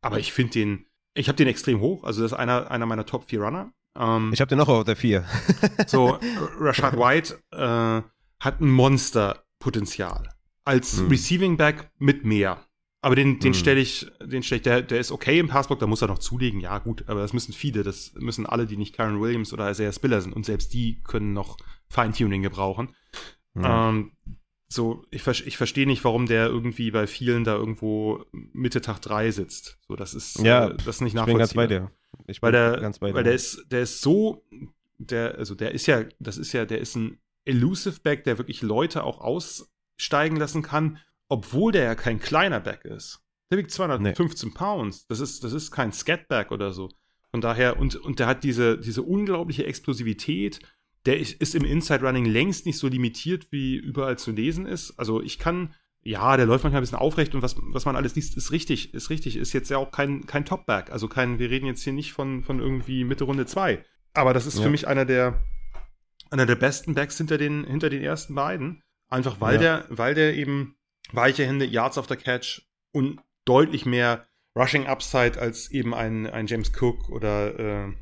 B: Aber ich finde den, ich habe den extrem hoch. Also das ist einer, einer meiner Top 4 Runner. Ähm,
A: Ich habe den noch auf der 4. [laughs]
B: so, Rashad White äh, hat ein Monsterpotenzial. Als
A: Mhm.
B: Receiving Back mit mehr. Aber den, den
A: Mhm.
B: stelle ich, den stelle ich, der, der ist okay im Passblock, da muss er noch zulegen, ja gut, aber das müssen viele, das müssen alle, die nicht Karen Williams oder Isaiah Spiller sind und selbst die können noch Feintuning gebrauchen.
A: Ja.
B: Ähm, so, ich, ich verstehe nicht, warum der irgendwie bei vielen da irgendwo Mitte Tag 3 sitzt. So, das ist,
A: Ja,
B: äh, das ist nicht
A: ich bin ganz bei
B: nachvollziehbar.
A: dir. Ich
B: Weil
A: bin
B: der,
A: ganz bei dir.
B: weil der ist, der ist so, der, also der ist ja, das ist ja, der ist ein Elusive Back, der wirklich Leute auch aussteigen lassen kann, obwohl der ja kein kleiner Back ist. Der wiegt 215 Pounds. Das ist, das ist kein Scatback oder so. Von daher, und, und der hat diese, diese unglaubliche Explosivität. Der ist, ist im Inside Running längst nicht so limitiert, wie überall zu lesen ist. Also ich kann, ja, der läuft manchmal ein bisschen aufrecht und was, was man alles liest, ist richtig, ist richtig. Ist jetzt ja auch kein, kein Topback. Also kein, wir reden jetzt hier nicht von, von irgendwie Mitte Runde 2. Aber das ist
A: Ja.
B: für mich einer der, einer der besten Backs hinter den, hinter den ersten beiden. Einfach weil
A: Ja.
B: der, weil der eben weiche Hände, Yards after Catch und deutlich mehr Rushing Upside als eben ein, ein James Cook oder, äh,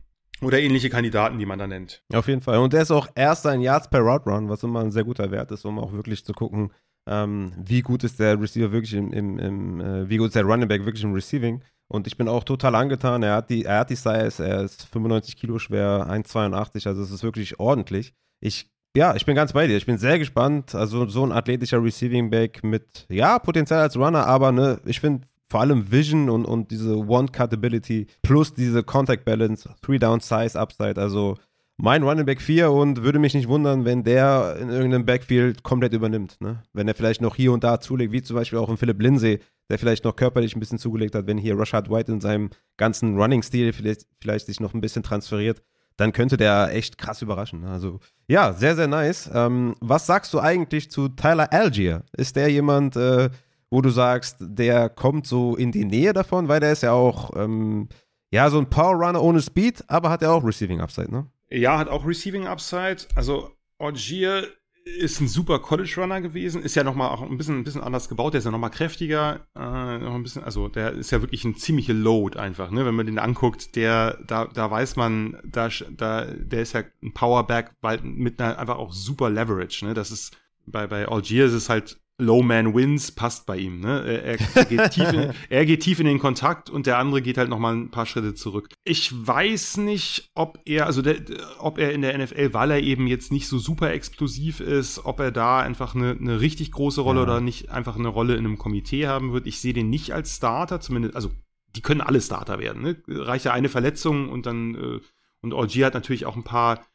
B: oder ähnliche Kandidaten, die man da nennt.
A: Auf jeden Fall. Und der ist auch erster in Yards per Route Run, was immer ein sehr guter Wert ist, um auch wirklich zu gucken, ähm, wie gut ist der Receiver wirklich im, im, im äh, wie gut ist der Running Back wirklich im Receiving. Und ich bin auch total angetan. Er hat die, er hat die Size, er ist 95 Kilo schwer, 1,82, also es ist wirklich ordentlich. Ich, ja, ich bin ganz bei dir. Ich bin sehr gespannt. Also so ein athletischer Receiving Back mit, ja, Potenzial als Runner, aber ne, ich finde vor allem Vision und, und diese One-Cut-Ability plus diese Contact Balance, Three-Down-Size Upside, also mein Running Back 4 und würde mich nicht wundern, wenn der in irgendeinem Backfield komplett übernimmt. Ne? Wenn er vielleicht noch hier und da zulegt, wie zum Beispiel auch in Philipp Lindsay, der vielleicht noch körperlich ein bisschen zugelegt hat, wenn hier Rashad White in seinem ganzen Running-Stil vielleicht, vielleicht sich noch ein bisschen transferiert, dann könnte der echt krass überraschen. Also ja, sehr, sehr nice. Ähm, was sagst du eigentlich zu Tyler Algier? Ist der jemand, äh, wo du sagst, der kommt so in die Nähe davon, weil der ist ja auch ähm, ja so ein Power Runner ohne Speed, aber hat ja auch Receiving Upside, ne?
B: Ja, hat auch Receiving Upside. Also Orgier ist ein super College Runner gewesen, ist ja nochmal auch ein bisschen, ein bisschen anders gebaut, der ist ja nochmal kräftiger, äh, noch ein bisschen, also der ist ja wirklich ein ziemlicher Load einfach, ne? Wenn man den anguckt, der, da, da weiß man, da, da, der ist ja ein Powerback, weil mit einer einfach auch super Leverage, ne? Das ist, bei, bei Algier ist es halt Low Man Wins passt bei ihm. Ne? Er, er, geht tief in, [laughs] er geht tief in den Kontakt und der andere geht halt noch mal ein paar Schritte zurück. Ich weiß nicht, ob er, also der, ob er in der NFL, weil er eben jetzt nicht so super explosiv ist, ob er da einfach eine, eine richtig große Rolle ja. oder nicht einfach eine Rolle in einem Komitee haben wird. Ich sehe den nicht als Starter, zumindest, also die können alle Starter werden. Ne? Reicht ja eine Verletzung und dann äh, und Orgy hat natürlich auch ein paar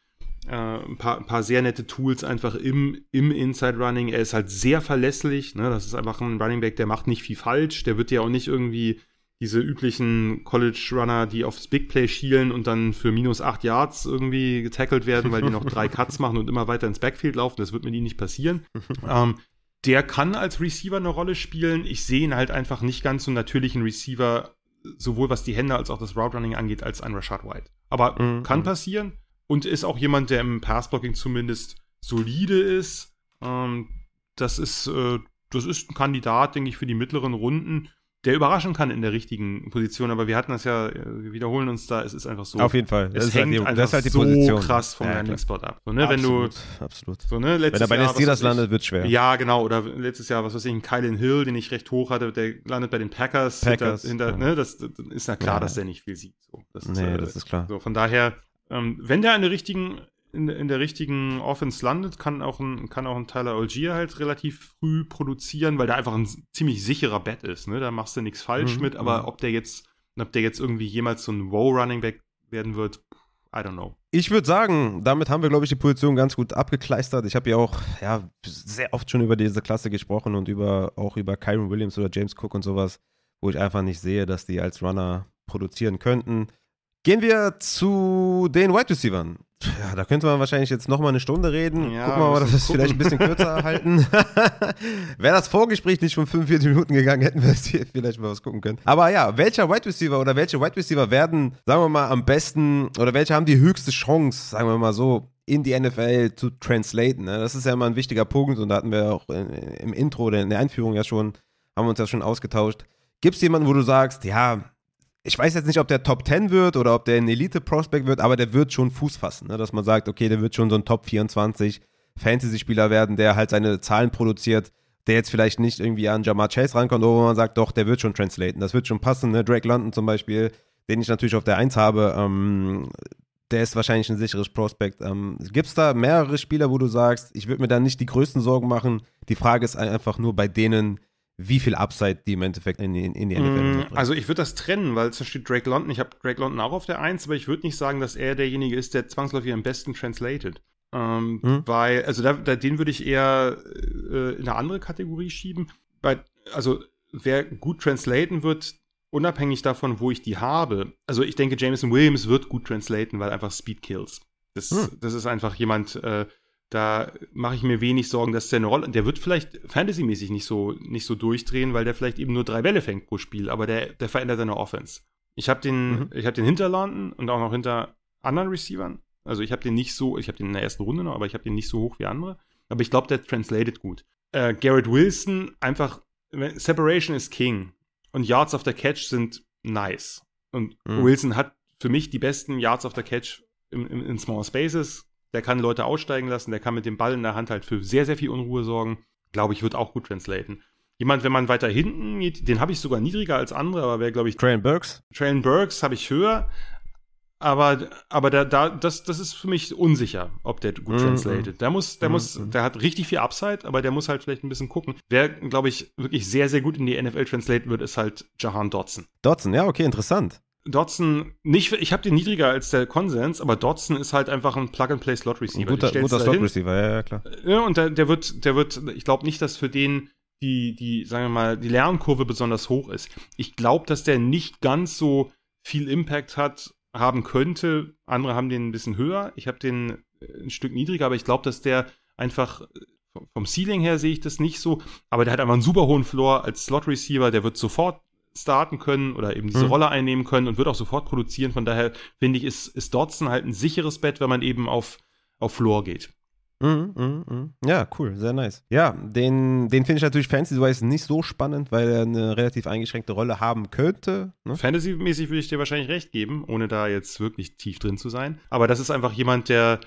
B: äh, ein, paar, ein paar sehr nette Tools einfach im, im Inside Running. Er ist halt sehr verlässlich. Ne? Das ist einfach ein Running Back, der macht nicht viel falsch. Der wird ja auch nicht irgendwie diese üblichen College Runner, die aufs Big Play schielen und dann für minus acht Yards irgendwie getackelt werden, weil die noch drei [laughs] Cuts machen und immer weiter ins Backfield laufen. Das wird mit ihm nicht passieren. [laughs] ähm, der kann als Receiver eine Rolle spielen. Ich sehe ihn halt einfach nicht ganz so natürlichen Receiver, sowohl was die Hände als auch das Route Running angeht, als ein Rashad White. Aber mhm. kann passieren und ist auch jemand, der im Passblocking zumindest solide ist. Ähm, das ist, äh, das ist ein Kandidat, denke ich, für die mittleren Runden, der überraschen kann in der richtigen Position. Aber wir hatten das ja, äh, wir wiederholen uns da, es ist einfach so.
A: Auf jeden Fall.
B: Es das hängt halt die, einfach halt so krass vom ja, Landing-Spot ab. So, ne,
A: absolut,
B: wenn
A: du, absolut.
B: So, ne,
A: wenn er bei den Steelers landet, wird es schwer.
B: Ja, genau. Oder letztes Jahr, was weiß ich, ein Kylan Hill, den ich recht hoch hatte, der landet bei den Packers.
A: Packers.
B: Hinter, hinter, ja. ne, das, das, ist ja klar, ja. dass der nicht viel sieht. So,
A: das ist, nee, äh, das ist klar.
B: So, von daher, ähm, wenn der an der richtigen in, in der richtigen Offense landet, kann auch ein, kann auch ein Tyler Algier halt relativ früh produzieren, weil der einfach ein ziemlich sicherer Bet ist. Ne? Da machst du nichts falsch mhm. mit, aber mhm. ob der jetzt, ob der jetzt irgendwie jemals so ein Wow-Running Back werden wird, I don't know.
A: Ich würde sagen, damit haben wir, glaube ich, die Position ganz gut abgekleistert. Ich habe ja auch ja, sehr oft schon über diese Klasse gesprochen und über, auch über Kyron Williams oder James Cook und sowas, wo ich einfach nicht sehe, dass die als Runner produzieren könnten. Gehen wir zu den Wide Receivers. Ja, da könnte man wahrscheinlich jetzt nochmal eine Stunde reden. Ja, Gucken wir mal, dass wir es vielleicht ein bisschen kürzer [laughs] halten. [laughs] Wäre das Vorgespräch nicht schon 45 Minuten gegangen, hätten wir hier vielleicht mal was gucken können. Aber ja, welcher Wide Receiver oder welche Wide Receiver werden, sagen wir mal, am besten oder welche haben die höchste Chance, sagen wir mal so, in die NFL zu translaten? Ne? Das ist ja immer ein wichtiger Punkt und da hatten wir auch im Intro oder in der Einführung ja schon, haben wir uns ja schon ausgetauscht. Gibt es jemanden, wo du sagst, ja, ich weiß jetzt nicht, ob der Top 10 wird oder ob der ein Elite-Prospect wird, aber der wird schon Fuß fassen, ne? dass man sagt, okay, der wird schon so ein Top 24 Fantasy-Spieler werden, der halt seine Zahlen produziert, der jetzt vielleicht nicht irgendwie an Jamar Chase rankommt, aber wo man sagt, doch, der wird schon translaten, das wird schon passen. Ne? Drake London zum Beispiel, den ich natürlich auf der 1 habe, ähm, der ist wahrscheinlich ein sicheres Prospect. Ähm, Gibt es da mehrere Spieler, wo du sagst, ich würde mir da nicht die größten Sorgen machen? Die Frage ist einfach nur bei denen, wie viel Upside die im Endeffekt in, in, in die NFL
B: mm. Also ich würde das trennen, weil zum Beispiel Drake London, ich habe Drake London auch auf der 1, aber ich würde nicht sagen, dass er derjenige ist, der zwangsläufig am besten translated. Ähm, hm? Weil, also da, da, den würde ich eher äh, in eine andere Kategorie schieben. Bei, also wer gut translaten wird, unabhängig davon, wo ich die habe. Also ich denke, Jameson Williams wird gut translaten, weil einfach Speed kills. Das, hm. das ist einfach jemand, äh, da mache ich mir wenig Sorgen, dass der eine Rolle. Der wird vielleicht fantasymäßig nicht so, nicht so durchdrehen, weil der vielleicht eben nur drei Bälle fängt pro Spiel, aber der, der verändert seine Offense. Ich habe den, mhm. ich habe den Hinterlanden und auch noch hinter anderen Receivern. Also ich habe den nicht so, ich habe den in der ersten Runde noch, aber ich habe den nicht so hoch wie andere. Aber ich glaube, der translated gut. Äh, Garrett Wilson, einfach, Separation is King. Und Yards of the Catch sind nice. Und mhm. Wilson hat für mich die besten Yards of the Catch in, in, in Small Spaces der kann Leute aussteigen lassen, der kann mit dem Ball in der Hand halt für sehr, sehr viel Unruhe sorgen. Glaube ich, wird auch gut translaten. Jemand, wenn man weiter hinten geht, den habe ich sogar niedriger als andere, aber wäre, glaube ich.
A: Traylon Burks?
B: Traylon Burks habe ich höher. Aber, aber da, da, das, das ist für mich unsicher, ob der gut mm, translated. Der muss, der mm, muss, mm. der hat richtig viel Upside, aber der muss halt vielleicht ein bisschen gucken. Wer, glaube ich, wirklich sehr, sehr gut in die NFL translaten wird, ist halt Jahan Dotson.
A: Dotson, ja, okay, interessant.
B: Dotson, nicht, ich habe den niedriger als der Konsens, aber Dotson ist halt einfach ein Plug-and-Play-Slot-Receiver.
A: Guter, guter Slot-Receiver, ja, ja, klar.
B: Ja, und der, der wird, der wird, ich glaube nicht, dass für den die, die, sagen wir mal, die Lernkurve besonders hoch ist. Ich glaube, dass der nicht ganz so viel Impact hat, haben könnte. Andere haben den ein bisschen höher. Ich habe den äh, ein Stück niedriger, aber ich glaube, dass der einfach äh, vom Ceiling her sehe ich das nicht so, aber der hat einfach einen super hohen Floor als Slot Receiver, der wird sofort starten können oder eben diese mhm. Rolle einnehmen können und wird auch sofort produzieren. Von daher finde ich, ist, ist Dodson halt ein sicheres Bett, wenn man eben auf, auf Floor geht.
A: Mhm, mhm, mhm. Ja, cool, sehr nice. Ja, den, den finde ich natürlich fantasy-wise nicht so spannend, weil er eine relativ eingeschränkte Rolle haben könnte.
B: Ne? Fantasy-mäßig würde ich dir wahrscheinlich recht geben, ohne da jetzt wirklich tief drin zu sein. Aber das ist einfach jemand, der,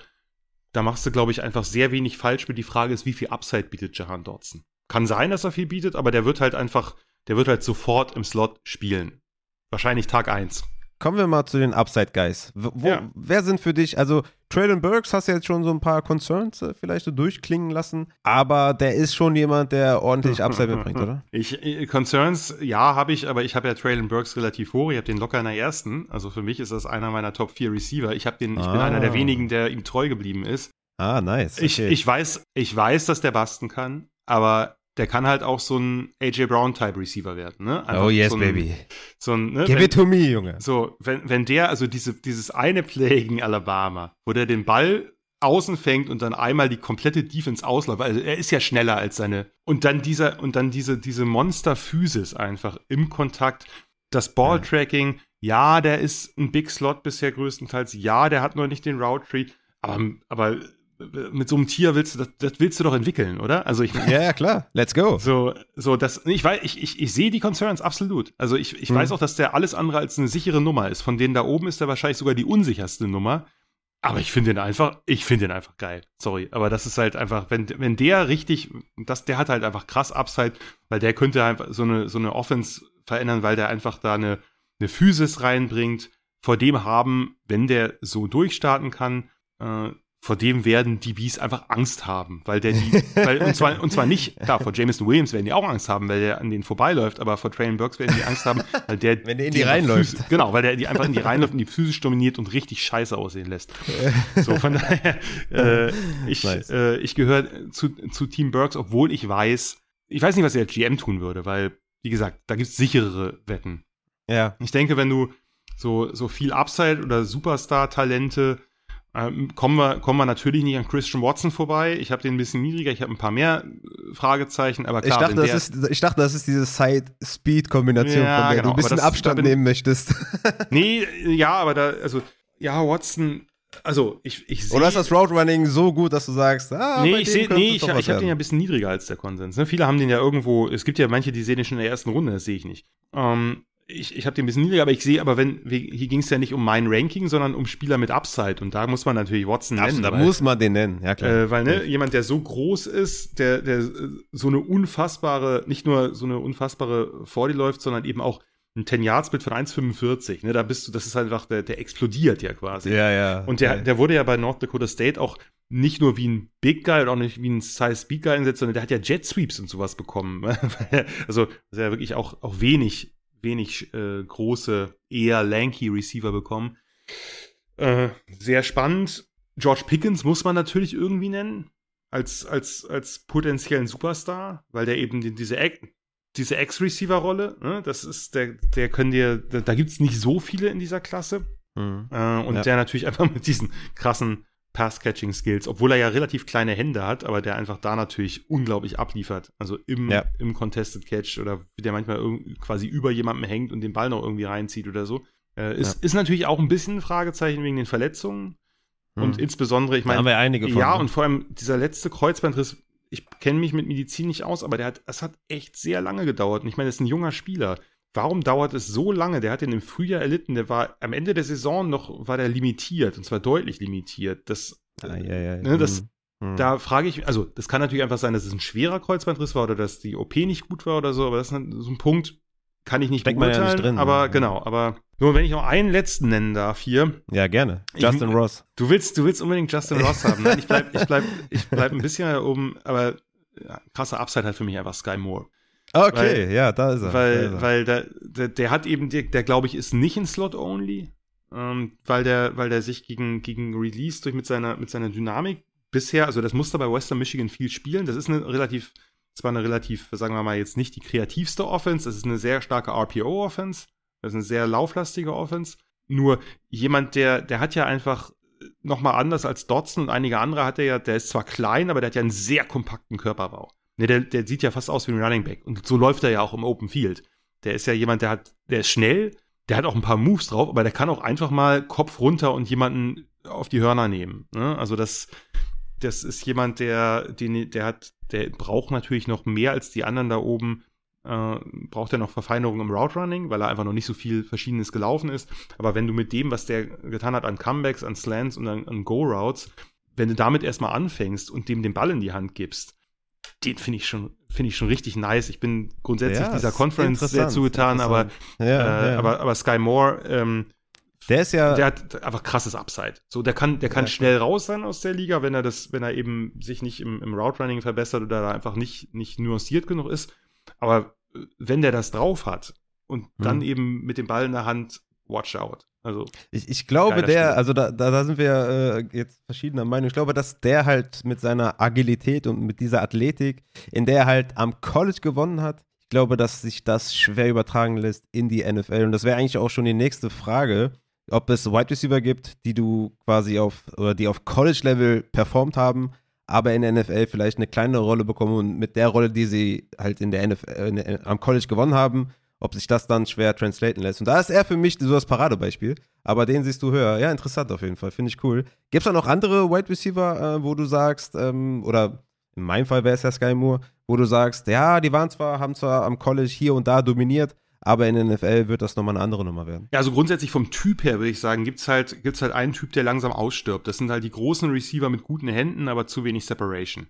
B: da machst du, glaube ich, einfach sehr wenig falsch mit. Die Frage ist, wie viel Upside bietet Jahan Dodson? Kann sein, dass er viel bietet, aber der wird halt einfach, der wird halt sofort im Slot spielen. Wahrscheinlich Tag 1.
A: Kommen wir mal zu den Upside Guys. Wo, ja. Wer sind für dich, also Traylon Burks hast du jetzt schon so ein paar Concerns äh, vielleicht so durchklingen lassen, aber der ist schon jemand, der ordentlich Upside mitbringt, oder? [laughs]
B: Ich, äh, Concerns, ja, habe ich, aber ich habe ja Traylon Burks relativ hoch. Ich habe den locker in der ersten. Also für mich ist das einer meiner Top 4 Receiver. Ich, den, ich ah. bin einer der wenigen, der ihm treu geblieben ist.
A: Ah, nice.
B: Okay. Ich, ich, weiß, ich weiß, dass der basten kann, aber der kann halt auch so ein AJ Brown-Type Receiver werden, ne?
A: Einfach oh yes, so ein, baby.
B: So ein, ne?
A: Give wenn, it to me, Junge.
B: So, wenn, wenn der, also diese, dieses eine Play gegen Alabama, wo der den Ball außen fängt und dann einmal die komplette Defense ausläuft, also er ist ja schneller als seine, und dann dieser, und dann diese, diese Monster-Physis einfach im Kontakt, das Ball-Tracking, ja. ja, der ist ein Big Slot bisher größtenteils, ja, der hat noch nicht den Route Tree, aber, aber mit so einem Tier willst du, das, das, willst du doch entwickeln, oder? Also ich [laughs]
A: Ja, ja, klar. Let's go.
B: So, so das, ich weiß, ich, ich, ich sehe die Concerns absolut. Also ich, ich hm. weiß auch, dass der alles andere als eine sichere Nummer ist. Von denen da oben ist der wahrscheinlich sogar die unsicherste Nummer. Aber ich finde den einfach, ich finde den einfach geil. Sorry. Aber das ist halt einfach, wenn, wenn der richtig, das, der hat halt einfach krass Upside, weil der könnte einfach so eine, so eine Offense verändern, weil der einfach da eine, eine Physis reinbringt. Vor dem haben, wenn der so durchstarten kann, äh, vor dem werden die Bees einfach Angst haben, weil der die, weil, und zwar, und zwar nicht, klar, vor Jameson Williams werden die auch Angst haben, weil der an denen vorbeiläuft, aber vor Traylon Burks werden die Angst haben, weil der,
A: wenn der in die, die reinläuft.
B: Physisch, genau, weil der die einfach in die reinläuft und die physisch dominiert und richtig scheiße aussehen lässt. so, von daher, äh, ich, nice. äh, ich gehöre zu, zu Team Burks, obwohl ich weiß, ich weiß nicht, was der GM tun würde, weil, wie gesagt, da gibt's sicherere Wetten.
A: Ja.
B: Ich denke, wenn du so, so viel Upside oder Superstar-Talente ähm, kommen, wir, kommen wir natürlich nicht an Christian Watson vorbei. Ich habe den ein bisschen niedriger, ich habe ein paar mehr äh, Fragezeichen, aber klar.
A: Ich dachte, das ist, ich dachte das ist diese Side-Speed-Kombination, ja, von der genau, du ein bisschen das, Abstand bin, nehmen möchtest. [laughs]
B: nee, ja, aber da, also, ja, Watson, also ich, ich sehe.
A: Oder ist das Route Running so gut, dass du sagst,
B: ah, nee, ich sehe, nee, ich, ich habe den ja ein bisschen niedriger als der Konsens. Ne? Viele haben den ja irgendwo, es gibt ja manche, die sehen den schon in der ersten Runde, das sehe ich nicht. Ähm, ich, ich habe den ein bisschen niedriger, aber ich sehe, aber wenn, hier ging es ja nicht um mein Ranking, sondern um Spieler mit Upside. Und da muss man natürlich Watson nennen.
A: Da muss man den nennen, ja klar.
B: Äh, weil, ne, jemand, der so groß ist, der, der so eine unfassbare, nicht nur so eine unfassbare 40 läuft, sondern eben auch ein 10 Yards mit von 1,45. Ne, da bist du, das ist einfach, der, der explodiert ja quasi.
A: Ja, ja.
B: Und der, der wurde ja bei North Dakota State auch nicht nur wie ein Big Guy und auch nicht wie ein Size Speed Guy einsetzt, sondern der hat ja Jet Sweeps und sowas bekommen. [laughs] also, das ist ja wirklich auch, auch wenig wenig äh, große, eher lanky Receiver bekommen. Äh, sehr spannend. George Pickens muss man natürlich irgendwie nennen. Als, als, als potenziellen Superstar, weil der eben die, diese, diese Ex-Receiver-Rolle, ne, das ist, der, der können dir, da, da gibt es nicht so viele in dieser Klasse. Mhm. Äh, und ja. der natürlich [laughs] einfach mit diesen krassen Pass-Catching-Skills, obwohl er ja relativ kleine Hände hat, aber der einfach da natürlich unglaublich abliefert. Also im, ja. im Contested Catch oder wie der manchmal quasi über jemandem hängt und den Ball noch irgendwie reinzieht oder so. Äh, ist, ja. ist natürlich auch ein bisschen ein Fragezeichen wegen den Verletzungen. Hm. Und insbesondere, ich meine.
A: haben wir einige
B: von. Ja, ne? und vor allem dieser letzte Kreuzbandriss, ich kenne mich mit Medizin nicht aus, aber der hat, es hat echt sehr lange gedauert. Und ich meine, das ist ein junger Spieler. Warum dauert es so lange? Der hat den im Frühjahr erlitten. Der war am Ende der Saison noch, war der limitiert und zwar deutlich limitiert. Das,
A: ah, ja, ja,
B: ne, das, hm. da frage ich, also das kann natürlich einfach sein, dass es ein schwerer Kreuzbandriss war oder dass die OP nicht gut war oder so, aber das ist so ein Punkt, kann ich nicht
A: Steckt beurteilen, ja nicht drin,
B: aber ja. genau, aber nur wenn ich noch einen letzten nennen darf hier.
A: Ja, gerne. Justin ich, Ross.
B: Du willst, du willst unbedingt Justin Ross [laughs] haben. Nein, ich bleib, ich bleib, ich bleib ein bisschen da oben, aber ja, krasser Upside hat für mich einfach Sky Moore.
A: Okay, weil, ja, da ist er.
B: Weil,
A: ist er.
B: weil der, der, der, hat eben, der, der glaube ich, ist nicht in Slot-Only, ähm, weil, der, weil der sich gegen, gegen Release durch mit seiner, mit seiner Dynamik bisher, also das musste bei Western Michigan viel spielen. Das ist eine relativ, zwar eine relativ, sagen wir mal, jetzt nicht die kreativste Offense, das ist eine sehr starke RPO-Offense, das ist eine sehr lauflastige Offense. Nur jemand, der, der hat ja einfach nochmal anders als Dotson und einige andere hat er ja, der ist zwar klein, aber der hat ja einen sehr kompakten Körperbau. Ne, der, der sieht ja fast aus wie ein Running Back. Und so läuft er ja auch im Open Field. Der ist ja jemand, der hat, der ist schnell, der hat auch ein paar Moves drauf, aber der kann auch einfach mal Kopf runter und jemanden auf die Hörner nehmen. Ne? Also das, das ist jemand, der, den, der hat, der braucht natürlich noch mehr als die anderen da oben. Äh, braucht er noch Verfeinerung im Route Running, weil er einfach noch nicht so viel Verschiedenes gelaufen ist. Aber wenn du mit dem, was der getan hat an Comebacks, an Slants und an, an Go Routes, wenn du damit erstmal anfängst und dem den Ball in die Hand gibst, den finde ich schon finde ich schon richtig nice. Ich bin grundsätzlich ja, dieser Conference sehr zugetan, aber, ja, äh, ja. aber aber Sky Moore, ähm,
A: der ist ja,
B: der hat einfach krasses Upside. So, der kann der kann schnell raus sein aus der Liga, wenn er das, wenn er eben sich nicht im, im Route Running verbessert oder da einfach nicht nicht nuanciert genug ist. Aber äh, wenn der das drauf hat und mhm. dann eben mit dem Ball in der Hand, watch out. Also
A: ich, ich glaube, der, Spiel. also da, da, sind wir äh, jetzt verschiedener Meinung. Ich glaube, dass der halt mit seiner Agilität und mit dieser Athletik, in der er halt am College gewonnen hat, ich glaube, dass sich das schwer übertragen lässt in die NFL. Und das wäre eigentlich auch schon die nächste Frage, ob es Wide Receiver gibt, die du quasi auf, oder die auf College-Level performt haben, aber in der NFL vielleicht eine kleine Rolle bekommen und mit der Rolle, die sie halt in der NFL, in der, am College gewonnen haben, ob sich das dann schwer translaten lässt. Und da ist er für mich so das Paradebeispiel. Aber den siehst du höher. Ja, interessant auf jeden Fall. Finde ich cool. Gibt es da noch andere Wide Receiver, äh, wo du sagst, ähm, oder in meinem Fall wäre es ja Sky Moore, wo du sagst, ja, die waren zwar, haben zwar am College hier und da dominiert, aber in der NFL wird das nochmal eine andere Nummer werden.
B: Ja, also grundsätzlich vom Typ her würde ich sagen, gibt es halt, gibt's halt einen Typ, der langsam ausstirbt. Das sind halt die großen Receiver mit guten Händen, aber zu wenig Separation.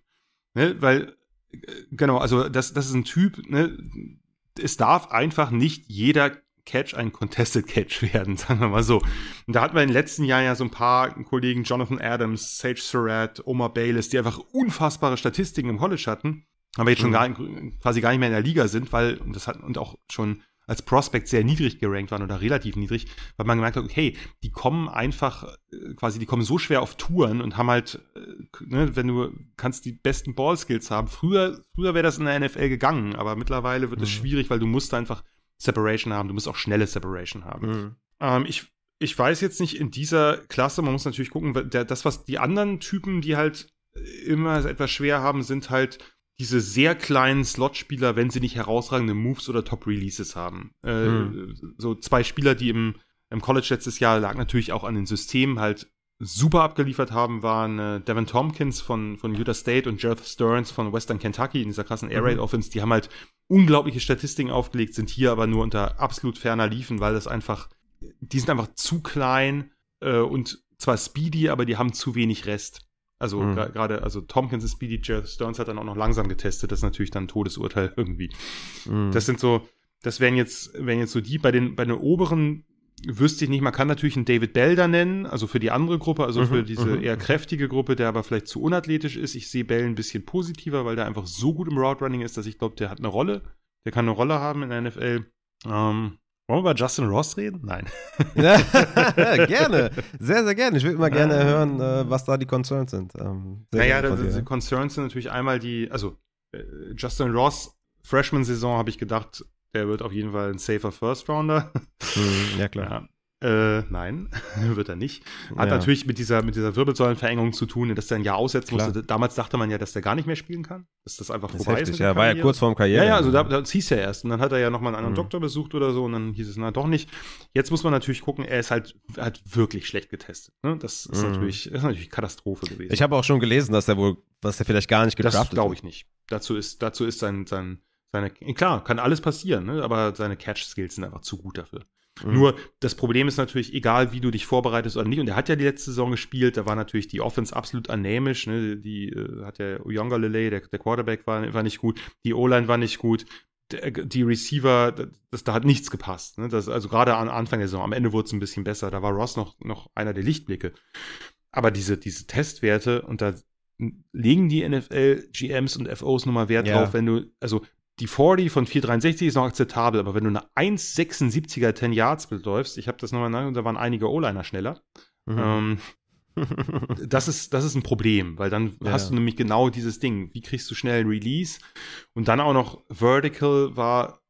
B: Ne? Weil, äh, genau, also das, das ist ein Typ, ne? Es darf einfach nicht jeder Catch ein Contested Catch [laughs] werden, sagen wir mal so. Und da hatten wir in den letzten Jahren ja so ein paar Kollegen, Jonathan Adams, Sage Surratt, Omar Bayless, die einfach unfassbare Statistiken im College hatten, aber jetzt schon mhm. gar, quasi gar nicht mehr in der Liga sind, weil, und das hat, und auch schon als Prospect sehr niedrig gerankt waren oder relativ niedrig, weil man gemerkt hat, okay, die kommen einfach äh, quasi, die kommen so schwer auf Touren und haben halt, äh, ne, wenn du kannst die besten Ballskills haben. Früher, früher wäre das in der NFL gegangen, aber mittlerweile wird es mhm. schwierig, weil du musst einfach Separation haben, du musst auch schnelle Separation haben. Mhm. Ähm, ich, ich weiß jetzt nicht in dieser Klasse, man muss natürlich gucken, der, das, was die anderen Typen, die halt immer etwas schwer haben, sind halt diese sehr kleinen Slot-Spieler, wenn sie nicht herausragende Moves oder Top-Releases haben. Äh, mhm. So zwei Spieler, die im, im College letztes Jahr lag natürlich auch an den Systemen halt super abgeliefert haben, waren äh, Devin Tompkins von, von Utah State und Jeff Stearns von Western Kentucky in dieser krassen Air Raid mhm. Offense. Die haben halt unglaubliche Statistiken aufgelegt, sind hier aber nur unter absolut ferner Liefen, weil das einfach, die sind einfach zu klein äh, und zwar speedy, aber die haben zu wenig Rest. Also mhm. gerade, also Tompkins ist Speedy, Jeff Stearns hat dann auch noch langsam getestet. Das ist natürlich dann ein Todesurteil irgendwie. Mhm. Das sind so, das wären jetzt, wären jetzt so die, bei den, bei den oberen wüsste ich nicht, man kann natürlich einen David Bell da nennen, also für die andere Gruppe, also mhm, für diese mhm. eher kräftige Gruppe, der aber vielleicht zu unathletisch ist. Ich sehe Bell ein bisschen positiver, weil der einfach so gut im Route Running ist, dass ich glaube, der hat eine Rolle. Der kann eine Rolle haben in der NFL. Ähm, wollen wir über Justin Ross reden? Nein.
A: Ja, [laughs] gerne. Sehr, sehr gerne. Ich würde mal gerne ähm, hören, äh, was da die Concerns sind. Ähm,
B: naja, die Concerns sind natürlich einmal die, also äh, Justin Ross, Freshman-Saison habe ich gedacht, der wird auf jeden Fall ein safer First Rounder.
A: Mhm, ja, klar.
B: Ja. Äh, nein, [laughs] wird er nicht. Hat ja. natürlich mit dieser, mit dieser Wirbelsäulenverengung zu tun, dass der ein Jahr aussetzen Klar. musste. Damals dachte man ja, dass der gar nicht mehr spielen kann. Dass das einfach
A: das vorbei ist. ist ja, war ja kurz vorm Karriere.
B: Ja, ja, also da, da hieß er erst. Und dann hat er ja nochmal einen anderen mhm. Doktor besucht oder so und dann hieß es, na doch nicht. Jetzt muss man natürlich gucken, er ist halt, hat wirklich schlecht getestet. Ne? Das ist, mhm. natürlich, ist natürlich Katastrophe gewesen.
A: Ich habe auch schon gelesen, dass er wohl, was er vielleicht gar nicht gedraftet
B: Das glaube ich nicht. Dazu ist, dazu ist sein, sein, seine, klar, kann alles passieren, ne? aber seine Catch-Skills sind einfach zu gut dafür. Mhm. Nur das Problem ist natürlich, egal wie du dich vorbereitest oder nicht, und er hat ja die letzte Saison gespielt, da war natürlich die Offense absolut anämisch, ne? die äh, hat ja Younger Lele, der, der Quarterback war, war nicht gut, die O-Line war nicht gut, der, die Receiver, das, da hat nichts gepasst. Ne? Das, also gerade am Anfang der Saison, am Ende wurde es ein bisschen besser, da war Ross noch, noch einer der Lichtblicke. Aber diese, diese Testwerte, und da legen die NFL GMs und FOs nochmal Wert ja. drauf, wenn du, also die 40 von 463 ist noch akzeptabel, aber wenn du eine 1,76er 10 Yards läufst, ich habe das nochmal nachgedacht, da waren einige O-Liner schneller. Mhm. Ähm, [laughs] das ist, das ist ein Problem, weil dann ja. hast du nämlich genau dieses Ding. Wie kriegst du schnell ein Release? Und dann auch noch Vertical war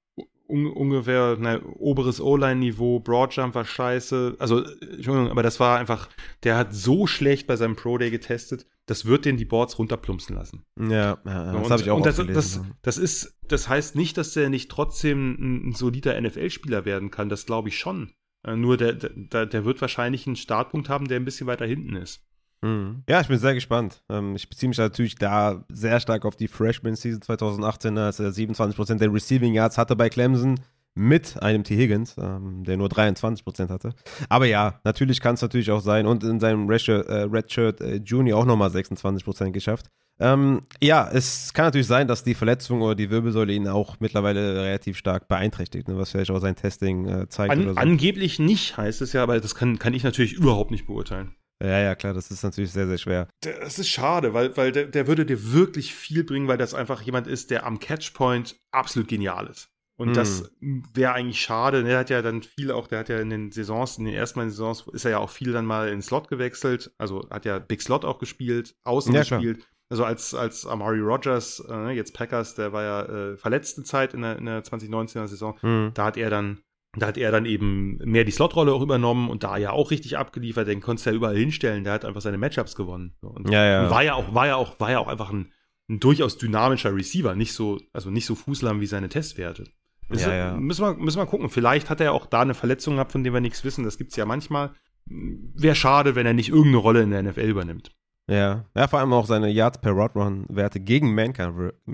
B: un ungefähr ne, oberes O-Line-Niveau, Broadjump war scheiße. Also, Entschuldigung, aber das war einfach, der hat so schlecht bei seinem Pro Day getestet, das wird den die Boards runterplumpsen lassen.
A: Ja, ja das habe ich auch
B: und das, das, das, ist, das heißt nicht, dass der nicht trotzdem ein, solider NFL-Spieler werden kann, das glaube ich schon. Äh, nur der, der, der wird wahrscheinlich einen Startpunkt haben, der ein bisschen weiter hinten ist.
A: Mhm. Ja, ich bin sehr gespannt. Ähm, ich beziehe mich natürlich da sehr stark auf die Freshman-Season 2018, als er 27% der Receiving Yards hatte bei Clemson mit einem T. Higgins, ähm, der nur 23% hatte. Aber ja, natürlich kann es natürlich auch sein und in seinem Redshirt, äh, Redshirt äh, Junior auch nochmal 26% geschafft. Ähm, ja, es kann natürlich sein, dass die Verletzung oder die Wirbelsäule ihn auch mittlerweile relativ stark beeinträchtigt, ne, was vielleicht auch sein Testing äh, zeigt.
B: An, so. Angeblich nicht, heißt es ja, aber das kann, kann ich natürlich überhaupt nicht beurteilen.
A: Ja, ja, klar, das ist natürlich sehr, sehr schwer.
B: Das ist schade, weil, weil der, der würde dir wirklich viel bringen, weil das einfach jemand ist, der am Catchpoint absolut genial ist. Und hm. das wäre eigentlich schade. Der hat ja dann viel auch, der hat ja in den Saisons, in den ersten Saisons ist er ja auch viel dann mal in Slot gewechselt. Also hat ja Big Slot auch gespielt, außen ja, gespielt. Klar. Also als, als Amari Rogers, äh, jetzt Packers, der war ja äh, verletzte Zeit in der, in der 2019er Saison, hm. da hat er dann da hat er dann eben mehr die Slotrolle auch übernommen und da ja auch richtig abgeliefert, den konntest du ja überall hinstellen, der hat einfach seine Matchups gewonnen. Und,
A: ja, ja.
B: war ja auch, war ja auch, war ja auch einfach ein, ein durchaus dynamischer Receiver, nicht so, also nicht so fußlamm wie seine Testwerte. Ja, ja. Müssen, wir, müssen wir gucken. Vielleicht hat er auch da eine Verletzung gehabt, von der wir nichts wissen. Das gibt es ja manchmal. Wäre schade, wenn er nicht irgendeine Rolle in der NFL übernimmt.
A: Ja, ja, vor allem auch seine Yards per Rod Run Werte gegen Man,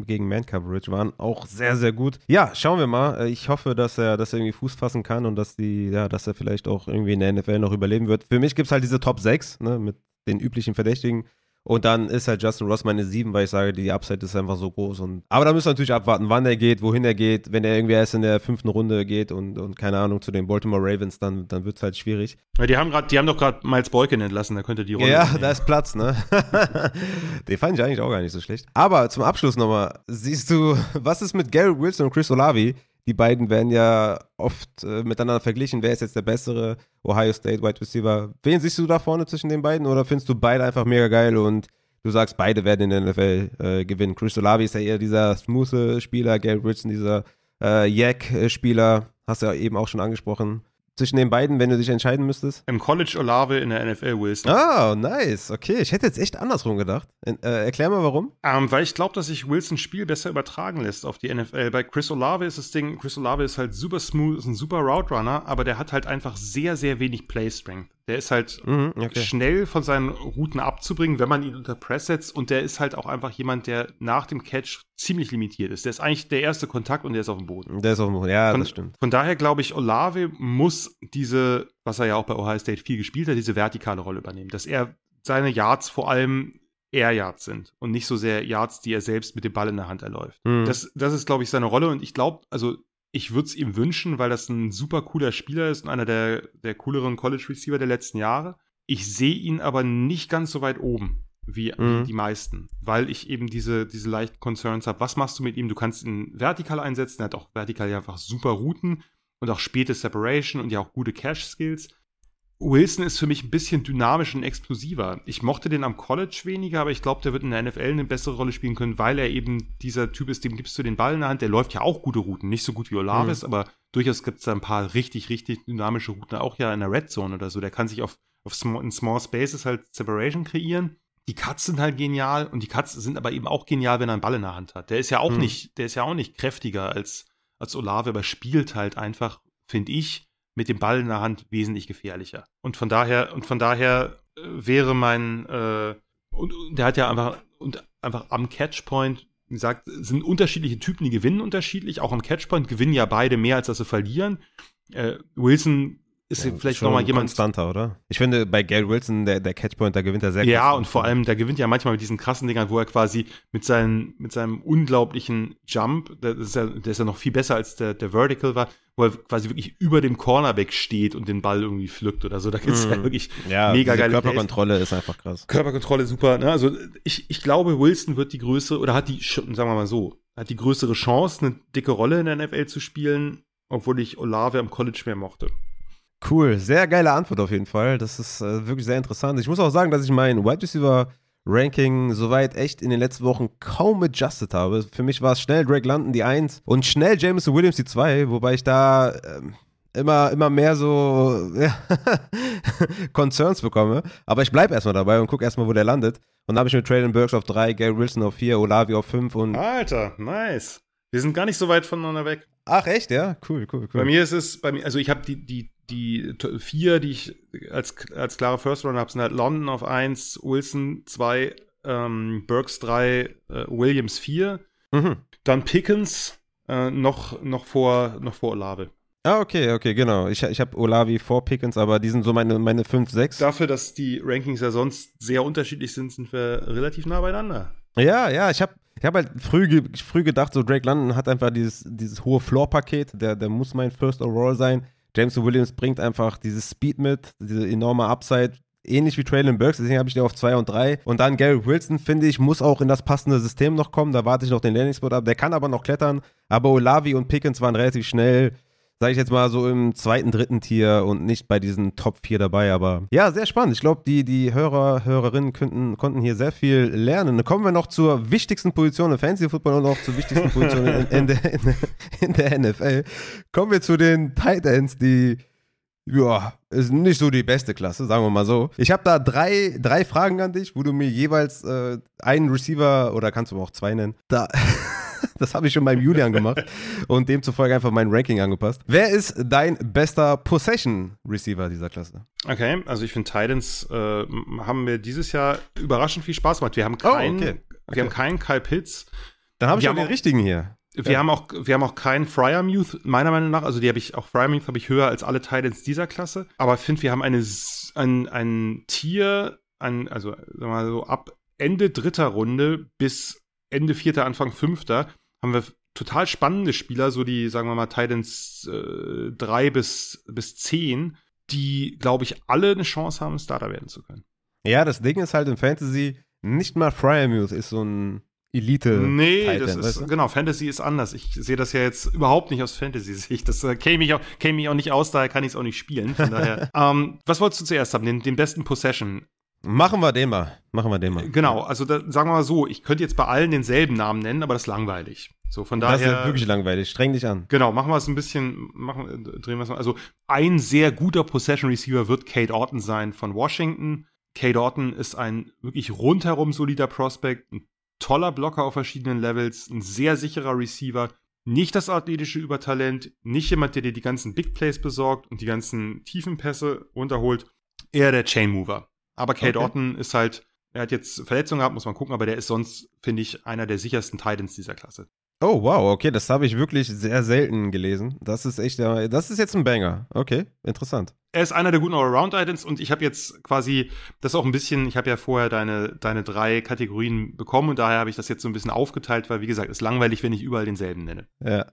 A: gegen Man Coverage waren auch sehr, sehr gut. Ja, schauen wir mal. Ich hoffe, dass er, dass er irgendwie Fuß fassen kann und dass die, ja, dass er vielleicht auch irgendwie in der NFL noch überleben wird. Für mich gibt es halt diese Top 6, ne, mit den üblichen Verdächtigen. Und dann ist halt Justin Ross meine 7, weil ich sage, die Upside ist einfach so groß. Und, aber da müssen wir natürlich abwarten, wann er geht, wohin er geht. Wenn er irgendwie erst in der fünften Runde geht und, und keine Ahnung, zu den Baltimore Ravens, dann, dann wird es halt schwierig.
B: Ja, die haben, grad, die haben doch gerade Miles Boykin entlassen, da könnte die
A: Rolle. Ja, da ist Platz, ne? [laughs] den fand ich eigentlich auch gar nicht so schlecht. Aber zum Abschluss nochmal, siehst du, was ist mit Garrett Wilson und Chris Olavi? Die beiden werden ja oft äh, miteinander verglichen. Wer ist jetzt der bessere Ohio State Wide Receiver? Wen siehst du da vorne zwischen den beiden? Oder findest du beide einfach mega geil und du sagst, beide werden in der NFL äh, gewinnen? Chris Olavi ist ja eher dieser smooth Spieler, Gary Wilson dieser äh, Yak-Spieler. Hast du ja eben auch schon angesprochen zwischen den beiden, wenn du dich entscheiden müsstest?
B: Im College Olave, in der NFL Wilson.
A: Ah, oh, nice. Okay, ich hätte jetzt echt andersrum gedacht. Äh, erklär mal warum.
B: Ähm, weil ich glaube, dass sich Wilsons Spiel besser übertragen lässt auf die NFL. Bei Chris Olave ist das Ding, Chris Olave ist halt super smooth, ist ein super Route Runner, aber der hat halt einfach sehr, sehr wenig Play Strength. Der ist halt mhm, okay. schnell von seinen Routen abzubringen, wenn man ihn unter Press setzt. Und der ist halt auch einfach jemand, der nach dem Catch ziemlich limitiert ist. Der ist eigentlich der erste Kontakt und der ist auf dem Boden.
A: Der ist auf dem Boden, ja,
B: von,
A: das stimmt.
B: Von daher glaube ich, Olave muss diese, was er ja auch bei Ohio State viel gespielt hat, diese vertikale Rolle übernehmen. Dass er seine Yards vor allem Air Yards sind und nicht so sehr Yards, die er selbst mit dem Ball in der Hand erläuft. Mhm. Das, das ist, glaube ich, seine Rolle. Und ich glaube, also ich würde es ihm wünschen, weil das ein super cooler Spieler ist und einer der, der cooleren College Receiver der letzten Jahre. Ich sehe ihn aber nicht ganz so weit oben wie, mhm. die meisten, weil ich eben diese, diese leichten Concerns habe. Was machst du mit ihm? Du kannst ihn vertikal einsetzen. Er hat auch vertikal ja einfach super Routen und auch späte Separation und ja auch gute Cash-Skills. Wilson ist für mich ein bisschen dynamisch und explosiver. Ich mochte den am College weniger, aber ich glaube, der wird in der NFL eine bessere Rolle spielen können, weil er eben dieser Typ ist, dem gibst du den Ball in der Hand. Der läuft ja auch gute Routen, nicht so gut wie Olavis, mhm. aber durchaus gibt es da ein paar richtig, richtig dynamische Routen, auch ja in der Red Zone oder so. Der kann sich auf, auf small, in Small Spaces halt Separation kreieren. Die Cuts sind halt genial und die Cuts sind aber eben auch genial, wenn er einen Ball in der Hand hat. Der ist ja auch mhm. nicht, der ist ja auch nicht kräftiger als, als Olave, aber spielt halt einfach, finde ich, mit dem Ball in der Hand wesentlich gefährlicher. Und von daher, und von daher äh, wäre mein, äh, und, und der hat ja einfach, und einfach am Catchpoint wie gesagt, sind unterschiedliche Typen, die gewinnen unterschiedlich. Auch am Catchpoint gewinnen ja beide mehr, als dass sie verlieren. Äh, Wilson ist ja, vielleicht nochmal jemand.
A: Konstanter, oder? Ich finde, bei Gary Wilson, der, der Catchpoint, da gewinnt er sehr
B: Ja, und vor allem, der gewinnt ja manchmal mit diesen krassen Dingern, wo er quasi mit, seinen, mit seinem unglaublichen Jump, der ist, ja, der ist ja noch viel besser als der, der Vertical war, wo er quasi wirklich über dem Cornerback steht und den Ball irgendwie pflückt oder so. Da gibt es mm. ja wirklich
A: ja, mega geile Körperkontrolle Plays. ist einfach krass.
B: Körperkontrolle super. Ne? Also ich, ich glaube, Wilson wird die Größe, oder hat die, sagen wir mal so, hat die größere Chance, eine dicke Rolle in der NFL zu spielen, obwohl ich Olave am College mehr mochte.
A: Cool, sehr geile Antwort auf jeden Fall. Das ist äh, wirklich sehr interessant. Ich muss auch sagen, dass ich mein Wide Receiver Ranking soweit echt in den letzten Wochen kaum adjusted habe. Für mich war es schnell Drake London die 1 und schnell Jameson Williams die 2, wobei ich da ähm, immer, immer mehr so [laughs] ja, Concerns bekomme. Aber ich bleibe erstmal dabei und gucke erstmal, wo der landet. Und dann habe ich mit Traylon Burks auf 3, Gary Wilson auf 4, Olavi auf 5 und.
B: Alter, nice. Wir sind gar nicht so weit voneinander weg.
A: Ach, echt, ja? Cool, cool, cool.
B: Bei mir ist es, bei mir, also ich habe die, die, die vier, die ich als, als klare First Runner habe, sind halt London auf 1, Wilson 2, ähm, Burks 3, äh, Williams 4. Mhm. Dann Pickens äh, noch, noch, vor, noch vor Olave.
A: Ah, okay, okay, genau. Ich, ich habe Olavi vor Pickens, aber die sind so meine, meine 5, 6.
B: Dafür, dass die Rankings ja sonst sehr unterschiedlich sind, sind wir relativ nah beieinander.
A: Ja, ja, ich habe ich habe halt früh, früh gedacht, so Drake London hat einfach dieses, dieses hohe Floor-Paket, der, der muss mein First Overall sein. James Williams bringt einfach dieses Speed mit, diese enorme Upside, ähnlich wie Traylon Burks, deswegen habe ich den auf 2 und 3. Und dann Gary Wilson, finde ich, muss auch in das passende System noch kommen, da warte ich noch den Landing-Spot ab. Der kann aber noch klettern, aber Olavi und Pickens waren relativ schnell sage ich jetzt mal, so im zweiten, dritten Tier und nicht bei diesen Top 4 dabei. Aber ja, sehr spannend. Ich glaube, die, die Hörer, Hörerinnen könnten, konnten hier sehr viel lernen. Kommen wir noch zur wichtigsten Position im Fantasy Football und auch zur wichtigsten Position in, in, der, in, in der NFL. Kommen wir zu den Tight Ends, die ja, ist nicht so die beste Klasse, sagen wir mal so. Ich habe da drei, drei Fragen an dich, wo du mir jeweils äh, einen Receiver oder kannst du auch zwei nennen, da [laughs] [laughs] Das habe ich schon beim Julian gemacht und demzufolge einfach mein Ranking angepasst. Wer ist dein bester Possession-Receiver dieser Klasse?
B: Okay, also ich finde Titans äh, haben mir dieses Jahr überraschend viel Spaß gemacht. Wir haben keinen, oh, okay. Okay. wir haben keinen Kyle Pitts.
A: Dann habe ich auch den richtigen hier.
B: Wir ja. haben auch, wir haben auch keinen Fryermuth, meiner Meinung nach. Also die habe ich, auch Fryermuth habe ich höher als alle Titans dieser Klasse. Aber ich finde, wir haben eine, ein, ein Tier, ein, also sagen wir mal so ab Ende dritter Runde bis Ende vierter, Anfang fünfter haben wir total spannende Spieler, so die, sagen wir mal, Titans äh, 3 bis, bis 10, die, glaube ich, alle eine Chance haben, Starter werden zu können.
A: Ja, das Ding ist halt im Fantasy, nicht mal Fryermuth ist so ein Elite.
B: Nee, Titan, das ist, du? genau, Fantasy ist anders. Ich sehe das ja jetzt überhaupt nicht aus Fantasy-Sicht. Das äh, käme ich, auch, käme ich auch nicht aus, daher kann ich es auch nicht spielen. Von daher. [laughs] ähm, was wolltest du zuerst haben? Den, den besten Possession.
A: Machen wir den mal. Machen wir den mal.
B: Genau, also da, sagen wir mal so, ich könnte jetzt bei allen denselben Namen nennen, aber das ist langweilig. So, von daher. Das ist
A: wirklich langweilig. Streng dich an.
B: Genau, machen wir es ein bisschen, machen, drehen wir es mal. Also, ein sehr guter Possession Receiver wird Kate Orton sein von Washington. Kate Orton ist ein wirklich rundherum solider Prospect, ein toller Blocker auf verschiedenen Levels, ein sehr sicherer Receiver. Nicht das athletische Übertalent, nicht jemand, der dir die ganzen Big Plays besorgt und die ganzen tiefen Pässe runterholt. Eher der Chain Mover. Aber Kate okay. Orton ist halt, er hat jetzt Verletzungen gehabt, muss man gucken, aber der ist sonst, finde ich, einer der sichersten Titans dieser Klasse.
A: Oh, wow, okay, das habe ich wirklich sehr selten gelesen. Das ist echt, das ist jetzt ein Banger. Okay, interessant.
B: Er ist einer der guten Allround-Titans und ich habe jetzt quasi das auch ein bisschen, ich habe ja vorher deine, deine drei Kategorien bekommen und daher habe ich das jetzt so ein bisschen aufgeteilt, weil wie gesagt, es ist langweilig, wenn ich überall denselben nenne.
A: Ja.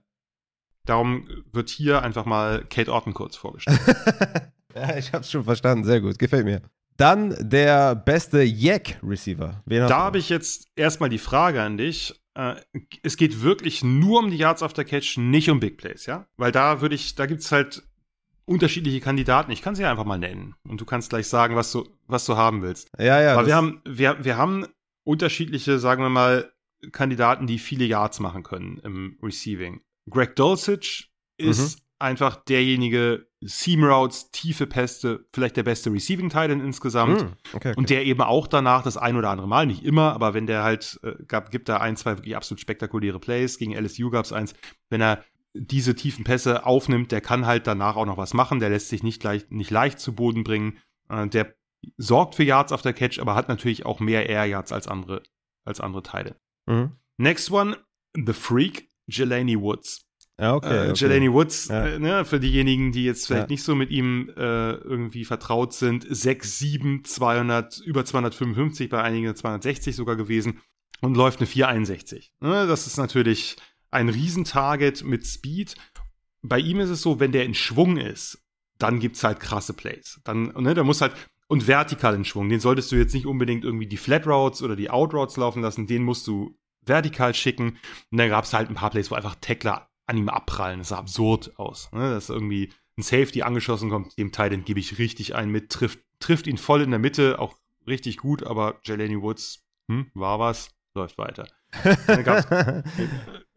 B: Darum wird hier einfach mal Kate Orton kurz vorgestellt. [laughs]
A: ja, ich habe es schon verstanden, sehr gut, gefällt mir. Dann der beste Yak-Receiver.
B: Da habe ich jetzt erstmal die Frage an dich. Äh, es geht wirklich nur um die Yards after Catch, nicht um Big Plays, ja? Weil da würde ich, da gibt es halt unterschiedliche Kandidaten. Ich kann sie einfach mal nennen. Und du kannst gleich sagen, was du, was du haben willst.
A: Ja, ja.
B: Aber wir haben, wir, wir haben unterschiedliche, sagen wir mal, Kandidaten, die viele Yards machen können im Receiving. Greg Dulcich ist mhm einfach derjenige Seam Routes, tiefe Päste, vielleicht der beste Receiving Titan insgesamt. Mm, okay, okay. Und der eben auch danach das ein oder andere Mal, nicht immer, aber wenn der halt, äh, gab, gibt da ein, zwei wirklich absolut spektakuläre Plays. Gegen LSU gab es eins, wenn er diese tiefen Pässe aufnimmt, der kann halt danach auch noch was machen, der lässt sich nicht, leicht, nicht leicht zu Boden bringen. Äh, der sorgt für Yards auf der Catch, aber hat natürlich auch mehr Air Yards als andere, als andere Teile. Mhm. Next one, The Freak, Jelani Woods.
A: Ja, okay.
B: Äh,
A: okay.
B: Jelani Woods,
A: Ja.
B: äh, ne, für diejenigen, die jetzt vielleicht
A: Ja.
B: nicht so mit ihm äh, irgendwie vertraut sind, 6, 7, 200, über 255, bei einigen 260 sogar gewesen und läuft eine 461. Ne, das ist natürlich ein Riesentarget mit Speed. Bei ihm ist es so, wenn der in Schwung ist, dann gibt's halt krasse Plays. Dann, ne, der muss halt, und vertikal in Schwung, den solltest du jetzt nicht unbedingt irgendwie die Flat Routes oder die Out Routes laufen lassen, den musst du vertikal schicken. Und dann gab's halt ein paar Plays, wo einfach Tackler an ihm abprallen. Das sah absurd aus. Ne? Dass irgendwie ein Safety angeschossen kommt, dem Teil, den gebe ich richtig ein mit, trifft, trifft ihn voll in der Mitte, auch richtig gut, aber Jelani Woods, hm, war was, läuft weiter. [laughs]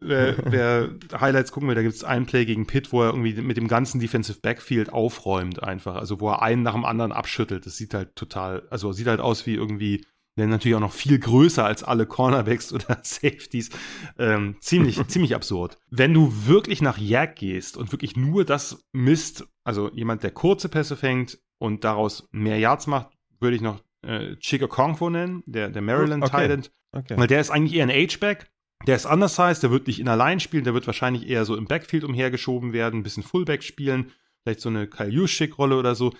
B: Wer, wer Highlights gucken will, da gibt es einen Play gegen Pitt, wo er irgendwie mit dem ganzen Defensive Backfield aufräumt einfach. Also wo er einen nach dem anderen abschüttelt. Das sieht halt total, also sieht halt aus wie irgendwie, der natürlich auch noch viel größer als alle Cornerbacks [laughs] oder Safeties. Ähm, ziemlich, [laughs] ziemlich absurd. Wenn du wirklich nach Yak gehst und wirklich nur das misst, also jemand, der kurze Pässe fängt und daraus mehr Yards macht, würde ich noch äh, Chico Kongfo nennen, der, der Maryland
A: Okay.
B: Titan.
A: okay.
B: Weil der ist eigentlich eher ein H-Back. Der ist undersized, der wird nicht in allein spielen, der wird wahrscheinlich eher so im Backfield umhergeschoben werden, ein bisschen Fullback spielen, vielleicht so eine Kyle Juszczyk-Rolle oder so.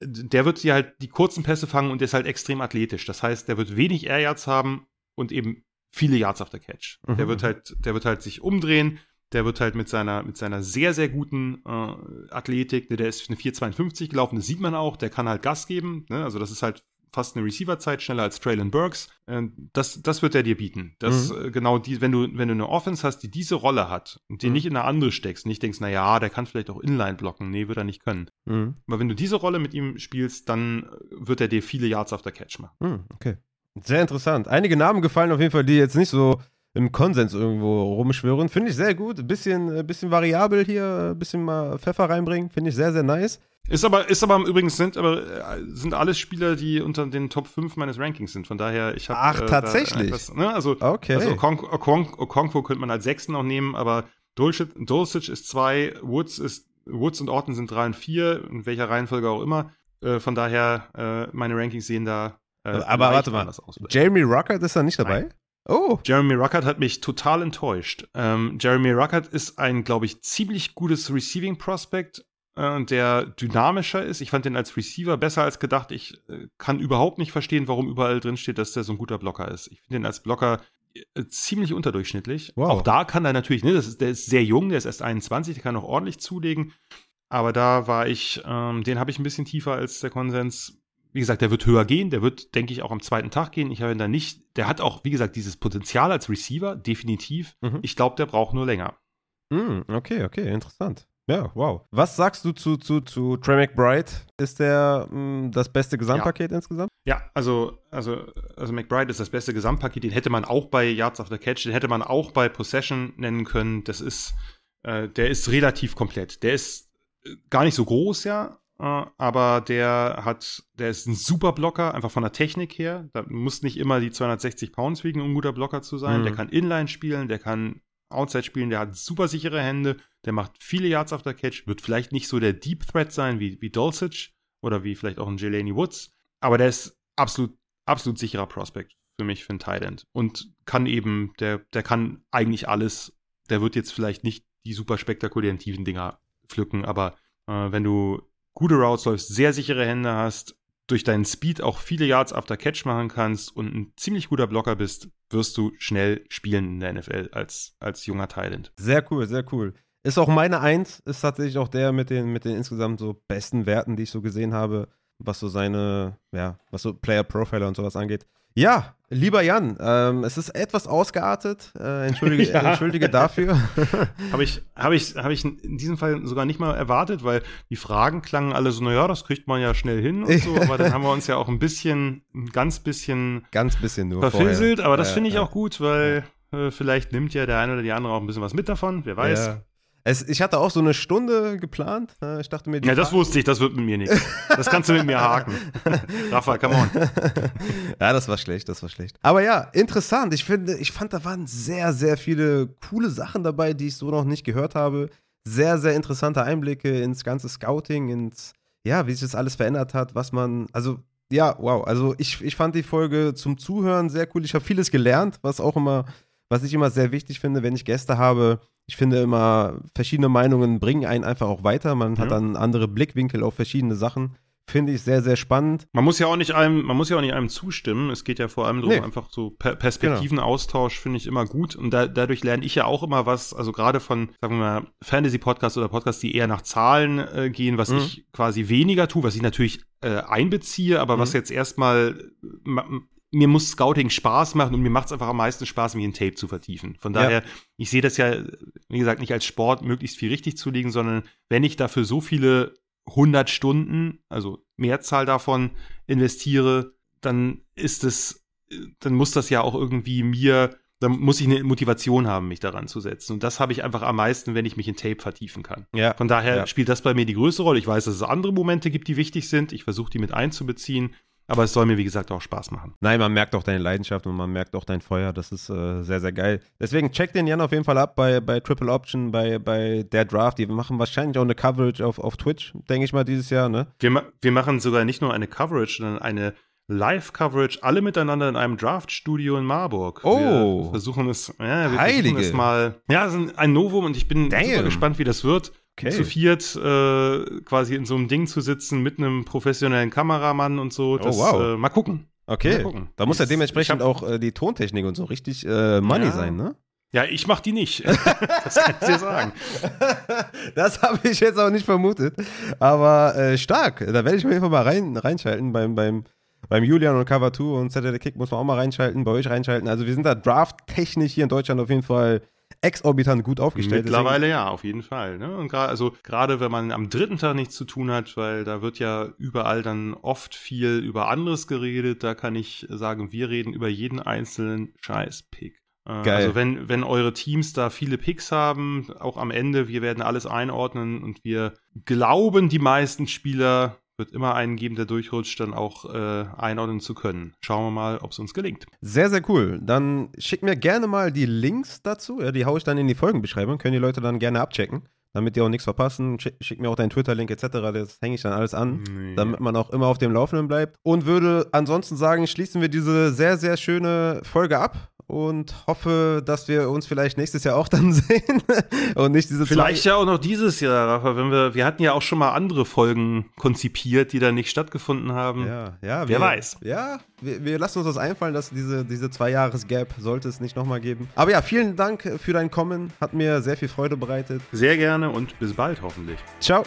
B: Der wird hier halt die kurzen Pässe fangen und der ist halt extrem athletisch. Das heißt, der wird wenig Air Yards haben und eben viele Yards auf der Catch.
A: Mhm.
B: Der wird halt, der wird halt sich umdrehen, der wird halt mit seiner, mit seiner sehr, sehr guten äh, Athletik, der ist eine 4,52 gelaufen, das sieht man auch, der kann halt Gas geben. Ne? Also das ist halt fast eine Receiver-Zeit, schneller als Traylon Burks. Äh, das, das wird er dir bieten. Das, äh, genau die, wenn du, wenn du eine Offense hast, die diese Rolle hat und die
A: Mhm.
B: nicht in eine andere steckst, nicht denkst, na ja, der kann vielleicht auch Inline blocken. Nee, wird er nicht können.
A: Mhm.
B: Aber wenn du diese Rolle mit ihm spielst, dann äh, wird er dir viele Yards auf der Catch machen.
A: Hm, okay. Sehr interessant. Einige Namen gefallen auf jeden Fall, die jetzt nicht so im Konsens irgendwo rumschwirren. Finde ich sehr gut. Ein bisschen, äh, bisschen variabel hier, ein bisschen mal Pfeffer reinbringen. Finde ich sehr, sehr nice.
B: Ist aber, ist aber übrigens sind, aber äh, sind alles Spieler, die unter den Top 5 meines Rankings sind. Von daher, ich habe.
A: Ach, tatsächlich?
B: ne, also,
A: Okay.
B: also Okonkwo, Okonkwo, Okonkwo könnte man als Sechsten auch nehmen, aber Dulcich, Dulcich ist zwei, Woods ist, Woods und Orton sind drei und vier, in welcher Reihenfolge auch immer. Äh, von daher, äh, meine Rankings sehen da. Äh,
A: Aber
B: leicht
A: warte mal. Jeremy Ruckert ist da nicht dabei?
B: Nein.
A: Oh.
B: Jeremy Ruckert hat mich total enttäuscht. Ähm, Jeremy Ruckert ist ein, glaube ich, ziemlich gutes Receiving Prospect, äh, der dynamischer ist. Ich fand den als Receiver besser als gedacht. Ich äh, kann überhaupt nicht verstehen, warum überall drin steht, dass der so ein guter Blocker ist. Ich finde den als Blocker äh, ziemlich unterdurchschnittlich.
A: Wow.
B: Auch da kann er natürlich, ne, das ist, der ist sehr jung, der ist erst 21, der kann auch ordentlich zulegen. Aber da war ich, ähm, den habe ich ein bisschen tiefer als der Konsens. Wie gesagt, der wird höher gehen, der wird, denke ich, auch am zweiten Tag gehen. Ich habe ihn da nicht, der hat auch, wie gesagt, dieses Potenzial als Receiver, definitiv.
A: Mhm.
B: Ich glaube, der braucht nur länger.
A: Hm, okay, okay, interessant. Ja, wow. Was sagst du zu, zu, zu Trey McBride? Ist der mh, das beste Gesamtpaket insgesamt?
B: Ja, also, also, also McBride ist das beste Gesamtpaket. Den hätte man auch bei Yards of the Catch, den hätte man auch bei Possession nennen können. Das ist, äh, der ist relativ komplett. Der ist äh, gar nicht so groß, ja, äh, aber der hat, der ist ein super Blocker, einfach von der Technik her. Da muss nicht immer die 260 Pounds wiegen, um ein guter Blocker zu sein.
A: Mhm.
B: Der kann Inline spielen, der kann Outside spielen, der hat super sichere Hände, der macht viele Yards auf der Catch, wird vielleicht nicht so der Deep Threat sein wie, wie Dulcich oder wie vielleicht auch ein Jelani Woods, aber der ist absolut, absolut sicherer Prospect für mich für einen Tight End und kann eben, der, der kann eigentlich alles. Der wird jetzt vielleicht nicht die super spektakulären tiefen Dinger pflücken, aber äh, wenn du gute Routes läufst, sehr sichere Hände hast, durch deinen Speed auch viele Yards after Catch machen kannst und ein ziemlich guter Blocker bist, wirst du schnell spielen in der NFL als, als junger Thailand.
A: Sehr cool, sehr cool. Ist auch meine Eins, ist tatsächlich auch der mit den, mit den insgesamt so besten Werten, die ich so gesehen habe, was so seine, ja, was so Player Profiler und sowas angeht. Ja, lieber Jan, ähm, es ist etwas ausgeartet. Äh, entschuldige, [laughs]
B: Ja.
A: entschuldige dafür. [laughs]
B: Habe ich, hab ich, hab ich in diesem Fall sogar nicht mal erwartet, weil die Fragen klangen alle so, naja, das kriegt man ja schnell hin und so, [laughs] aber dann haben wir uns ja auch ein bisschen, ein ganz bisschen
A: Ganz bisschen nur.
B: verfinselt,
A: vorher.
B: aber das
A: Ja,
B: finde ich
A: ja.
B: auch gut, weil äh, vielleicht nimmt ja der eine oder die andere auch ein bisschen was mit davon, wer weiß.
A: Es, ich hatte auch so eine Stunde geplant. Äh, Ich dachte mir, die
B: Ja, das wusste ich, das wird mit mir nichts. Das kannst du mit mir haken. [laughs] Rafa, come on. [laughs]
A: ja, das war schlecht, das war schlecht. Aber ja, interessant. Ich finde, ich fand, da waren sehr, sehr viele coole Sachen dabei, die ich so noch nicht gehört habe. Sehr, sehr interessante Einblicke ins ganze Scouting, ins, ja, wie sich das alles verändert hat, was man, also, ja, wow. Also ich, ich fand die Folge zum Zuhören sehr cool. Ich habe vieles gelernt, was auch immer, was ich immer sehr wichtig finde, wenn ich Gäste habe. Ich finde immer, verschiedene Meinungen bringen einen einfach auch weiter. Man hat
B: Ja.
A: dann andere Blickwinkel auf verschiedene Sachen. Finde ich sehr, sehr spannend.
B: Man muss ja auch nicht einem, man muss ja auch nicht einem zustimmen. Es geht ja vor allem darum,
A: Nee. Genau.
B: einfach so per Perspektivenaustausch finde ich immer gut. Und da, dadurch lerne ich ja auch immer was, also gerade von, sagen wir mal, Fantasy-Podcasts oder Podcasts, die eher nach Zahlen äh, gehen, was
A: Mhm.
B: ich quasi weniger tue, was ich natürlich äh, einbeziehe, aber was
A: Mhm.
B: jetzt erstmal ma- mir muss Scouting Spaß machen und mir macht es einfach am meisten Spaß, mich in Tape zu vertiefen. Von
A: Ja.
B: daher, ich sehe das ja, wie gesagt, nicht als Sport möglichst viel richtig zu liegen, sondern wenn ich dafür so viele 100 Stunden, also Mehrzahl davon investiere, dann ist es, dann muss das ja auch irgendwie mir, dann muss ich eine Motivation haben, mich daran zu setzen. Und das habe ich einfach am meisten, wenn ich mich in Tape vertiefen kann.
A: Ja.
B: Von daher
A: Ja.
B: spielt das bei mir die größte Rolle. Ich weiß, dass es andere Momente gibt, die wichtig sind. Ich versuche die mit einzubeziehen. Aber es soll mir, wie gesagt, auch Spaß machen.
A: Nein, man merkt auch deine Leidenschaft und man merkt auch dein Feuer. Das ist äh, sehr, sehr geil. Deswegen check den Jan auf jeden Fall ab bei, bei Triple Option, bei, bei der Draft. Die machen wahrscheinlich auch eine Coverage auf, auf Twitch, denke ich mal, dieses Jahr, ne?
B: Wir, ma wir machen sogar nicht nur eine Coverage, sondern eine Live-Coverage, alle miteinander in einem Draft-Studio in Marburg.
A: Oh.
B: Wir versuchen es, ja, wir
A: Heilige.
B: versuchen es mal. Ja, es ist ein Novum und ich bin
A: Damn.
B: super gespannt, wie das wird.
A: Okay.
B: Zu viert äh, quasi in so einem Ding zu sitzen mit einem professionellen Kameramann und so. Das,
A: Oh, wow.
B: Äh, mal gucken.
A: Okay.
B: Mal gucken.
A: Da muss ja dementsprechend
B: hab-
A: auch äh, die Tontechnik und so richtig äh, Money
B: Ja.
A: sein, ne?
B: Ja, ich mach die nicht. [laughs] das kann ich dir sagen. [laughs]
A: das habe ich jetzt auch nicht vermutet. Aber äh, stark. Da werde ich auf jeden Fall mal rein, reinschalten. Beim, beim, beim Julian und Cover 2 und Saturday Kick muss man auch mal reinschalten, bei euch reinschalten. Also wir sind da drafttechnisch hier in Deutschland auf jeden Fall exorbitant gut aufgestellt.
B: Mittlerweile ja, auf jeden Fall. Ne? Und gerade, also gerade wenn man am dritten Tag nichts zu tun hat, weil da wird ja überall dann oft viel über anderes geredet, da kann ich sagen, wir reden über jeden einzelnen Scheiß-Pick. Äh,
A: Geil.
B: Also wenn, wenn eure Teams da viele Picks haben, auch am Ende, wir werden alles einordnen und wir glauben, die meisten Spieler wird immer einen geben, der durchrutscht, dann auch äh, einordnen zu können. Schauen wir mal, ob es uns gelingt.
A: Sehr, sehr cool. Dann schick mir gerne mal die Links dazu. Ja, die haue ich dann in die Folgenbeschreibung. Können die Leute dann gerne abchecken, damit die auch nichts verpassen. Schick, schick mir auch deinen Twitter-Link etc. Das hänge ich dann alles an.
B: Nee.
A: damit man auch immer auf dem Laufenden bleibt. Und würde ansonsten sagen, schließen wir diese sehr, sehr schöne Folge ab und hoffe, dass wir uns vielleicht nächstes Jahr auch dann [laughs] sehen und nicht diese
B: Vielleicht ja auch noch dieses Jahr, Rafa, wenn wir, wir hatten ja auch schon mal andere Folgen konzipiert, die dann nicht stattgefunden haben.
A: Ja, ja,
B: Wer
A: wir,
B: weiß.
A: Ja, wir, wir lassen uns das einfallen, dass diese, diese zwei Jahres-Gap sollte es nicht nochmal geben. Aber ja, vielen Dank für dein Kommen. Hat mir sehr viel Freude bereitet.
B: Sehr gerne und bis bald hoffentlich.
A: Ciao.